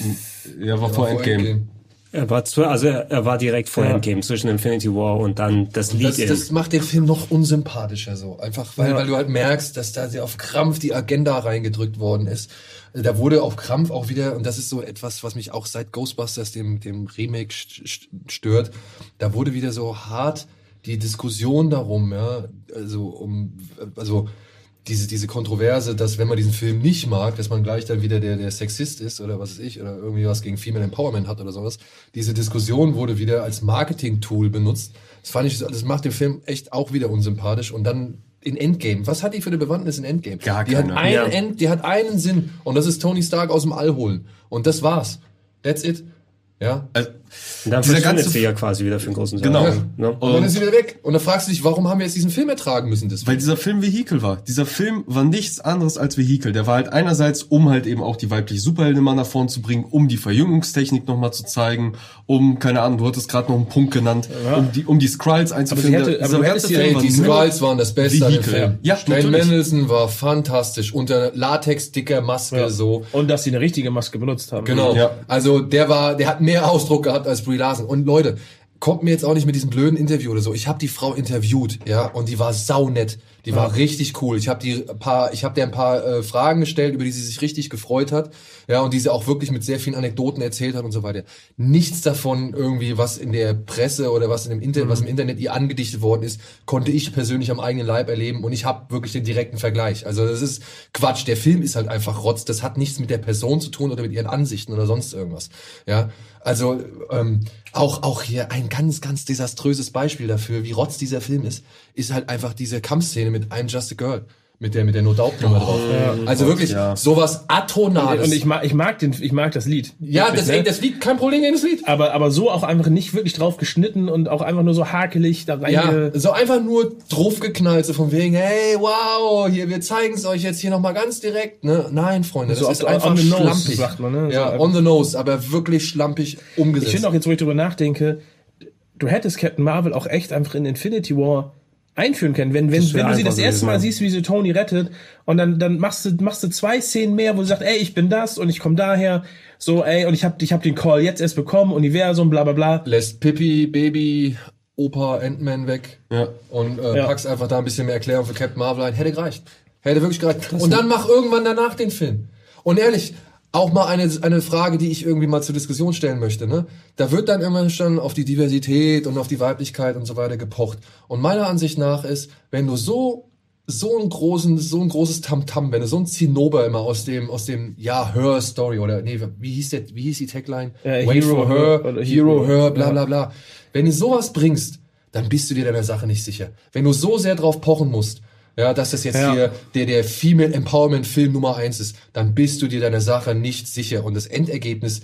Ja, war vor Endgame. Er war zu, also er, er war direkt vor Ja. Endgame zwischen Infinity War und dann das Lied Das, in. das macht den Film noch unsympathischer so. Einfach, weil, Ja. weil du halt merkst, dass da sehr auf Krampf die Agenda reingedrückt worden ist. Also da wurde auf Krampf auch wieder, und das ist so etwas, was mich auch seit Ghostbusters, dem, dem Remake, st- st- stört, da wurde wieder so hart die Diskussion darum, ja, also um, also diese, diese Kontroverse, dass wenn man diesen Film nicht mag, dass man gleich dann wieder der, der Sexist ist oder was weiß ich, oder irgendwie was gegen Female Empowerment hat oder sowas. Diese Diskussion wurde wieder als Marketing-Tool benutzt. Das fand ich, das macht den Film echt auch wieder unsympathisch. Und dann in Endgame. Was hat die für eine Bewandtnis in Endgame? Gar die hat keine. einen Ja. End, die hat einen Sinn. Und das ist Tony Stark aus dem All holen. Und das war's. That's it. Ja. Also, und dann dieser ganze- sie ja quasi wieder für einen großen Teil. Genau. Ne? Und dann ist sie wieder weg. Und dann fragst du dich, warum haben wir jetzt diesen Film ertragen müssen? Deswegen? Weil dieser Film Vehikel war. Dieser Film war nichts anderes als Vehikel. Der war halt einerseits, um halt eben auch die weibliche Superheldin mal nach vorn zu bringen, um die Verjüngungstechnik nochmal zu zeigen, um, keine Ahnung, du hattest gerade noch einen Punkt genannt, um die, um die Skrulls einzuführen. Aber hätte- Der- aber ganze Film war die Skrulls waren das Beste an dem Vehikel. Film. Ja, Stan. Mendelsohn war fantastisch. Unter Latex-dicker Maske Ja. so. Und dass sie eine richtige Maske benutzt haben. Genau. Ja. Also der war, der hat mehr Ausdruck gehabt als Brie Larson. Und Leute, kommt mir jetzt auch nicht mit diesem blöden Interview oder so. Ich habe die Frau interviewt, ja, und die war saunett. Die war richtig cool. Ich habe die ein paar, ich habe der ein paar äh, Fragen gestellt, über die sie sich richtig gefreut hat, ja, und die sie auch wirklich mit sehr vielen Anekdoten erzählt hat und so weiter. Nichts davon irgendwie, was in der Presse oder was in dem Internet, was im Internet ihr angedichtet worden ist, konnte ich persönlich am eigenen Leib erleben und ich habe wirklich den direkten Vergleich. Also das ist Quatsch. Der Film ist halt einfach Rotz. Das hat nichts mit der Person zu tun oder mit ihren Ansichten oder sonst irgendwas. Ja, also ähm, auch auch hier ein ganz ganz desaströses Beispiel dafür, wie Rotz dieser Film ist, ist halt einfach diese Kampfszene mit I'm Just a Girl. Mit der, mit der No Doubt Nummer drauf. Also wirklich ja. sowas Atonales. Und ich mag, ich mag den, ich mag das Lied. ja, deswegen, ne? das Lied, kein Problem gegen das Lied. aber, aber so auch einfach nicht wirklich drauf geschnitten und auch einfach nur so hakelig da Ja, reinge... so einfach nur draufgeknallt, so von wegen, hey, wow, hier, wir zeigen es euch jetzt hier nochmal ganz direkt, ne? Nein, Freunde, das So ist einfach on the nose, schlampig. sagt man, ne? So Ja, einfach- on the nose, aber wirklich schlampig umgesetzt. Ich finde auch jetzt, wo ich drüber nachdenke, du hättest Captain Marvel auch echt einfach in Infinity War einführen können. Wenn, wenn, wenn du sie das erste Mal ja. siehst, wie sie Tony rettet und dann, dann machst du, machst du zwei Szenen mehr, wo du sagst, ey, ich bin das und ich komme daher, so, ey, und ich hab, ich hab den Call jetzt erst bekommen, Universum, bla, bla, bla. Lässt Pippi, Baby, Opa, Ant-Man weg Ja. und äh, Ja. packst einfach da ein bisschen mehr Erklärung für Captain Marvel ein. Hätte gereicht. Hätte wirklich gereicht. Und dann mach irgendwann danach den Film. Und ehrlich, auch mal eine, eine Frage, die ich irgendwie mal zur Diskussion stellen möchte. Ne? Da wird dann immer schon auf die Diversität und auf die Weiblichkeit und so weiter gepocht. Und meiner Ansicht nach ist, wenn du so so einen großen, so ein großes Tamtam, wenn du so ein Zinnober immer aus dem, aus dem, ja, Her Story oder, nee, wie hieß der, wie hieß die Tagline? Äh, Wait Hero, for Her Hero, Hero, her, bla, bla, bla. Wenn du sowas bringst, dann bist du dir deiner Sache nicht sicher. Wenn du so sehr drauf pochen musst, ja, dass das jetzt Ja. hier der, der Female Empowerment Film Nummer eins ist, dann bist du dir deiner Sache nicht sicher. Und das Endergebnis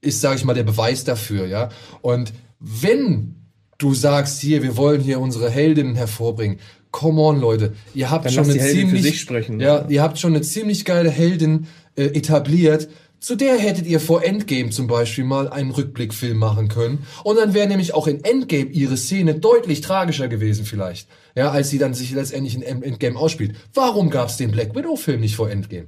ist, sage ich mal, der Beweis dafür, ja. Und wenn du sagst, hier, wir wollen hier unsere Heldinnen hervorbringen, come on, Leute, ihr habt Dann schon eine ziemlich, sprechen. ja, ihr habt schon eine ziemlich geile Heldin äh, etabliert. Zu der hättet ihr vor Endgame zum Beispiel mal einen Rückblickfilm machen können. Und dann wäre nämlich auch in Endgame ihre Szene deutlich tragischer gewesen vielleicht. Ja, als sie dann sich letztendlich in End- Endgame ausspielt. Warum gab's den Black Widow Film nicht vor Endgame?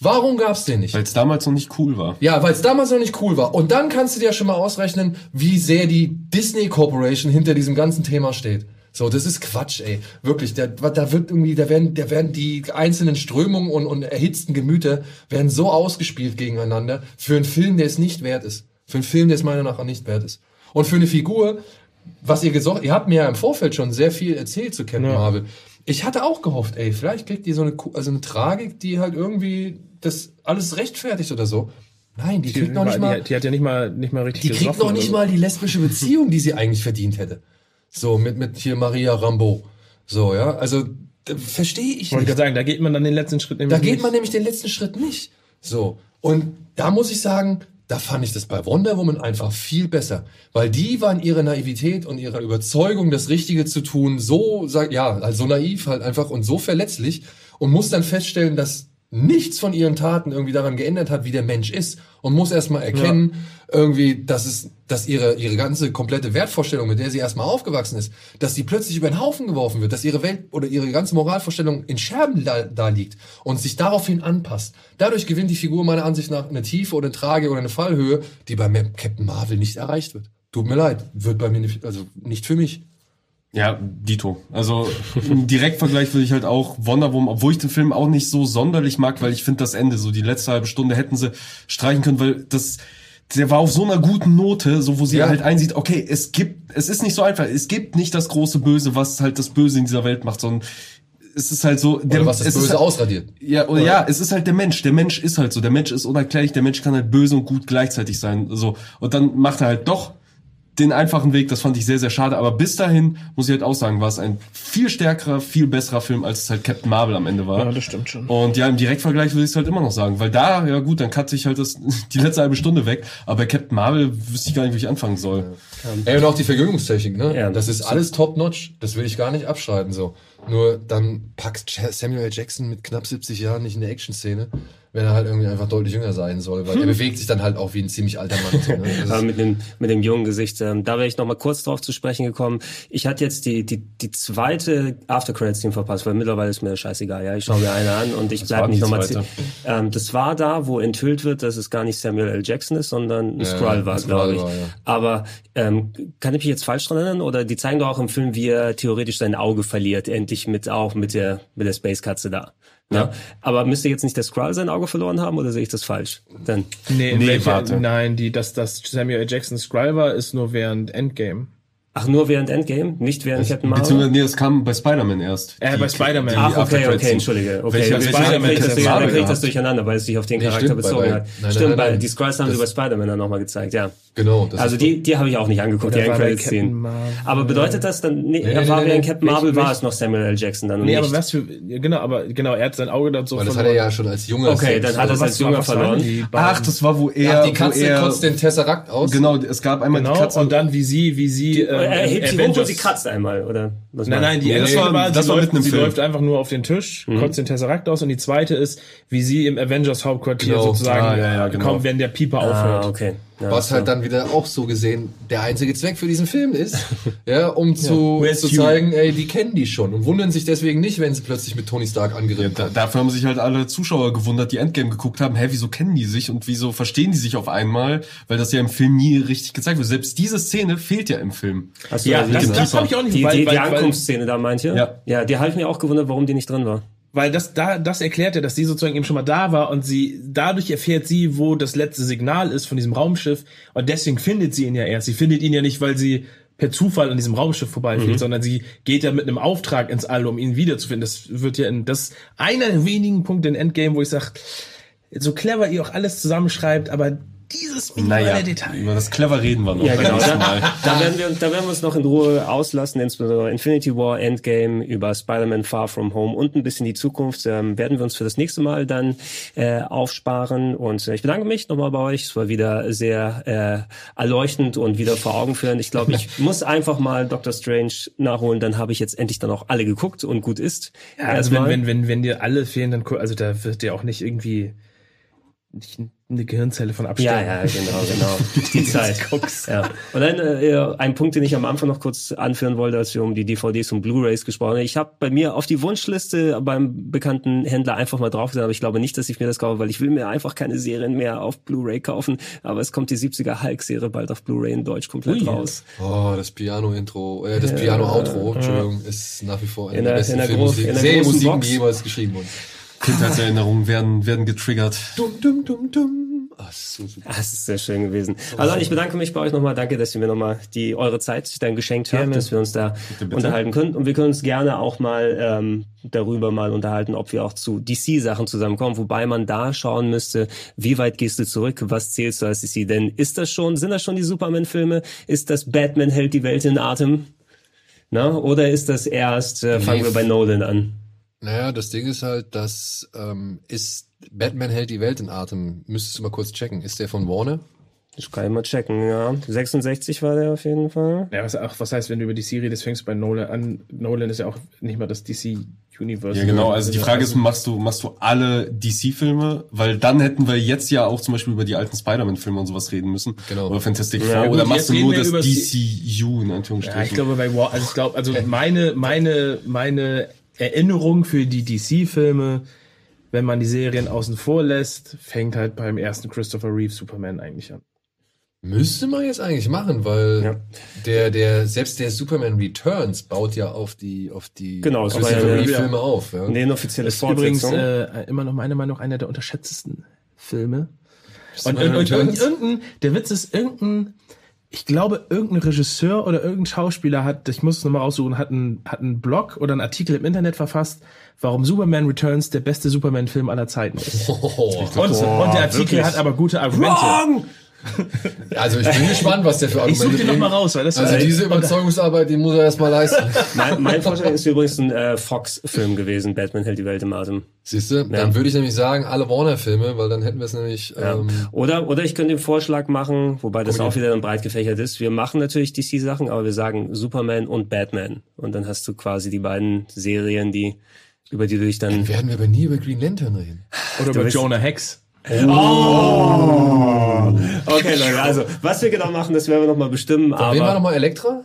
Warum gab's den nicht? Weil es damals noch nicht cool war. Ja, weil es damals noch nicht cool war. Und dann kannst du dir schon mal ausrechnen, wie sehr die Disney Corporation hinter diesem ganzen Thema steht. So, das ist Quatsch, ey. Wirklich, da, da wird irgendwie, da werden, da werden die einzelnen Strömungen und, und erhitzten Gemüter werden so ausgespielt gegeneinander für einen Film, der es nicht wert ist. Für einen Film, der es meiner Meinung nach nicht wert ist. Und für eine Figur, was ihr gesagt, ihr habt mir ja im Vorfeld schon sehr viel erzählt zu Captain Ja. Marvel. Ich hatte auch gehofft, ey, vielleicht kriegt die so eine, also eine Tragik, die halt irgendwie das alles rechtfertigt oder so. Nein, die kriegt noch nicht mal, die, die hat ja nicht mal, nicht mal richtig die kriegt noch nicht so. mal die lesbische Beziehung, die sie eigentlich verdient hätte. So, mit, mit hier Maria Rambo. So, ja, also, verstehe ich Wollte gerade sagen, da geht man dann den letzten Schritt nämlich Da geht nicht. man nämlich den letzten Schritt nicht. So. Und da muss ich sagen, da fand ich das bei Wonder Woman einfach viel besser. Weil die war in ihrer Naivität und ihrer Überzeugung, das Richtige zu tun, so, ja, also so naiv halt einfach und so verletzlich und muss dann feststellen, dass nichts von ihren Taten irgendwie daran geändert hat, wie der Mensch ist und muss erstmal erkennen, irgendwie, dass es, dass ihre, ihre ganze komplette Wertvorstellung, mit der sie erstmal aufgewachsen ist, dass die plötzlich über den Haufen geworfen wird, dass ihre Welt oder ihre ganze Moralvorstellung in Scherben da, da liegt und sich daraufhin anpasst. Dadurch gewinnt die Figur meiner Ansicht nach eine Tiefe oder eine Trage oder eine Fallhöhe, die bei Captain Marvel nicht erreicht wird. Tut mir leid, wird bei mir nicht, also nicht für mich. Ja, Dito. Also im Direktvergleich würde ich halt auch Wonder Woman, obwohl ich den Film auch nicht so sonderlich mag, weil ich finde das Ende, so die letzte halbe Stunde hätten sie streichen können, weil das der war auf so einer guten Note, so wo sie Ja. halt einsieht, okay, es gibt, es ist nicht so einfach, es gibt nicht das große Böse, was halt das Böse in dieser Welt macht, sondern es ist halt so, der, Oder was das es Böse ist halt, ausradiert. ja, oder ja, es ist halt der Mensch. Der Mensch ist halt so. Der Mensch ist unerklärlich. Der Mensch kann halt böse und gut gleichzeitig sein. So. Und dann macht er halt doch den einfachen Weg. Das fand ich sehr, sehr schade. Aber bis dahin, muss ich halt auch sagen, war es ein viel stärkerer, viel besserer Film, als es halt Captain Marvel am Ende war. Ja, das stimmt schon. Und ja, im Direktvergleich würde ich es halt immer noch sagen. Weil da, ja gut, dann cut sich halt das, <laughs> die letzte halbe Stunde weg. Aber bei Captain Marvel wüsste ich gar nicht, wie ich anfangen soll. Ey, und auch die Verjüngungstechnik, ne? Ja, das ist alles top-notch. Das will ich gar nicht abschreiten, so. Nur dann packt Ja- Samuel L. Jackson mit knapp 70 Jahren nicht in der Action-Szene, wenn er halt irgendwie einfach deutlich jünger sein soll, weil er <laughs> bewegt sich dann halt auch wie ein ziemlich alter Mann. So, ne? Das Aber mit dem, mit dem jungen Gesicht, ähm, da wäre ich noch mal kurz drauf zu sprechen gekommen. Ich hatte jetzt die, die, die zweite After-Credits-Team verpasst, weil mittlerweile ist mir scheißegal, ja. Ich schaue mir eine an und ich bleibe nicht nochmal ähm, Das war da, wo enthüllt wird, dass es gar nicht Samuel L. Jackson ist, sondern ein Ja, Skrull war, glaube ich. war, ja. Aber ähm, kann ich mich jetzt falsch dran erinnern? Oder die zeigen doch auch im Film, wie er theoretisch sein Auge verliert, endlich mit auch mit der mit der Space-Katze da. Ja. Aber müsste jetzt nicht der Skrull sein Auge verloren haben oder sehe ich das falsch? Dann Nee, Nee, welcher, warte. nein, die, dass das Samuel L. Jackson Skrull war, ist nur während Endgame. Ach, nur während Endgame, nicht während Captain Marvel? Beziehungsweise, nee, das kam bei Spider-Man erst. Äh, bei Spider-Man. Ach, okay, okay, entschuldige. Okay, Spider-Man kriegt das, Marvel kriegt das durcheinander, weil es sich auf den Nee, Charakter stimmt, bei- bezogen bei- hat. nein, stimmt, nein, weil nein. die Scrolls haben sie bei Spider-Man dann nochmal gezeigt, ja. genau. Das Also die, die habe ich auch nicht angeguckt, die bei Endcredits-Szenen. Aber bedeutet das dann, nee, Nee, er nee, war nee, während. Captain Marvel war es noch Samuel L. Jackson dann und Nee, aber was für, genau, aber genau, er hat sein Auge dann so weil das hat er ja schon als junger Okay, dann hat er es als Junger verloren. Ach, das war, wo er, die wo Katze er, kotzt den Tesserakt aus. Genau, es gab einmal die Genau, Katze. und dann wie sie, wie sie, er hebt sie hoch und sie kratzt einmal, oder? Was Nein, nein, die Nee, das erste war- war, das sie, war läuft, mitten im sie Film. läuft einfach nur auf den Tisch, kotzt den Tesserakt aus und die zweite ist, wie sie im Avengers Hauptquartier Genau. sozusagen Ah, ja, ja, genau. kommt, wenn der Pieper aufhört. Ah, okay. Ja, Was halt dann wieder auch so gesehen der einzige Zweck für diesen Film ist, <laughs> ja, um zu, Where's zu zeigen, ey, die kennen die schon und wundern sich deswegen nicht, wenn sie plötzlich mit Tony Stark Ja, angeritten da, dafür haben sich halt alle Zuschauer gewundert, die Endgame geguckt haben, hä, wieso kennen die sich und wieso verstehen die sich auf einmal, weil das ja im Film nie richtig gezeigt wird. Selbst diese Szene fehlt ja im Film. Hast du Ja, also das, die- das habe ich auch nicht, die, weil, die, die Ankunftsszene da meint ihr? Ja. Ja, die habe ich mir auch gewundert, warum die nicht drin war. Weil das da, das erklärt ja, dass sie sozusagen eben schon mal da war und sie, dadurch erfährt sie, wo das letzte Signal ist von diesem Raumschiff und deswegen findet sie ihn ja erst. Sie findet ihn ja nicht, weil sie per Zufall an diesem Raumschiff vorbeifliegt, Mhm. sondern sie geht ja mit einem Auftrag ins All, um ihn wiederzufinden. Das wird ja in, das einer der wenigen Punkte in Endgame, wo ich sage, so clever ihr auch alles zusammenschreibt, aber dieses minimale Naja, Detail. über das clever reden wir noch. Ja, genau. Da, Mal. da, werden wir, da werden wir uns noch in Ruhe auslassen, insbesondere Infinity War, Endgame, über Spider-Man Far From Home und ein bisschen die Zukunft. Ähm, werden wir uns für das nächste Mal dann äh, aufsparen. Und äh, ich bedanke mich nochmal bei euch. Es war wieder sehr äh, erleuchtend und wieder vor Augen führend. Ich glaube, ich <laughs> muss einfach mal Doctor Strange nachholen. Dann habe ich jetzt endlich dann auch alle geguckt und gut ist. Ja, also wenn, wenn, wenn, wenn dir alle fehlen, dann, also da wird dir auch nicht irgendwie nicht eine Gehirnzelle von Ja, absterben. ja, genau, <laughs> genau. Die Zeit. Ja. Und dann äh, ein Punkt, den ich am Anfang noch kurz anführen wollte, als wir um die DVDs und Blu-rays gesprochen haben. Ich habe bei mir auf die Wunschliste beim bekannten Händler einfach mal drauf aber ich glaube nicht, dass ich mir das kaufe, weil ich will mir einfach keine Serien mehr auf Blu-ray kaufen. Aber es kommt die 70er Hulk-Serie bald auf Blu-ray in Deutsch komplett Ui. raus. Oh, das Piano-Intro, äh, das Piano-Outro, Entschuldigung, ist nach wie vor eine In der der- besten in der Filmmusiken, groß- in der großen die Box. jemals geschrieben wurden. Kindheitserinnerungen werden, werden getriggert. Dum, dum, dum, dum. Ah, das ist so super. Ah, Das ist sehr schön gewesen. Also ich bedanke mich bei euch nochmal. Danke, dass ihr mir nochmal die eure Zeit dann geschenkt habt, dass wir uns da unterhalten können. Und wir können uns gerne auch mal ähm, darüber mal unterhalten, ob wir auch zu DC-Sachen zusammenkommen, wobei man da schauen müsste, wie weit gehst du zurück, was zählst du als DC? Denn ist das schon, sind das schon die Superman-Filme? Ist das Batman hält die Welt in Atem? Na? Oder ist das erst, äh, fangen wir bei Nolan an? Naja, das Ding ist halt, dass ähm, ist Batman hält die Welt in Atem. Müsstest du mal kurz checken. Ist der von Warner? Das kann ich mal checken, ja. 66 war der auf jeden Fall. Ja, was, auch, was heißt, wenn du über die Serie das fängst bei Nolan an? Nolan ist ja auch nicht mal das DC Universe. Ja, genau. Also die Frage ist, machst du, machst du alle DC-Filme? Weil dann hätten wir jetzt ja auch zum Beispiel über die alten Spider-Man-Filme und sowas reden müssen. Genau. Oder Fantastic Ja, Four. gut, Oder machst du nur das DCU in Anführungsstrichen? Ja, ich glaube bei War, also ich glaube, also meine, meine, meine Erinnerung für die DC-Filme, wenn man die Serien außen vor lässt, fängt halt beim ersten Christopher Reeve Superman eigentlich an. Müsste man jetzt eigentlich machen, weil Ja. der, der, selbst der Superman Returns baut ja auf die, auf die Genau, war Christopher ja- Reeve ja. Filme auf. Ja. Nee, offizielle Das ist übrigens äh, immer noch meiner Meinung nach einer der unterschätztesten Filme. Und, und, und, und irgendein, der Witz ist, irgendein, ich glaube, irgendein Regisseur oder irgendein Schauspieler hat, ich muss es nochmal raussuchen, hat einen, hat einen Blog oder einen Artikel im Internet verfasst, warum Superman Returns der beste Superman-Film aller Zeiten ist. Oh, Und, und der Artikel wirklich? hat aber gute Argumente. Wrong! <laughs> also ich bin gespannt, was der für Ich suche Argumente den nochmal raus, weil das Also diese Überzeugungsarbeit, die muss er erstmal leisten. <laughs> Mein, mein Vorschlag ist übrigens ein äh, Fox-Film gewesen, Batman hält die Welt im Atem. Siehst du? Dann würde ich nämlich sagen, alle Warner-Filme, weil dann hätten wir es nämlich. Ja. Ähm, Oder, oder ich könnte den Vorschlag machen, wobei das auch wieder dann breit gefächert ist. Wir machen natürlich DC-Sachen, aber wir sagen Superman und Batman. Und dann hast du quasi die beiden Serien, die, über die du dich dann werden wir aber nie über Green Lantern reden. Oder über Jonah Hex. Okay, Leute, also was wir genau machen, das werden wir nochmal bestimmen. Wen war aber nochmal Elektra?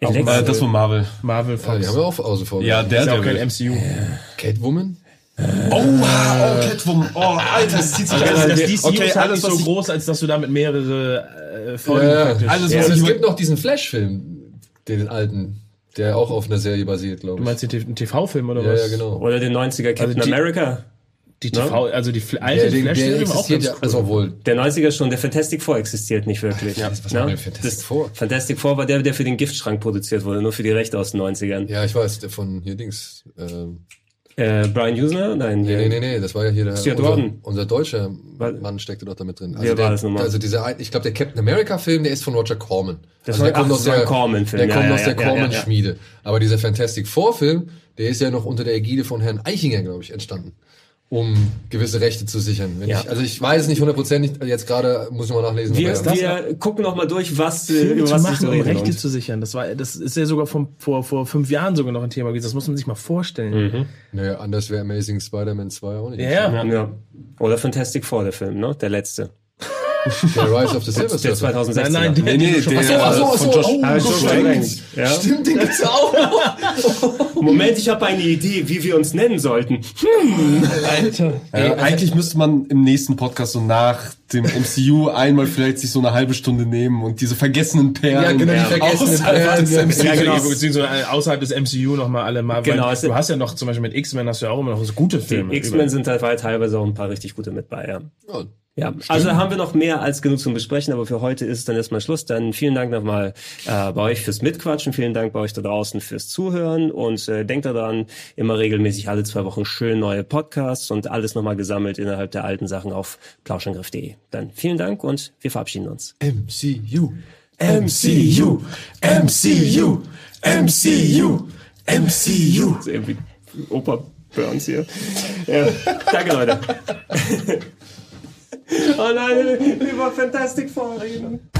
Elektra- Äh, das war Marvel. Marvel Ja, Fox. die haben wir auch außen vor. Ja, der, ist ja der auch kein. MCU. Catwoman? Oh, wow, oh, Catwoman. Oh, Alter, das zieht sich Also alles. das DCU okay, ist halt alles, nicht so groß, als dass du damit mehrere äh, Folgen Ja, praktisch. alles, Ja, was es ich gibt noch diesen Flash-Film, den alten, der auch auf einer Serie basiert, glaube du ich. meinst den TV-Film oder Ja, was? ja, genau. oder den 90er Captain Also America. Die TV, also die alte Der, der, der existiert ja, cool. also wohl. Der 90er schon, der Fantastic Four existiert nicht wirklich. Ja, was war denn Fantastic Four? Fantastic Four war der, der für den Giftschrank produziert wurde, nur für die Rechte aus den 90ern. Ja, ich weiß, der von hier Dings. Ähm, Äh, Brian Usner? Nein, nee, nee, nee, nee, das war ja hier der, Stuart unser, Gordon. unser deutscher Mann steckte doch damit drin. Wer der, war das nochmal? Also dieser, ein- ich glaube, der Captain America Film, der ist von Roger Corman. Das also war- der kommt aus das der Corman-Film. Der Ja, kommt ja, aus der ja, ja, ja. Corman-Schmiede. Aber dieser Fantastic Four Film, der ist ja noch unter der Ägide von Herrn Eichinger, glaube ich, entstanden. Um gewisse Rechte zu sichern. Wenn Ja. ich, also ich weiß es nicht hundertprozentig, jetzt gerade muss ich mal nachlesen. Wir, ja. wir gucken noch mal durch, was, äh, Filme über zu was sich machen, um Rechte lohnt. zu sichern. Das war, das ist ja sogar vom, vor, vor fünf Jahren sogar noch ein Thema gewesen. Das muss man sich mal vorstellen. Naja, anders wäre Amazing Spider-Man 2 auch nicht. Ja, ja. Ja. Oder Fantastic Four, der Film, ne? Der letzte. Der Rise of the Silver Der Surfer. 2016. Nein, nein, der, Nee, nee, schon- der, Ach so, ach so, von Josh, oh, Josh stimmt. Trank. Ja. Stimmt, den gibt's auch noch. <laughs> Moment, ich habe eine Idee, wie wir uns nennen sollten. Alter. Ey, eigentlich müsste man im nächsten Podcast so nach dem MCU einmal vielleicht sich so eine halbe Stunde nehmen und diese vergessenen Perlen Ja, genau, die vergessenen außerhalb Perlen, des ja, MCU. Ja, genau. Beziehungsweise außerhalb des MCU nochmal alle mal. Genau, du hast ja noch zum Beispiel mit X-Men hast du ja auch immer noch so gute Filme. Die X-Men sind dabei teilweise auch ein paar richtig gute mit bei, ja. Ja, Ja, also da haben wir noch mehr als genug zum Besprechen, aber für heute ist es dann erstmal Schluss. Dann vielen Dank nochmal äh, bei euch fürs Mitquatschen, vielen Dank bei euch da draußen fürs Zuhören und äh, denkt daran, immer regelmäßig alle zwei Wochen schön neue Podcasts und alles nochmal gesammelt innerhalb der alten Sachen auf plauschangriff.de. Dann vielen Dank und wir verabschieden uns. MCU. MCU, MCU, MCU, MCU. Das ist irgendwie Opa Burns hier. Ja, danke Leute. <laughs> oh nein, lieber Fantastic Four reden.